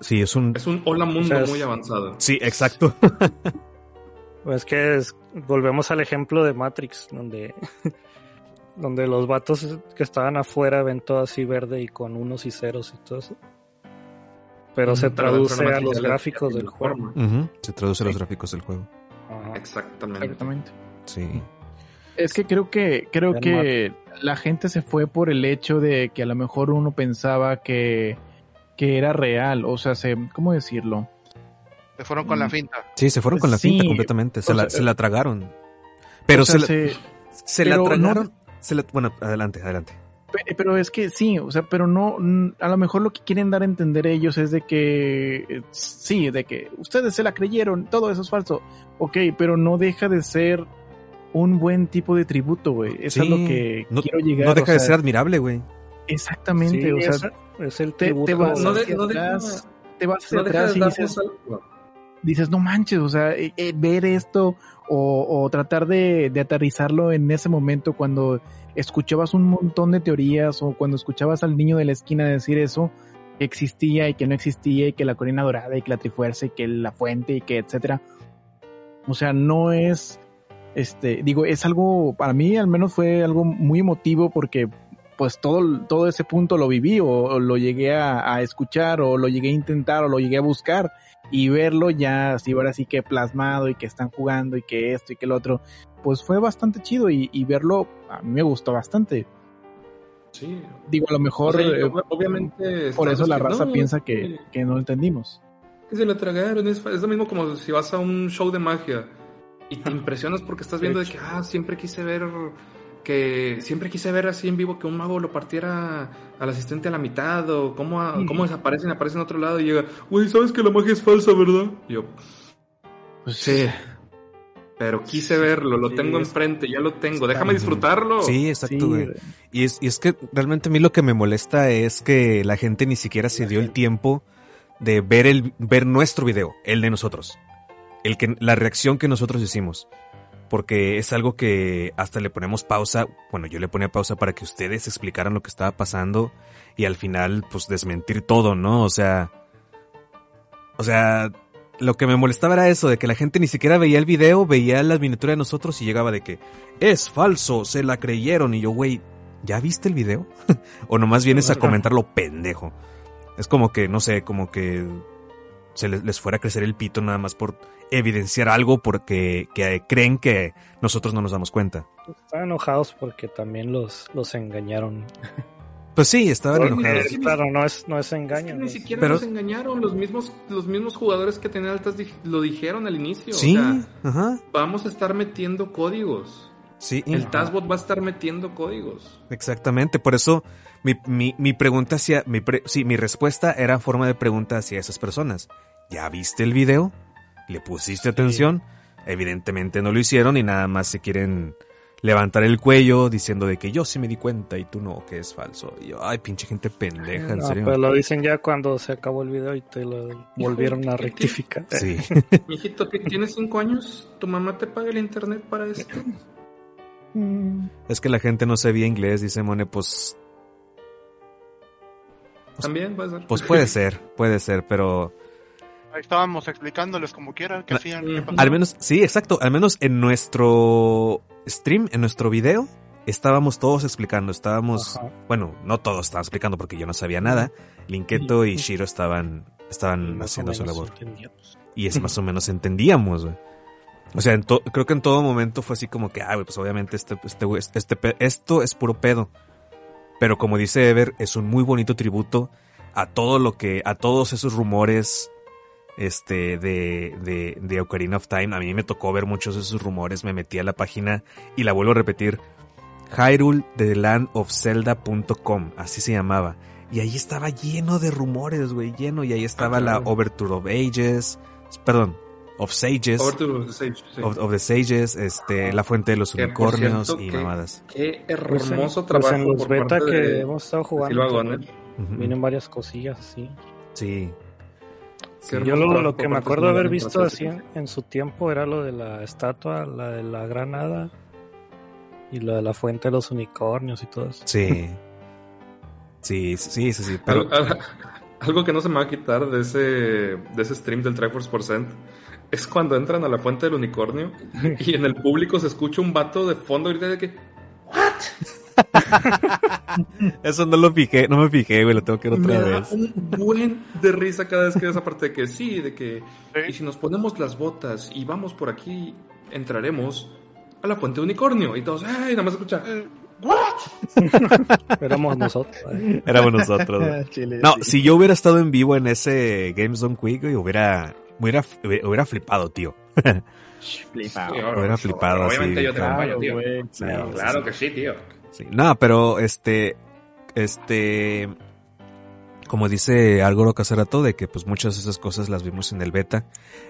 Sí, es un... Es un hola mundo muy avanzado. Sí, exacto. pues que es, volvemos al ejemplo de Matrix, donde, donde los vatos que estaban afuera ven todo así verde y con unos y ceros y todo eso. Pero se traduce a los gráficos del juego. Se traduce a los gráficos del juego. Exactamente. Exactamente. Sí. Es que creo que creo que la gente se fue por el hecho de que a lo mejor uno pensaba que, que era real, o sea, se, ¿cómo decirlo? Se fueron con la mm. finta. Sí, se fueron con la finta completamente, se, la, se la tragaron. Pero se, la, se la tragaron. bueno, adelante, adelante. Pero es que sí, o sea, pero no, a lo mejor lo que quieren dar a entender ellos es de que, sí, de que ustedes se la creyeron, todo eso es falso, ok, pero no deja de ser un buen tipo de tributo, güey. Eso es lo que no, quiero llegar. No deja de ser admirable, güey. Exactamente, o sea, es el te, te, vas no hacia atrás, te vas y dices, dices, no manches, o sea, eh, eh, ver esto o, tratar de, de, aterrizarlo en ese momento cuando escuchabas un montón de teorías o cuando escuchabas al niño de la esquina decir eso, que existía y que no existía y que la corina dorada y que la trifuerza y que la fuente y que etcétera. O sea, no es, este, digo, es algo, para mí al menos fue algo muy emotivo porque pues todo, todo ese punto lo viví o, lo llegué a, escuchar o lo llegué a intentar o lo llegué a buscar y verlo ya así ahora sí que plasmado y que están jugando y que esto y que el otro, pues fue bastante chido y, verlo a mí me gustó bastante. Sí. Digo, a lo mejor eh, obviamente por eso la raza piensa que, que, no entendimos. Que se tragaron, es, es lo mismo como si vas a un show de magia y te impresionas porque estás viendo de que, ah, siempre quise ver que siempre quise ver así en vivo que un mago lo partiera al asistente a la mitad o cómo, cómo desaparecen, aparecen en otro lado y llega, güey, sabes que la magia es falsa, ¿verdad? Y yo, pues sí. Pero quise verlo, lo tengo enfrente, ya lo tengo, déjame disfrutarlo. Sí, exacto, güey. Y es, y es que realmente a mí lo que me molesta es que la gente ni siquiera se dio el tiempo de ver el ver nuestro video, el de nosotros. El que la reacción que nosotros hicimos porque es algo que hasta le ponemos pausa, bueno, yo le ponía pausa para que ustedes explicaran lo que estaba pasando y al final pues desmentir todo, ¿no? O sea, o sea, lo que me molestaba era eso, de que la gente ni siquiera veía el video, veía la miniatura de nosotros y llegaba de que es falso, se la creyeron y yo, güey, ¿ya viste el video? o nomás vienes a comentar lo pendejo. Es como que, no sé, como que se les, fuera a crecer el pito nada más por evidenciar algo porque creen que nosotros no nos damos cuenta. Están enojados porque también los, los engañaron. Pues sí, estaban enojados. claro, no es, no es engaño. ni siquiera nos engañaron. Los mismos, los mismos jugadores que tenían altas lo dijeron al inicio. Sí, ajá. Vamos a estar metiendo códigos. Sí. El Taskbot va a estar metiendo códigos. Exactamente, por eso mi, mi, mi pregunta hacia, mi sí, mi respuesta era forma de pregunta hacia esas personas. ¿Ya viste el video? ¿Le pusiste atención? Evidentemente no lo hicieron y nada más se quieren levantar el cuello diciendo de que yo sí me di cuenta y tú no, que es falso. Y yo, ay, pinche gente pendeja, en serio. Pero lo dicen ya cuando se acabó el video y te lo volvieron a rectificar. Sí. Hijito, que tienes cinco años, tu mamá te paga el internet para esto. Es que la gente no sabía inglés, dice Mone, pues... pues También puede ser. Pues puede ser, puede ser, pero Ahí estábamos explicándoles como quieran qué hacían. al menos, sí, exacto. Al menos en nuestro stream, en nuestro video, estábamos todos explicando. Estábamos, bueno, no todos estaban explicando porque yo no sabía nada. Linketo y Shiro estaban, estaban haciendo su labor. Y es más o menos entendíamos, O sea, creo que en todo momento fue así como que, ah, pues obviamente este, este, este, esto es puro pedo. Pero como dice Ever, es un muy bonito tributo a todo lo que, a todos esos rumores este, de, de, de Ocarina of Time. A mí me tocó ver muchos de esos rumores, me metí a la página y la vuelvo a repetir. Hyrule the Land of Zelda.com, así se llamaba. Y ahí estaba lleno de rumores, güey, lleno. Y ahí estaba Ah, la. Overture of Ages, perdón, of Sages. Overture of the Sage, sí. Of, of the Sages, este, La Fuente de los Que, Unicornios cierto, y que- mamadas. Qué Pues en- hermoso pues trabajo en los por beta parte que de- hemos estado jugando. Vienen varias cosillas así. Sí. Sí, yo lo, lo que me acuerdo de haber visto así en, en su tiempo era lo de la estatua, la de la granada y lo de la fuente de los unicornios y todo eso. Sí. Sí, sí, sí, sí. Pero, Al- al- algo que no se me va a quitar de ese, de ese stream del Triforce Percent es cuando entran a la fuente del unicornio y en el público se escucha un vato de fondo grita de que eso no lo fijé, no me fijé, güey, lo tengo que ver me otra da vez. un buen de risa cada vez que esa parte de que sí, de que y si nos ponemos las botas y vamos por aquí, entraremos a la fuente de unicornio y todos, ay, nada más escucha. Éramos nosotros. ¿eh? Éramos nosotros. güey. Chile, No, sí. si yo hubiera estado en vivo en ese Games Done Quick, güey, hubiera, hubiera, hubiera flipado, tío. Flipado. Sí, Hubiera flipado así. Obviamente yo te Claro, acompaño, tío. claro. sí, Claro sí. que sí, tío. Sí. No, pero este, este, como dice Álvaro Casarato, de que pues muchas de esas cosas las vimos en el beta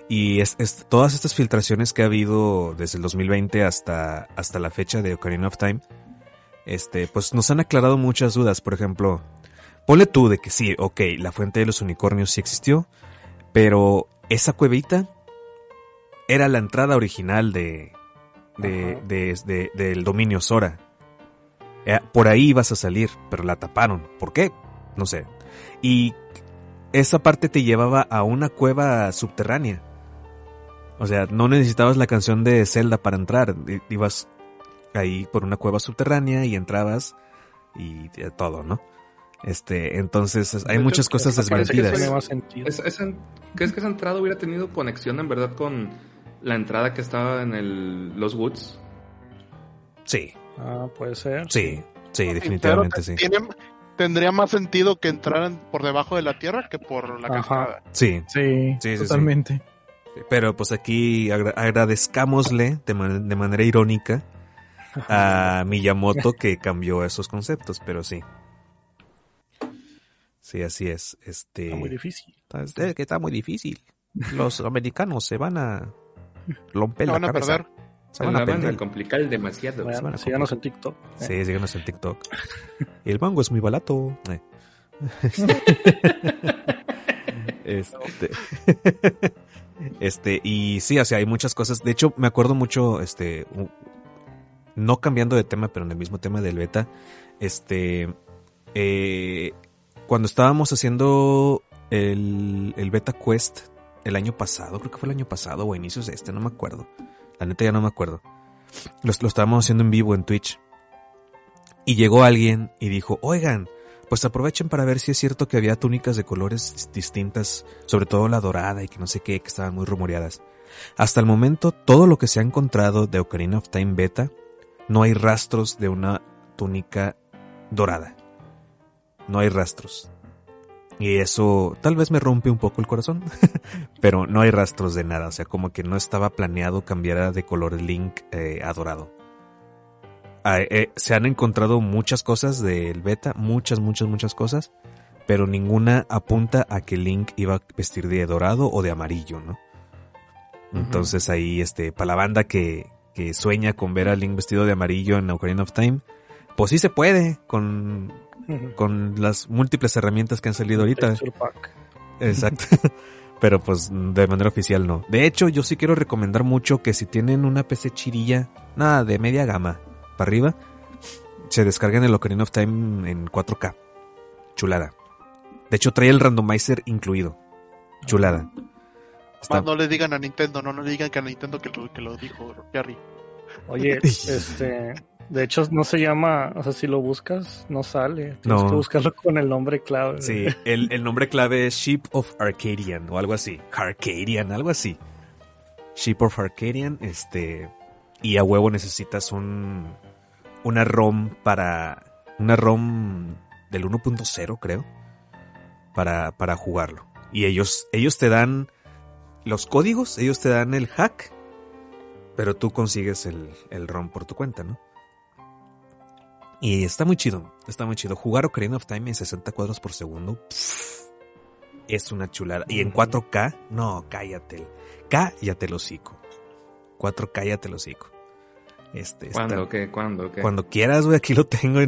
y es, es- todas estas filtraciones que ha habido desde el 2020 hasta, hasta la fecha de Ocarina of Time, este, pues nos han aclarado muchas dudas. Por ejemplo, ponle tú de que sí, ok, la fuente de los unicornios sí existió, pero esa cuevita era la entrada original de, de, de- de- del dominio Sora. Eh, Por ahí ibas a salir, pero la taparon. ¿Por qué? No sé. Y esa parte te llevaba a una cueva subterránea. O sea, no necesitabas la canción de Zelda para entrar. I- Ibas ahí por una cueva subterránea y entrabas y eh, todo, ¿no? Este, entonces hay hecho, muchas cosas que desmentidas. Tiene más sentido. Esa- esa- ¿Crees que esa entrada hubiera tenido conexión en verdad con la entrada que estaba en el, los Woods? Sí, Ah, puede ser. sí, sí, definitivamente sí. tiene- tendría más sentido que entraran por debajo de la tierra que por la cascada. Sí, Sí, Sí, sí, sí. totalmente. Pero pues aquí agra- agradezcámosle de, man- de manera irónica a Miyamoto que cambió esos conceptos, pero sí. Sí, así es. Este, Está muy difícil. está- es que está muy difícil. Los americanos se van a romper la van a cabeza. perder. Se van a perder. complicar demasiado. van a Bueno, síganos en TikTok. ¿eh? Sí, síganos en TikTok. Y el mango es muy barato. Eh. Este. Este, y sí, o sea, hay muchas cosas. De hecho, me acuerdo mucho, este, no cambiando de tema, pero en el mismo tema del beta, este, eh, cuando estábamos haciendo el, el beta quest el año pasado, creo que fue el año pasado o a inicios de este, no me acuerdo. La neta ya no me acuerdo. Lo, estábamos haciendo en vivo en Twitch. Y llegó alguien y dijo, oigan, pues aprovechen para ver si es cierto que había túnicas de colores dis- distintas, sobre todo la dorada y que no sé qué, que estaban muy rumoreadas. Hasta el momento, todo lo que se ha encontrado de Ocarina of Time Beta, no hay rastros de una túnica dorada. No hay rastros. Y eso tal vez me rompe un poco el corazón, pero no hay rastros de nada, o sea, como que no estaba planeado cambiar de color Link eh, a dorado. Ah, eh, se han encontrado muchas cosas del beta, muchas, muchas, muchas cosas, pero ninguna apunta a que Link iba a vestir de dorado o de amarillo, ¿no? Entonces ahí, este, para la banda que, que sueña con ver a Link vestido de amarillo en Ocarina of Time, pues sí se puede con, con las múltiples herramientas que han salido ahorita. Pack. Exacto. Pero pues de manera oficial no. De hecho, yo sí quiero recomendar mucho que si tienen una PC chirilla, nada, de media gama para arriba, se descarguen el Ocarina of Time en 4K. Chulada. De hecho, trae el randomizer incluido. Chulada. Está- Más no le digan a Nintendo, no, no le digan que a Nintendo que lo, que lo dijo Jerry. Oye, este, de hecho no se llama, o sea, si lo buscas, no sale. Tienes No. que buscarlo con el nombre clave. Sí, el, el nombre clave es Ship of Arcadian o algo así. Arcadian, algo así. Ship of Arcadian, este. Y a huevo necesitas un. Una ROM para una ROM del 1.0, creo, para, para jugarlo. Y ellos, ellos te dan los códigos, ellos te dan el hack, pero tú consigues el, el ROM por tu cuenta, ¿no? Y está muy chido, está muy chido. Jugar Ocarina of Time en 60 cuadros por segundo es una chulada. Y en 4K, no, cállate. Cállate el hocico. 4K, cállate el hocico. Este, ¿Cuándo? ¿Qué? ¿Cuándo? ¿Qué? Cuando quieras, güey, aquí lo tengo. Y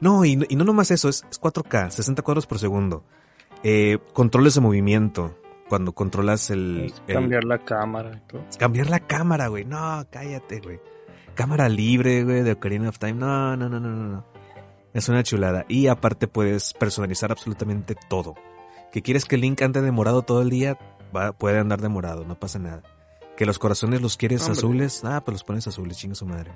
no, y, no, y, no nomás eso, es, 4K, 60 cuadros por segundo. Eh, controles de movimiento. Cuando controlas el, Cambiar la cámara y todo. Cambiar la cámara, güey. No, cállate, güey. Cámara libre, güey, de Ocarina of Time. No, no, no, no, no. Es una chulada. Y aparte puedes personalizar absolutamente todo. Que quieres que Link ande demorado todo el día, va, puede andar demorado, no pasa nada. Que los corazones los quieres azules, ah, pues los pones azules, chinga su madre.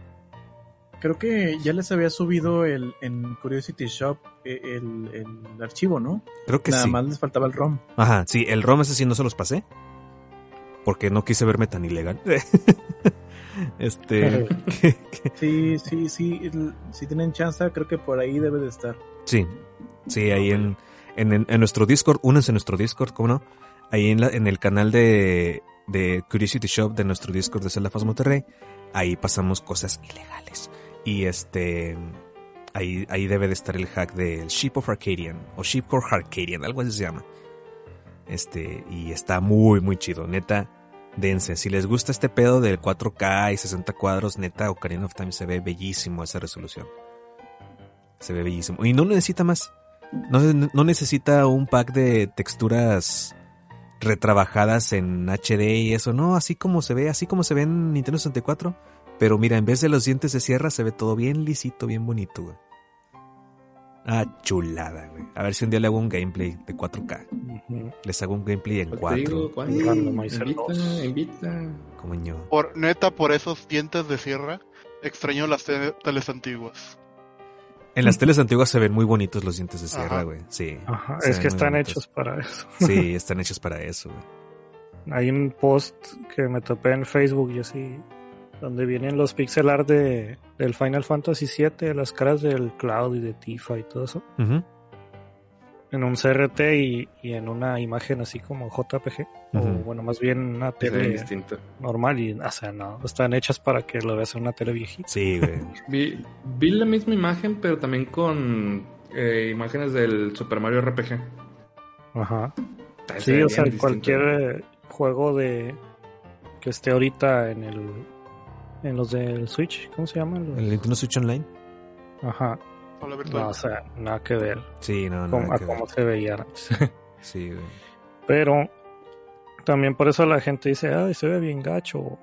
Creo que ya les había subido el, en Curiosity Shop eh, el, archivo, ¿no? Creo que sí. Nada más les faltaba el ROM. Ajá, sí, el ROM ese sí no se los pasé. Porque no quise verme tan ilegal. este. sí, sí, sí. Si tienen chance, creo que por ahí debe de estar. Sí, sí, ahí en, en, en, nuestro Discord. Únanse a nuestro Discord, ¿cómo no? Ahí en, la, en el canal de, de Curiosity Shop de nuestro Discord de Zelda Faz Monterrey, ahí pasamos cosas ilegales. Y este, ahí, ahí debe de estar el hack del Ship of Arcadian, o Ship Core Arcadian, algo así se llama. Este, y está muy, muy chido, neta, dense. Si les gusta este pedo del 4K y 60 cuadros, neta, Ocarina of Time se ve bellísimo esa resolución. Se ve bellísimo. Y no necesita más. No, no necesita un pack de texturas retrabajadas en HD y eso, no, así como se ve, así como se ve en Nintendo 64. Pero mira, en vez de los dientes de sierra se ve todo bien lisito, bien bonito, güey. Ah, chulada, güey. A ver si un día le hago un gameplay de 4K. Les hago un gameplay en 4. Pues invita, invita. Como yo. Por, neta, por esos dientes de sierra, extraño las teles antiguas. En las teles antiguas se ven muy bonitos los dientes de sierra, güey. Sí. Ajá. Es que están hechos para eso. Sí, están hechos para eso, güey. Hay un post que me topé en Facebook y así, donde vienen los pixel art de, del Final Fantasy VII, las caras del Cloud y de Tifa y todo eso. En un CRT y, y, en una imagen así como JPG. O bueno, más bien una tele normal. Y, o sea, no, están hechas para que lo veas en una tele viejita. Sí, güey. vi, vi la misma imagen, pero también con eh, imágenes del Super Mario RPG. Ajá. Sí, o sea, cualquier juego de que esté ahorita en el en los del Switch, ¿cómo se llama? El Nintendo Switch Online. Ajá. No, o sea, nada que ver. Sí, no, no. A cómo se veía antes. sí, güey. Pero también por eso la gente dice, ay, se ve bien gacho.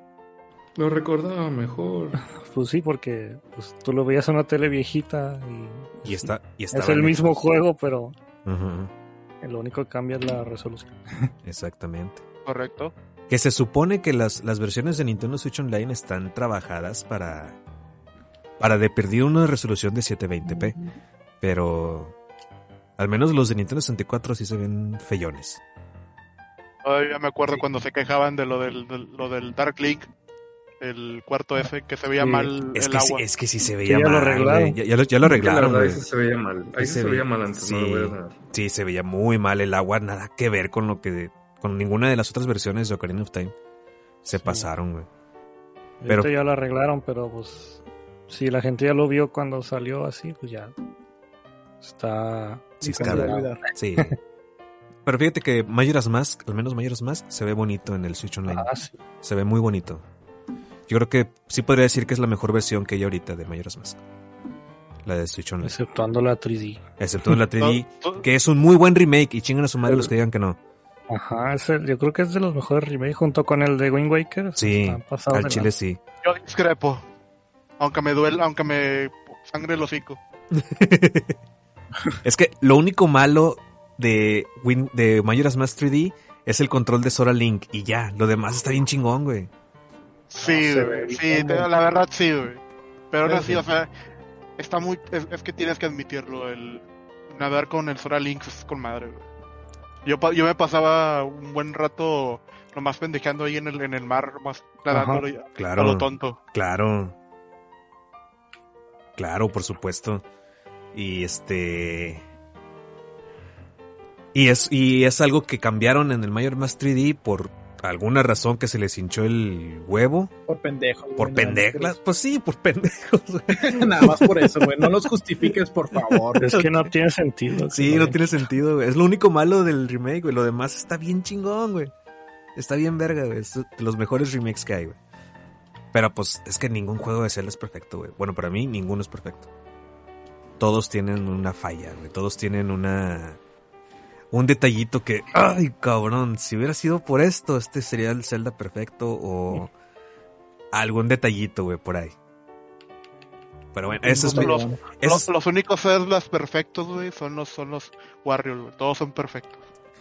Lo recordaba mejor. pues sí, porque pues, tú lo veías en una tele viejita y, y está, y es el mismo juego, pero lo único que cambia es la resolución. Exactamente. Correcto. Que se supone que las, las versiones de Nintendo Switch Online están trabajadas para, para de perdido una resolución de 720p. Pero al menos los de Nintendo 64 sí se ven feyones. Todavía me acuerdo cuando se quejaban de lo del, lo del Dark Link, el cuarto F, que se veía mal es el que agua. Sí, es que sí se veía mal. Lo arreglaron. Ya, lo, ya, lo, arreglaron. Ahí se veía mal. Ahí se, veía mal antes. Sí, no sí, se veía muy mal el agua. Nada que ver con lo que con ninguna de las otras versiones de Ocarina of Time. Se pasaron, güey. Pero ya lo arreglaron, pero pues si la gente ya lo vio cuando salió así, pues ya está sí, está Sí. Pero fíjate que Majora's Mask, al menos Majora's Mask, se ve bonito en el Switch Online. Ah, sí. Se ve muy bonito. Yo creo que sí podría decir que es la mejor versión que hay ahorita de Majora's Mask. La de Switch Online. Exceptuando la 3D. Exceptuando la 3D, que es un muy buen remake y chingan a su madre los que digan que no. Ajá, yo creo que es de los mejores remakes junto con el de Wind Waker. Sí, al chile sí. Yo discrepo. Aunque me duele, aunque me sangre el hocico. es que lo único malo de, Win, de Majora's Mask 3D es el control de Sora Link y ya, lo demás está bien chingón, güey. Sí, güey, sí, la verdad sí, güey. Pero ahora sí, o sea, está muy, es, es, que tienes que admitirlo, el nadar con el Sora Link es con madre, güey. Yo, yo me pasaba un buen rato nomás pendejeando ahí en el, en el mar, más nadando claro, a lo tonto. Claro. Claro, por supuesto. Y este... Y es, y es algo que cambiaron en el Mayor Más 3D por alguna razón que se les hinchó el huevo. Por pendejos. Por pendejos. Pues sí, por pendejos. nada más por eso, güey. No los justifiques, por favor. Es que no tiene sentido. Sí, no tiene sentido, güey. Es lo único malo del remake, güey. Lo demás está bien chingón, güey. Está bien verga, güey. Es de los mejores remakes que hay, güey. Pero pues es que ningún juego de Zelda es perfecto, güey. Bueno, para mí ninguno es perfecto. Todos tienen una falla, güey. Todos tienen una un detallito que, ay cabrón, si hubiera sido por esto, este sería el Zelda perfecto o algún detallito, güey, por ahí. Pero bueno, eso es los, los, los, únicos Zeldas perfectos, güey, son los, son los Warriors, güey. Todos son perfectos.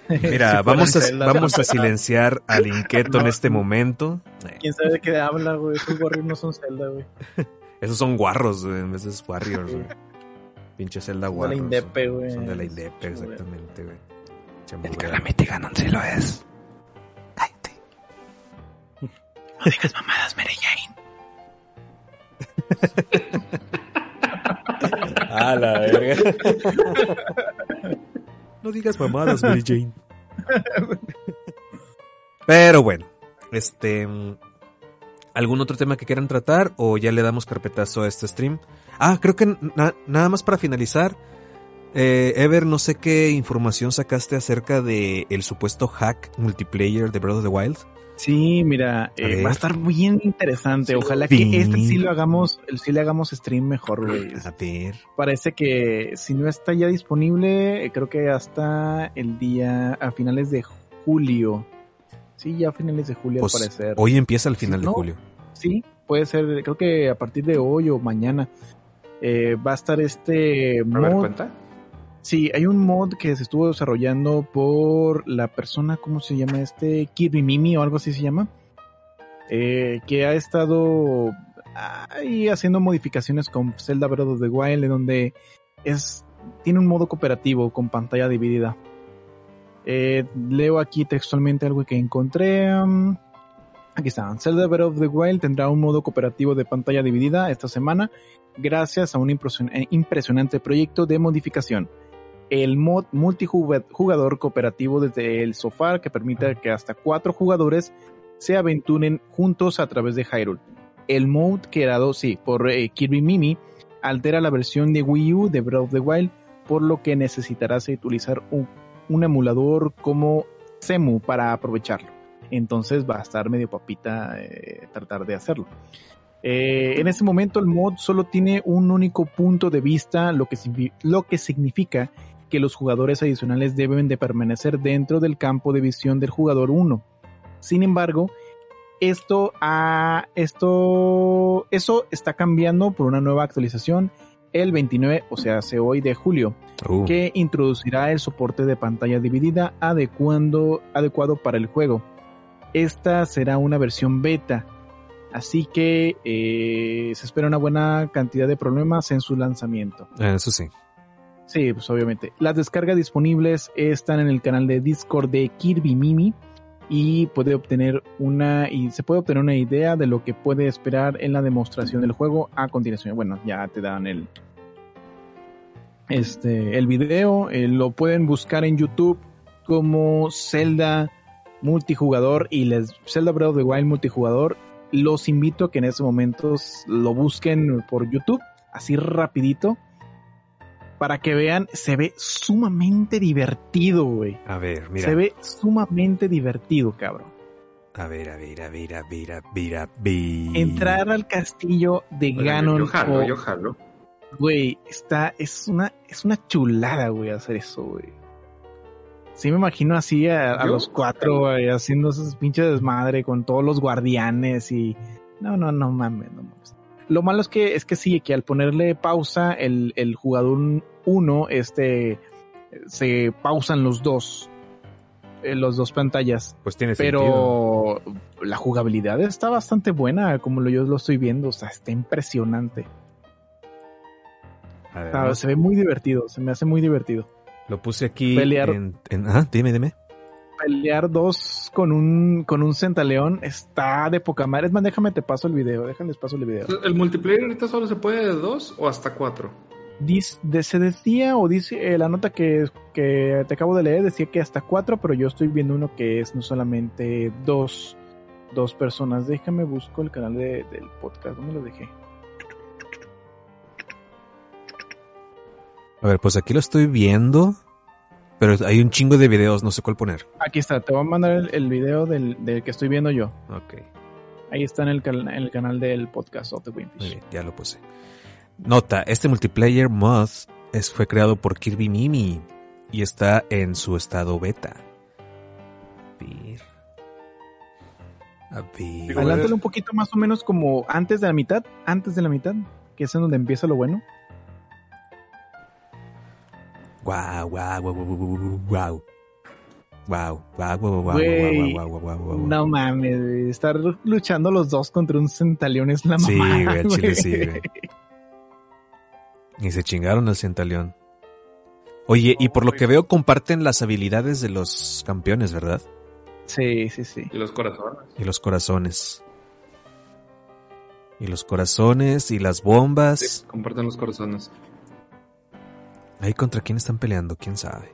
Mira, vamos a, vamos a silenciar al inquieto en este momento. ¿Quién sabe de qué habla, güey? Esos Warriors no son Zelda, güey. Esos son guarros, güey, en vez de Warriors, güey. Pinche Zelda Warriors. Son de la Indepe, güey. Son de la Indepe, exactamente, güey. El Calamity Ganon sí lo es. Cállate. No digas mamadas, Mary Jane. A la verga. No digas mamadas, Mary Jane. Pero bueno, este. ¿Algún otro tema que quieran tratar o ya le damos carpetazo a este stream? Ah, creo que nada más para finalizar. Eh, Ever, no sé qué información sacaste acerca de el supuesto hack multiplayer de Breath of the Wild. Sí, mira, eh, va a estar bien interesante. Ojalá que este sí lo hagamos, el sí le hagamos stream mejor, güey. A ver. Parece que si no está ya disponible, eh, creo que hasta el día a finales de julio. Sí, ya a finales de julio pues al parecer. Hoy empieza el final de julio. Sí, puede ser, creo que a partir de hoy o mañana va a estar este mod. cuenta? Sí, hay un mod que se estuvo desarrollando por la persona, ¿cómo se llama este? Kirby Mimi o algo así se llama. Eh, que ha estado ahí haciendo modificaciones con Zelda Breath of the Wild, donde es, tiene un modo cooperativo con pantalla dividida. Eh, leo aquí textualmente algo que encontré. Um, aquí está. Zelda Breath of the Wild tendrá un modo cooperativo de pantalla dividida esta semana gracias a un impresionante proyecto de modificación el mod multijugador cooperativo desde el sofá que permite que hasta cuatro jugadores se aventuren juntos a través de Hyrule. El mod creado, sí, por eh, Kirby Mimi altera la versión de Wii U de Breath of the Wild, por lo que necesitarás utilizar un, emulador como Semu para aprovecharlo. Entonces va a estar medio papita eh, tratar de hacerlo. Eh, en este momento el mod solo tiene un único punto de vista, lo que, lo que significa que los jugadores adicionales deben de permanecer dentro del campo de visión del jugador 1. Sin embargo, esto, esto, eso está cambiando por una nueva actualización el 29, o sea, hace hoy de julio, uh. que introducirá el soporte de pantalla dividida adecuando, adecuado para el juego. Esta será una versión beta, así que eh, se espera una buena cantidad de problemas en su lanzamiento. Eso sí. Sí, pues obviamente. Las descargas disponibles están en el canal de Discord de Kirby Mimi y puede obtener una y se puede obtener una idea de lo que puede esperar en la demostración del juego a continuación. Bueno, ya te dan el este el video, eh, lo pueden buscar en YouTube como Zelda multijugador y les Zelda Breath of the Wild multijugador. Los invito a que en estos momentos lo busquen por YouTube, así rapidito para que vean, se ve sumamente divertido, güey. A ver, mira. Se ve sumamente divertido, cabrón. A ver, a ver, a ver, a ver, a ver, a ver. Entrar al castillo de Ganon. Yo jalo, yo jalo. Güey, está, es una, es una chulada, güey, hacer eso, güey. Sí me imagino así a, los cuatro, güey, haciendo esos pinches desmadre con todos los guardianes y... No, no, no mames, no mames. Lo malo es que, es que sí, que al ponerle pausa, el, el jugador 1, este, se pausan los dos, eh, los dos pantallas. Pues tiene Pero la jugabilidad está bastante buena, como yo lo estoy viendo, o sea, está impresionante. se ve muy divertido, se me hace muy divertido. Lo puse aquí en, ah, dime, dime pelear dos con un con un centaleón está de poca madre. Es más, déjame te paso el video, déjame paso el video. ¿El multiplayer ahorita solo se puede de dos o hasta cuatro? Dice, se decía o dice eh, la nota que, que te acabo de leer decía que hasta cuatro, pero yo estoy viendo uno que es no solamente dos, dos personas. Déjame busco el canal de, del podcast. ¿Dónde lo dejé? A ver, pues aquí lo estoy viendo, pero hay un chingo de videos, no sé cuál poner. Aquí está, te voy a mandar el, el video del, del, que estoy viendo yo. Ok. Ahí está en el, en el canal del podcast of the Windfish. Muy bien, ya lo puse. Nota, este multiplayer mod es, fue creado por Kirby Mimi y está en su estado beta. A ver. A ver. Adelántale un poquito más o menos como antes de la mitad, antes de la mitad, que es en donde empieza lo bueno. Wow, wow, wow, wow, wow, wow. Wow, wow, wow, wow, wow, wow, wow, wow, No mames, estar luchando los dos contra un centalión es la mamá. Sí, güey, chile sí, güey. Y se chingaron al Centaleón. Oye, y por lo que veo comparten las habilidades de los campeones, ¿verdad? Sí, sí, sí. Y los corazones. Y los corazones. Y los corazones y las bombas. Sí, comparten los corazones. Ahí contra quién están peleando, quién sabe.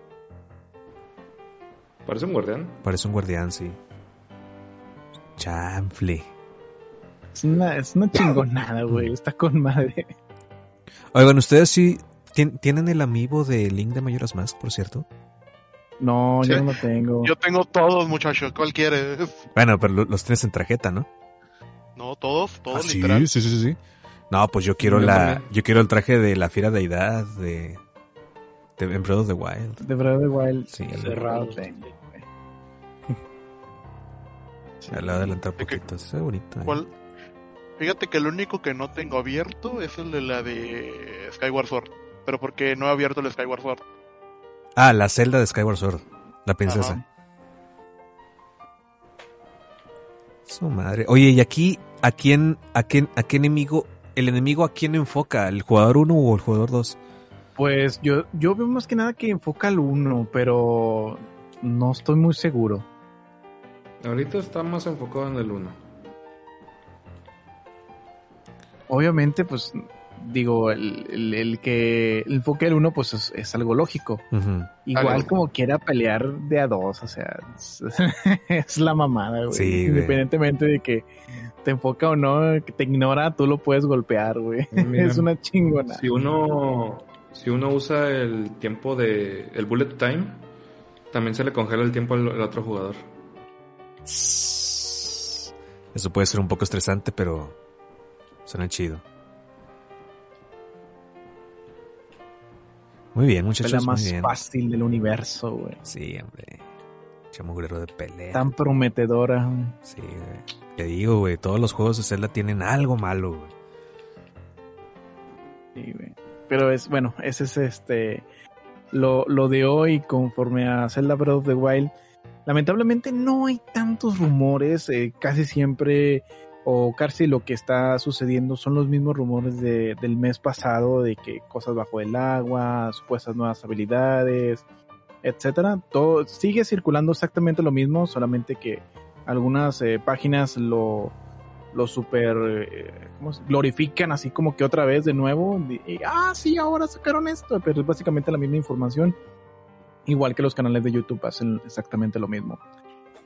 Parece un guardián. Parece un guardián, sí. Chanfle. Es una, es una chingonada, güey. Está con madre. Oigan, ¿ustedes sí tienen el amiibo de Link de Mayoras Mask, por cierto? No, Sí. yo no lo tengo. Yo tengo todos, muchachos. ¿Cuál quieres? Bueno, pero lo- los tienes en tarjeta, ¿no? No, todos, todos, Ah, sí, literal. sí, sí, sí. No, pues yo quiero Yo la, también. yo quiero el traje de la fiera deidad de, de en Breath of the Wild. De Breath of the Wild. Sí, cerrado. Ya le voy a adelantar un poquito, se ve bonito. ¿eh? ¿Cuál? Fíjate que el único que no tengo abierto es el de la de Skyward Sword. Pero porque no he abierto el Skyward Sword. Ah, la celda de Skyward Sword, la princesa. Ajá. Su madre. Oye, y aquí, ¿a quién, a quién, a qué enemigo, el enemigo a quién enfoca? ¿El jugador 1 o el jugador 2? Pues yo, yo veo más que nada que enfoca al uno, pero no estoy muy seguro. Ahorita está más enfocado en el 1. Obviamente, pues digo, el, el, el que el enfoque del uno, pues es, es algo lógico. Igual Algo. como quiera pelear de a dos, o sea, es, es la mamada, güey. Sí. Independientemente de que te enfoca o no, que te ignora, tú lo puedes golpear, güey. Mira, es una chingona. Si uno, si uno usa el tiempo de el bullet time, también se le congela el tiempo al, al otro jugador. Eso puede ser un poco estresante, pero suena chido. Muy bien, la muchachos, más muy bien. fácil del universo, güey. Sí, hombre. Chamugrero de pelea. Tan prometedora. güey. Sí, güey. Te digo, güey, todos los juegos de Zelda tienen algo malo, güey. Sí, güey. Pero es, bueno, ese es este. Lo, lo de hoy, conforme a Zelda Breath of the Wild. Lamentablemente no hay tantos rumores. eh, casi siempre, o casi lo que está sucediendo son los mismos rumores de, del mes pasado: de que cosas bajo el agua, supuestas nuevas habilidades, etcétera. Todo sigue circulando exactamente lo mismo, solamente que algunas eh, páginas lo lo super eh, ¿cómo se- glorifican así como que otra vez de nuevo y, y, ah sí ahora sacaron esto pero es básicamente la misma información. Igual que los canales de YouTube hacen exactamente lo mismo.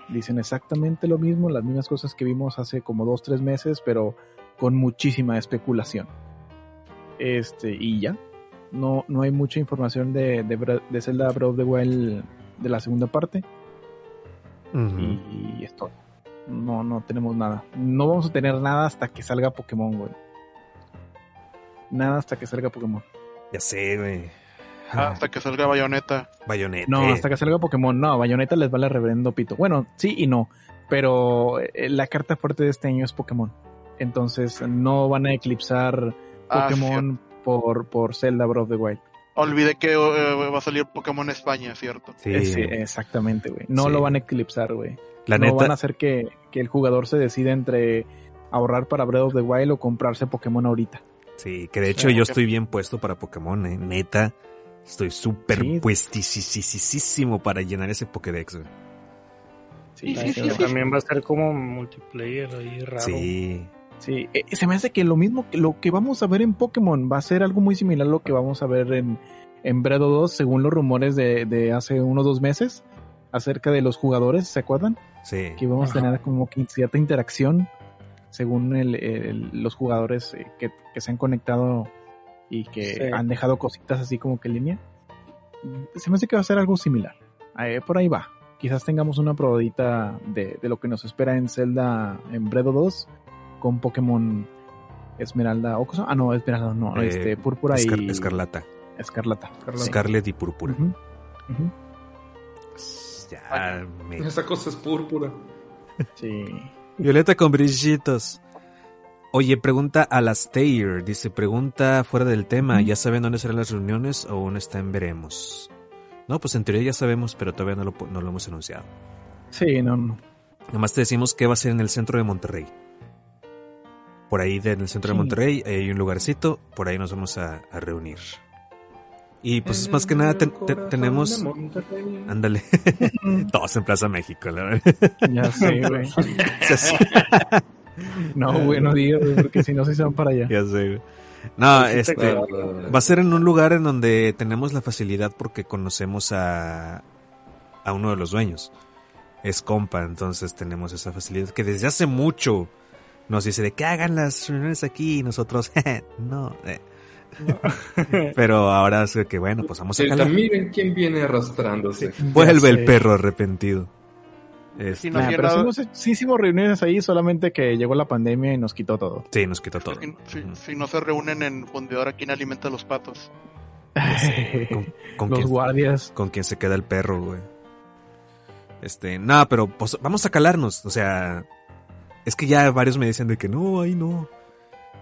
Dicen exactamente lo mismo las mismas cosas que vimos hace como dos tres meses pero con muchísima especulación. Este y ya. No no hay mucha información de de, Zelda Breath of the Wild de la segunda parte. Y es todo. No, no tenemos nada. No vamos a tener nada hasta que salga Pokémon, güey. Nada hasta que salga Pokémon. Ya sé, güey. Ah, Hasta que salga Bayonetta. Bayonetta. No, hasta que salga Pokémon. No, Bayonetta les vale reverendo pito. Bueno, sí y no. Pero eh, la carta fuerte de este año es Pokémon. Entonces no van a eclipsar Ah, Pokémon por, por Zelda Breath of the Wild. Olvidé que eh, va a salir Pokémon España, ¿cierto? Sí. Eh, sí, exactamente, güey. No Sí. lo van a eclipsar, güey. La no neta- van a hacer que, que el jugador se decida entre ahorrar para Breath of the Wild o comprarse Pokémon ahorita. Sí, que de hecho Sí, yo estoy bien puesto para Pokémon, eh. Neta. Estoy súper Sí. puestísimo para llenar ese Pokédex, güey. Sí, sí, sí. También va a ser como multiplayer ahí raro. Sí. Sí, eh, se me hace que lo mismo que lo que vamos a ver en Pokémon va a ser algo muy similar a lo que vamos a ver en, en Breath 2, según los rumores de, de hace unos dos meses, acerca de los jugadores, ¿se acuerdan? Sí. Que vamos a tener como que cierta interacción según el, el- los jugadores eh, que, que se han conectado y que Sí. han dejado cositas así como que en línea. Se me hace que va a ser algo similar. Eh, por ahí va. Quizás tengamos una probadita de, de lo que nos espera en Zelda en Breath 2 con Pokémon Esmeralda o cosa. Ah, no, Esmeralda, no, Eh, este, Púrpura Escar- y. Escarlata. Escarlata. Scarlet y Púrpura. Ujú. Ya, me- Esa cosa es púrpura. Sí. Violeta con brillitos. Oye, pregunta a las Taylor. Dice, pregunta fuera del tema. ¿Ya saben dónde serán las reuniones o aún está en veremos? No, pues en teoría ya sabemos, pero todavía no lo, no lo hemos anunciado. Sí, no, no. Nomás te decimos que va a ser en el centro de Monterrey. Por ahí de- en el centro de. Monterrey hay un lugarcito, por ahí nos vamos a, a reunir. Y pues más que nada ten- te- tenemos... Ándale. Todos en Plaza México, la verdad. Ya sé, güey. No, güey, no digas, güey, porque si no se van para allá. Ya sé, güey. No, Sí te este va a ser en un lugar en donde tenemos la facilidad porque conocemos a, a uno de los dueños. Es compa, entonces tenemos esa facilidad que desde hace mucho nos dice de que hagan las reuniones aquí y nosotros no. eh. Pero ahora es que bueno, pues vamos a calar. miren quién viene arrastrándose. Vuelve el perro arrepentido. Este, Nah, pero sí, hemos- sí hicimos reuniones ahí, solamente que llegó la pandemia y nos quitó todo. Sí, nos quitó todo. Si, si no se reúnen en fundidora, ¿quién alimenta a los patos? con, con Los quien- guardias. Con quien se queda el perro, güey. Este, no, pero pues, vamos a calarnos. O sea, es que ya varios me dicen de que no, ahí no.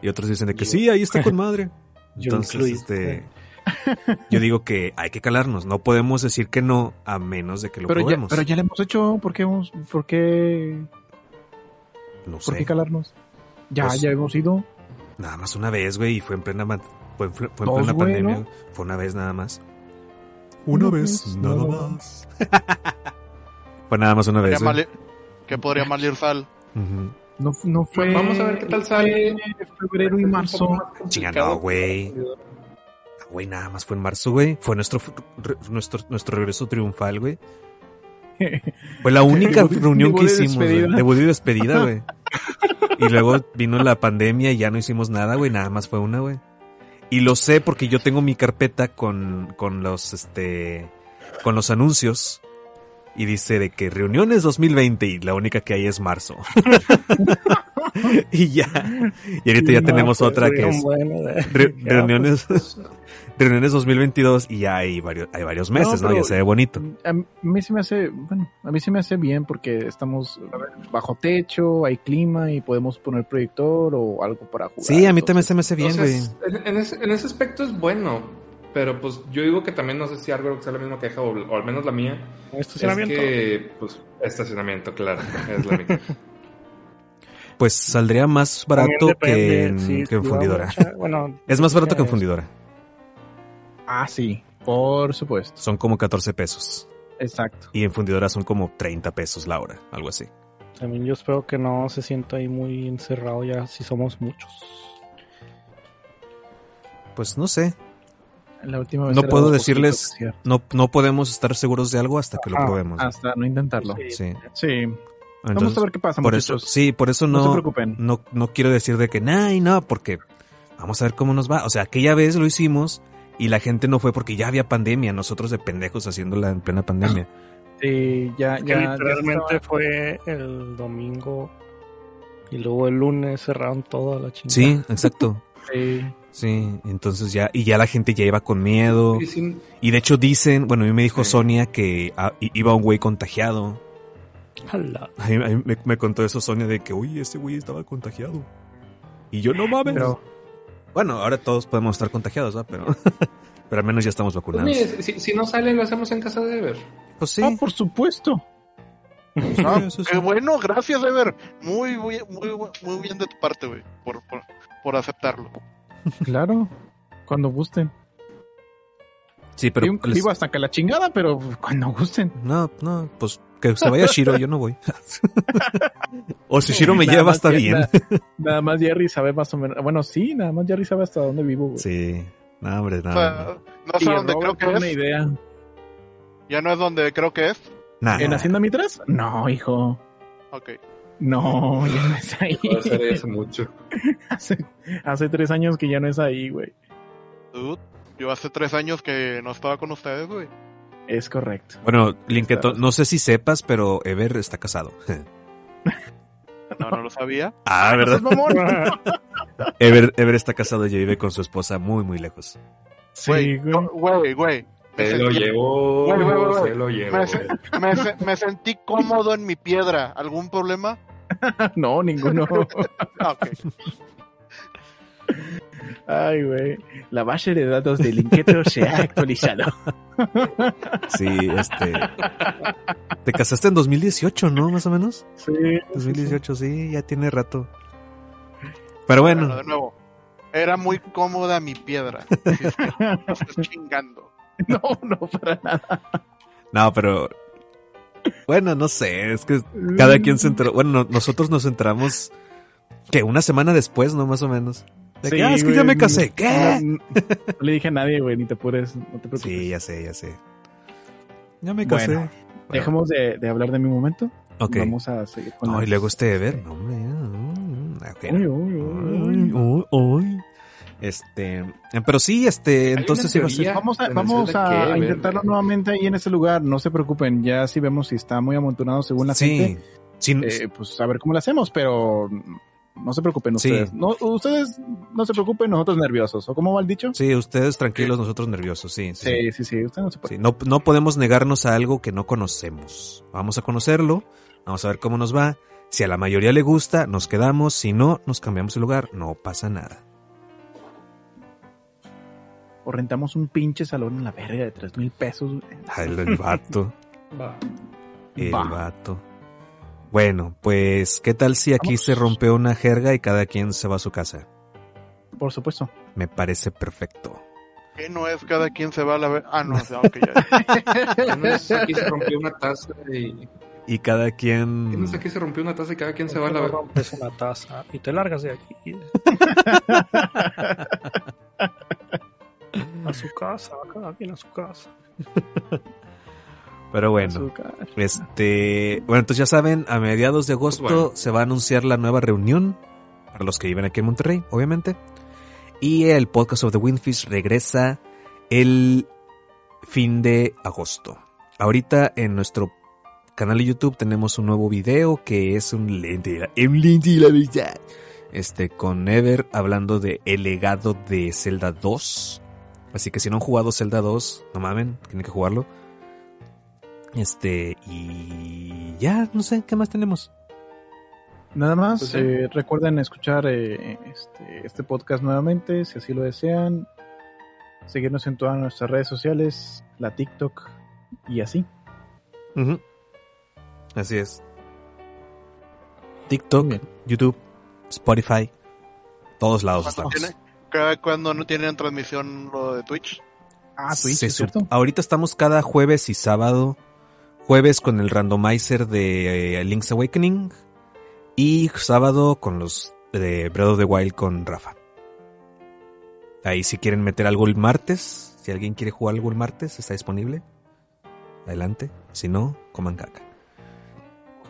Y otros dicen de que sí, ahí está con madre. Yo Entonces, incluido. este, yo digo que hay que calarnos. No podemos decir que no a menos de que lo Pero ya, probemos. pero ya lo hemos hecho, ¿por qué, hemos- por qué, no por sé. qué calarnos? Ya, Pues- ya hemos ido. Nada más una vez, güey, y fue en plena, fue, fue- en Dos, plena güey, pandemia. ¿no? Fue una vez nada más. Una vez, nada más. Fue nada más una vez. ¿Qué podría mal ir Sal? No, no fue. Vamos a ver qué tal sale. Febrero y marzo. Chinga, no, güey. Ah, Güey, nada más fue en marzo, güey. Fue nuestro, re- nuestro, nuestro regreso triunfal, güey. Fue la única reunión que hicimos, güey. Debut y despedida, güey. Y luego vino la pandemia y ya no hicimos nada, güey. Nada más fue una, güey. Y lo sé porque yo tengo mi carpeta con, con los, este, con los anuncios. Y dice de que reuniones 2020 y la única que hay es marzo. y ya. Y ahorita ya No, tenemos pues, otra que es bueno, de- re- Ya, reuniones, pues, reuniones 2022 y ya hay varios, hay varios meses, ¿no? pero Ya se ve bonito. A mí se me hace, bueno, a mí se me hace bien porque estamos bajo techo, hay clima y podemos poner proyector o algo para jugar. Sí, a mí también se me hace bien, güey. Entonces, en, en ese, en ese aspecto es bueno. Pero pues yo digo que también no sé si algo que sea la misma queja o, o al menos la mía. Estacionamiento. Es que, pues, estacionamiento, claro. Es la mía. Pues saldría más barato que en, sí, que en si fundidora. bueno, es más barato que en fundidora. Ah, sí, por supuesto. Son como 14 pesos. Exacto. Y en fundidora son como 30 pesos la hora, algo así. También yo espero que no se sienta ahí muy encerrado ya si somos muchos. Pues no sé. La última vez No puedo decirles, no, no podemos estar seguros de algo hasta que lo Ajá, probemos. Hasta no intentarlo. Sí. Sí. Vamos Entonces, a ver qué pasa, por eso, muchachos. sí, por eso No no, se preocupen. no, no quiero decir de que nay, no, porque vamos a ver cómo nos va. O sea, aquella vez lo hicimos y la gente no fue porque ya había pandemia, nosotros de pendejos haciéndola en plena pandemia. Sí, ya, Es que ya. ya literalmente estaba- fue el domingo y luego el lunes cerraron toda la chingada. Sí, exacto. Sí. Sí, entonces ya, y ya la gente ya iba con miedo. Y sin- Y de hecho dicen, bueno, a mí me dijo Sonia que iba un güey contagiado. A mí- a mí me, me contó eso Sonia de que, oye, ese güey estaba contagiado. Y yo no mames. Pero- Bueno, ahora todos podemos estar contagiados, ¿verdad? Pero, pero al menos ya estamos Pues vacunados. mire, si, si no sale, lo hacemos en casa de Ever. Pues sí. Ah, por supuesto. Ah, qué bueno, gracias, Ever. Muy, muy, muy, muy bien de tu parte, güey, por, por, por aceptarlo. Claro. Cuando gusten. Sí, pero... Vivo, vivo hasta que la chingada, pero cuando gusten. No, no, pues que se vaya Shiro, yo no voy. o si Shiro me Nada lleva, está bien. Nada, nada más Jerry sabe más o menos. Bueno, sí, nada más Jerry sabe hasta dónde vivo, güey. Sí, no, hombre, no. O sea, no sé dónde creo que es. una idea. Ya no es donde creo que es. Nah. ¿En Hacienda Mitras? No, hijo. Ok. No, ya no es ahí. Puede ser ahí hace mucho. hace, hace tres años que ya no es ahí, güey. Dude, yo hace tres años que no estaba con ustedes, güey. Es correcto. Bueno, Linketo, no sé si sepas, pero Ever está casado. No, no lo sabía. ah, ¿verdad? Ever, Ever está casado y vive con su esposa muy, muy lejos. Sí, Güey, güey. güey, Se lo llevó, se lo llevó. Me, se- me se- me sentí cómodo en mi piedra. ¿Algún problema? No, ninguno. Ah, ok. Ay, güey. La base de datos del Inquieto se ha actualizado. Sí, este. Te casaste en 2018, ¿no? Más o menos. Sí. 2018, sí, ya tiene rato. Pero bueno, de nuevo. Era muy cómoda mi piedra. Así es que no estés chingando. No, no, para nada. no, pero. Bueno, no sé, es que cada quien se enteró. Bueno, no- nosotros nos enteramos. que Una semana después, ¿no? Más o menos. De que, Sí, "Ah, es que güey. ya me casé. ¿Qué? No, no le dije a nadie, güey, ni te apures, no te preocupes. Sí, ya sé, ya sé. Ya me casé. Bueno, dejemos de, de hablar de mi momento. Ok. Vamos a seguir con No, y las- luego este Ever. No, hombre. ok. Uy, uy, uy. Uy, uy, uy. Este, pero sí, este, entonces iba a ser-. Vamos a, vamos que, intentarlo ver. nuevamente ahí en ese lugar. No se preocupen, ya si vemos si está muy amontonado según la Sí, gente. sí, eh, pues a ver cómo lo hacemos, pero no se preocupen Sí. ustedes. No, ustedes no se preocupen, nosotros nerviosos. ¿O cómo va el dicho? sí, ustedes tranquilos, nosotros nerviosos, sí. Sí, Sí, sí, sí, ustedes no se Sí, preocupen. no, no podemos negarnos a algo que no conocemos. Vamos a conocerlo, vamos a ver cómo nos va. Si a la mayoría le gusta, nos quedamos. Si no, nos cambiamos de lugar. No pasa nada. O rentamos un pinche salón en la verga de tres mil pesos. Ah, El, el vato, Va. el Va. vato. Bueno, pues, ¿qué tal si aquí Vamos. se rompe una jerga y cada quien se va a su casa? Por supuesto. Me parece perfecto. ¿Qué no es cada quien se va a la ver? Ah, no, ya. ¿Qué no es aquí se rompió una taza y... Y cada ¿Qué quien... no es aquí se rompió una taza y cada quien se va a la No ver? rompes una taza y te largas de aquí. A su casa, cada quien a su casa. Pero bueno, este... Bueno, entonces ya saben, a mediados de agosto bueno. se va a anunciar la nueva reunión. Para los que viven aquí en Monterrey, obviamente. Y el podcast of the Windfish regresa el fin de agosto. Ahorita en nuestro canal de YouTube tenemos un nuevo video que es un lente, de la- un lente de la verdad. Este, con Ever hablando de el legado de Zelda 2. Así que si no han jugado Zelda 2, no mamen, tienen que jugarlo. Este, y ya, no sé, ¿qué más tenemos? Nada más, Pues sí. eh, recuerden escuchar eh, este, este podcast nuevamente, si así lo desean. Seguirnos en todas nuestras redes sociales, la TikTok y así. Así es. TikTok, bien. YouTube, Spotify, todos lados ¿Cuándo estamos. tiene- cada cuando no tienen transmisión lo de Twitch? Ah, Twitch, ¿es cierto? Ahorita estamos cada jueves y sábado. Jueves con el randomizer de eh, Link's Awakening. Y sábado con los de Breath of the Wild con Rafa. Ahí si quieren meter algo el martes. Si alguien quiere jugar algo el martes, está disponible. Adelante. Si no, coman caca.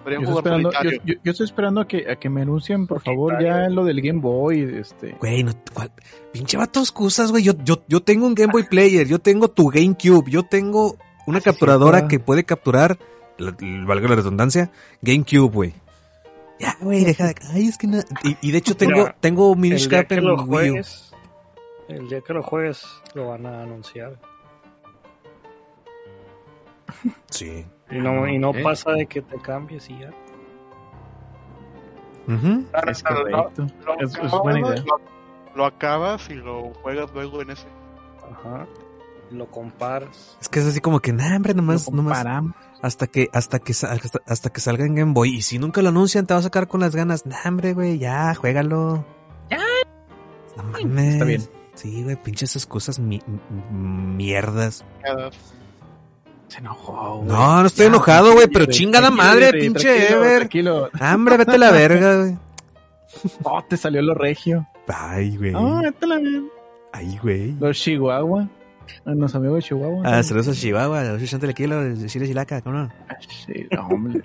Podrían Yo estoy, jugar esperando, yo, solitario. yo- yo estoy esperando a que, a que me anuncien, por favor, ya lo del Game Boy. Este. Güey, no, ¿cuál? pinche vato excusas, güey. Yo, yo, yo tengo un Game Boy Player, yo tengo tu GameCube, yo tengo una capturadora cierto. que puede capturar, valga la redundancia, GameCube, güey. Ya, güey, deja de... Ay, es que no... Y, y de hecho tengo, Mira, tengo Minish Cap en lo Wii U. juegues, el día que lo juegues, lo van a anunciar. Sí. Y no, y no pasa de que te cambies y ya. Ujú. Es correcto. Lo, Es, buena idea. lo- lo acabas y lo juegas luego en ese. Ajá. Lo comparas. Es que es así como que, nah, hombre, nomás, Lo nomás, comparamos. hasta que, hasta que, hasta, hasta que salga en Game Boy. Y si nunca lo anuncian, te vas a sacar con las ganas. Nah, hombre, güey, ya, juégalo. Ya. No mames. Está bien. Sí, güey, pinches esas cosas mierdas. Se enojó, güey. No, no estoy enojado, güey, pero chingada madre, pinche Ever. Tranquilo. Hambre, vete a la verga, güey. Oh, te salió lo regio. Ay, güey. Ah, vete a la verga. Ay, güey. Los Chihuahua. Los amigos de Chihuahua. Ah, saludos a Chihuahua, los 80 kilos, de Chile Chilaca, ¿cómo no? Sí, no, hombre.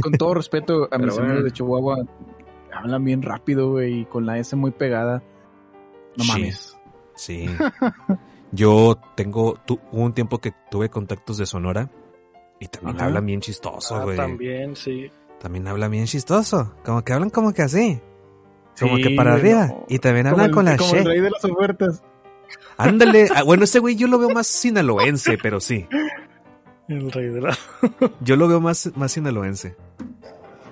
Con todo respeto a mis amigos de Chihuahua, hablan bien rápido, güey, y con la S muy pegada. No mames. Sí. Yo tengo, tu, hubo un tiempo que tuve contactos de Sonora y también hablan bien chistoso, ah, güey. también, sí. También hablan bien chistoso. Como que hablan como que así. Como que para arriba. Y también hablan con la como she. el rey de las ofertas. Ándale. Ah, bueno, ese güey yo lo veo más sinaloense, pero sí. El rey de la... yo lo veo más, más sinaloense.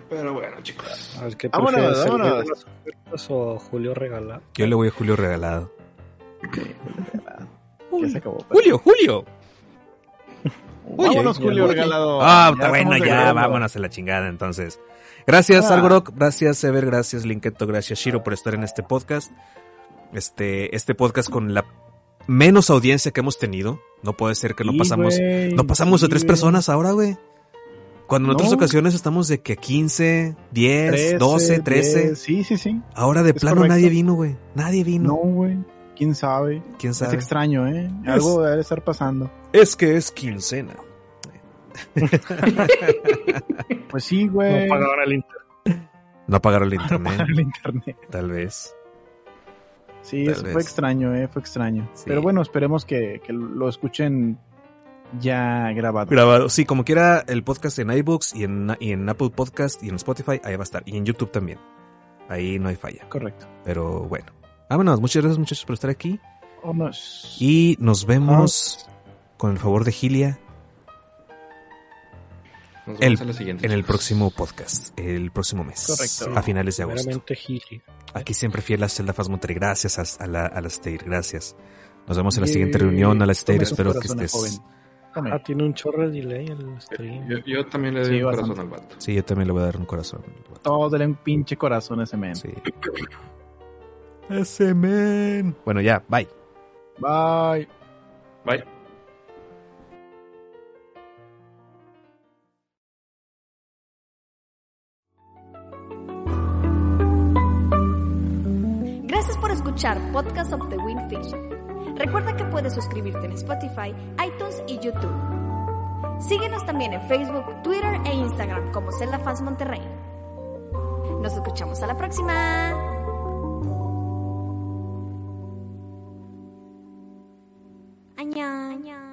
Pero bueno, chicos. A ver, ¿qué vámonos, prefieres, el vámonos. rey de las ofertas o Julio Regalado? Yo le voy a Julio Regalado. Ya se acabó. Julio, Julio. Vámonos, Julio Regalado. Ah, está bueno, ya, vámonos a la chingada entonces. Gracias, Ah. Algorok, gracias, Ever, gracias, Linketo, gracias, Shiro, por estar en este podcast. Este, este podcast con la menos audiencia que hemos tenido. No puede ser que no Sí, pasamos, no pasamos de sí, tres güey. personas ahora, güey. Cuando en otras No. ocasiones estamos de que 15, 10, 13, 12, 13. 10, Sí, sí, sí. Ahora de Es plano correcto. nadie vino, güey. Nadie vino. No, güey. ¿Quién sabe? ¿Quién Es extraño, ¿eh? Es- Algo debe estar pasando. Es que es quincena. Pues sí, güey. No pagaban el internet. No pagaron el No internet. pagaron el internet. Tal vez. Sí, Tal eso vez. fue extraño, ¿eh? Fue extraño. Sí. Pero bueno, esperemos que, que lo escuchen ya grabado. Grabado. Sí, como quiera el podcast en iBooks y en, y en Apple Podcast y en Spotify, ahí va a estar. Y en YouTube también. Ahí no hay falla. Correcto. Pero bueno. Vámonos. Muchas gracias muchachos por estar aquí. Vámonos. Y nos vemos con el favor de Gilia Nos el- vemos en la siguiente. en el próximo podcast. El próximo mes. Correcto. A finales de agosto. Aquí siempre fiel a Zelda Faz Monterrey. Gracias a, a la, a la Stair. Gracias. Nos vemos en la siguiente reunión. A la Stair. Espero que estés. Ah, tiene un chorro de delay el stream. Yo, yo también le doy Sí, un bastante. corazón al vato. Sí, yo también le voy a dar un corazón. Todo dale un pinche corazón a ese men. Sí. Ese men. Bueno, ya. Bye. Bye. Bye. Gracias por escuchar Podcast of the Windfish. Recuerda que puedes suscribirte en Spotify, iTunes y YouTube. Síguenos también en Facebook, Twitter e Instagram como Zelda Fans Monterrey. Nos escuchamos a la próxima. 안녕. 안녕.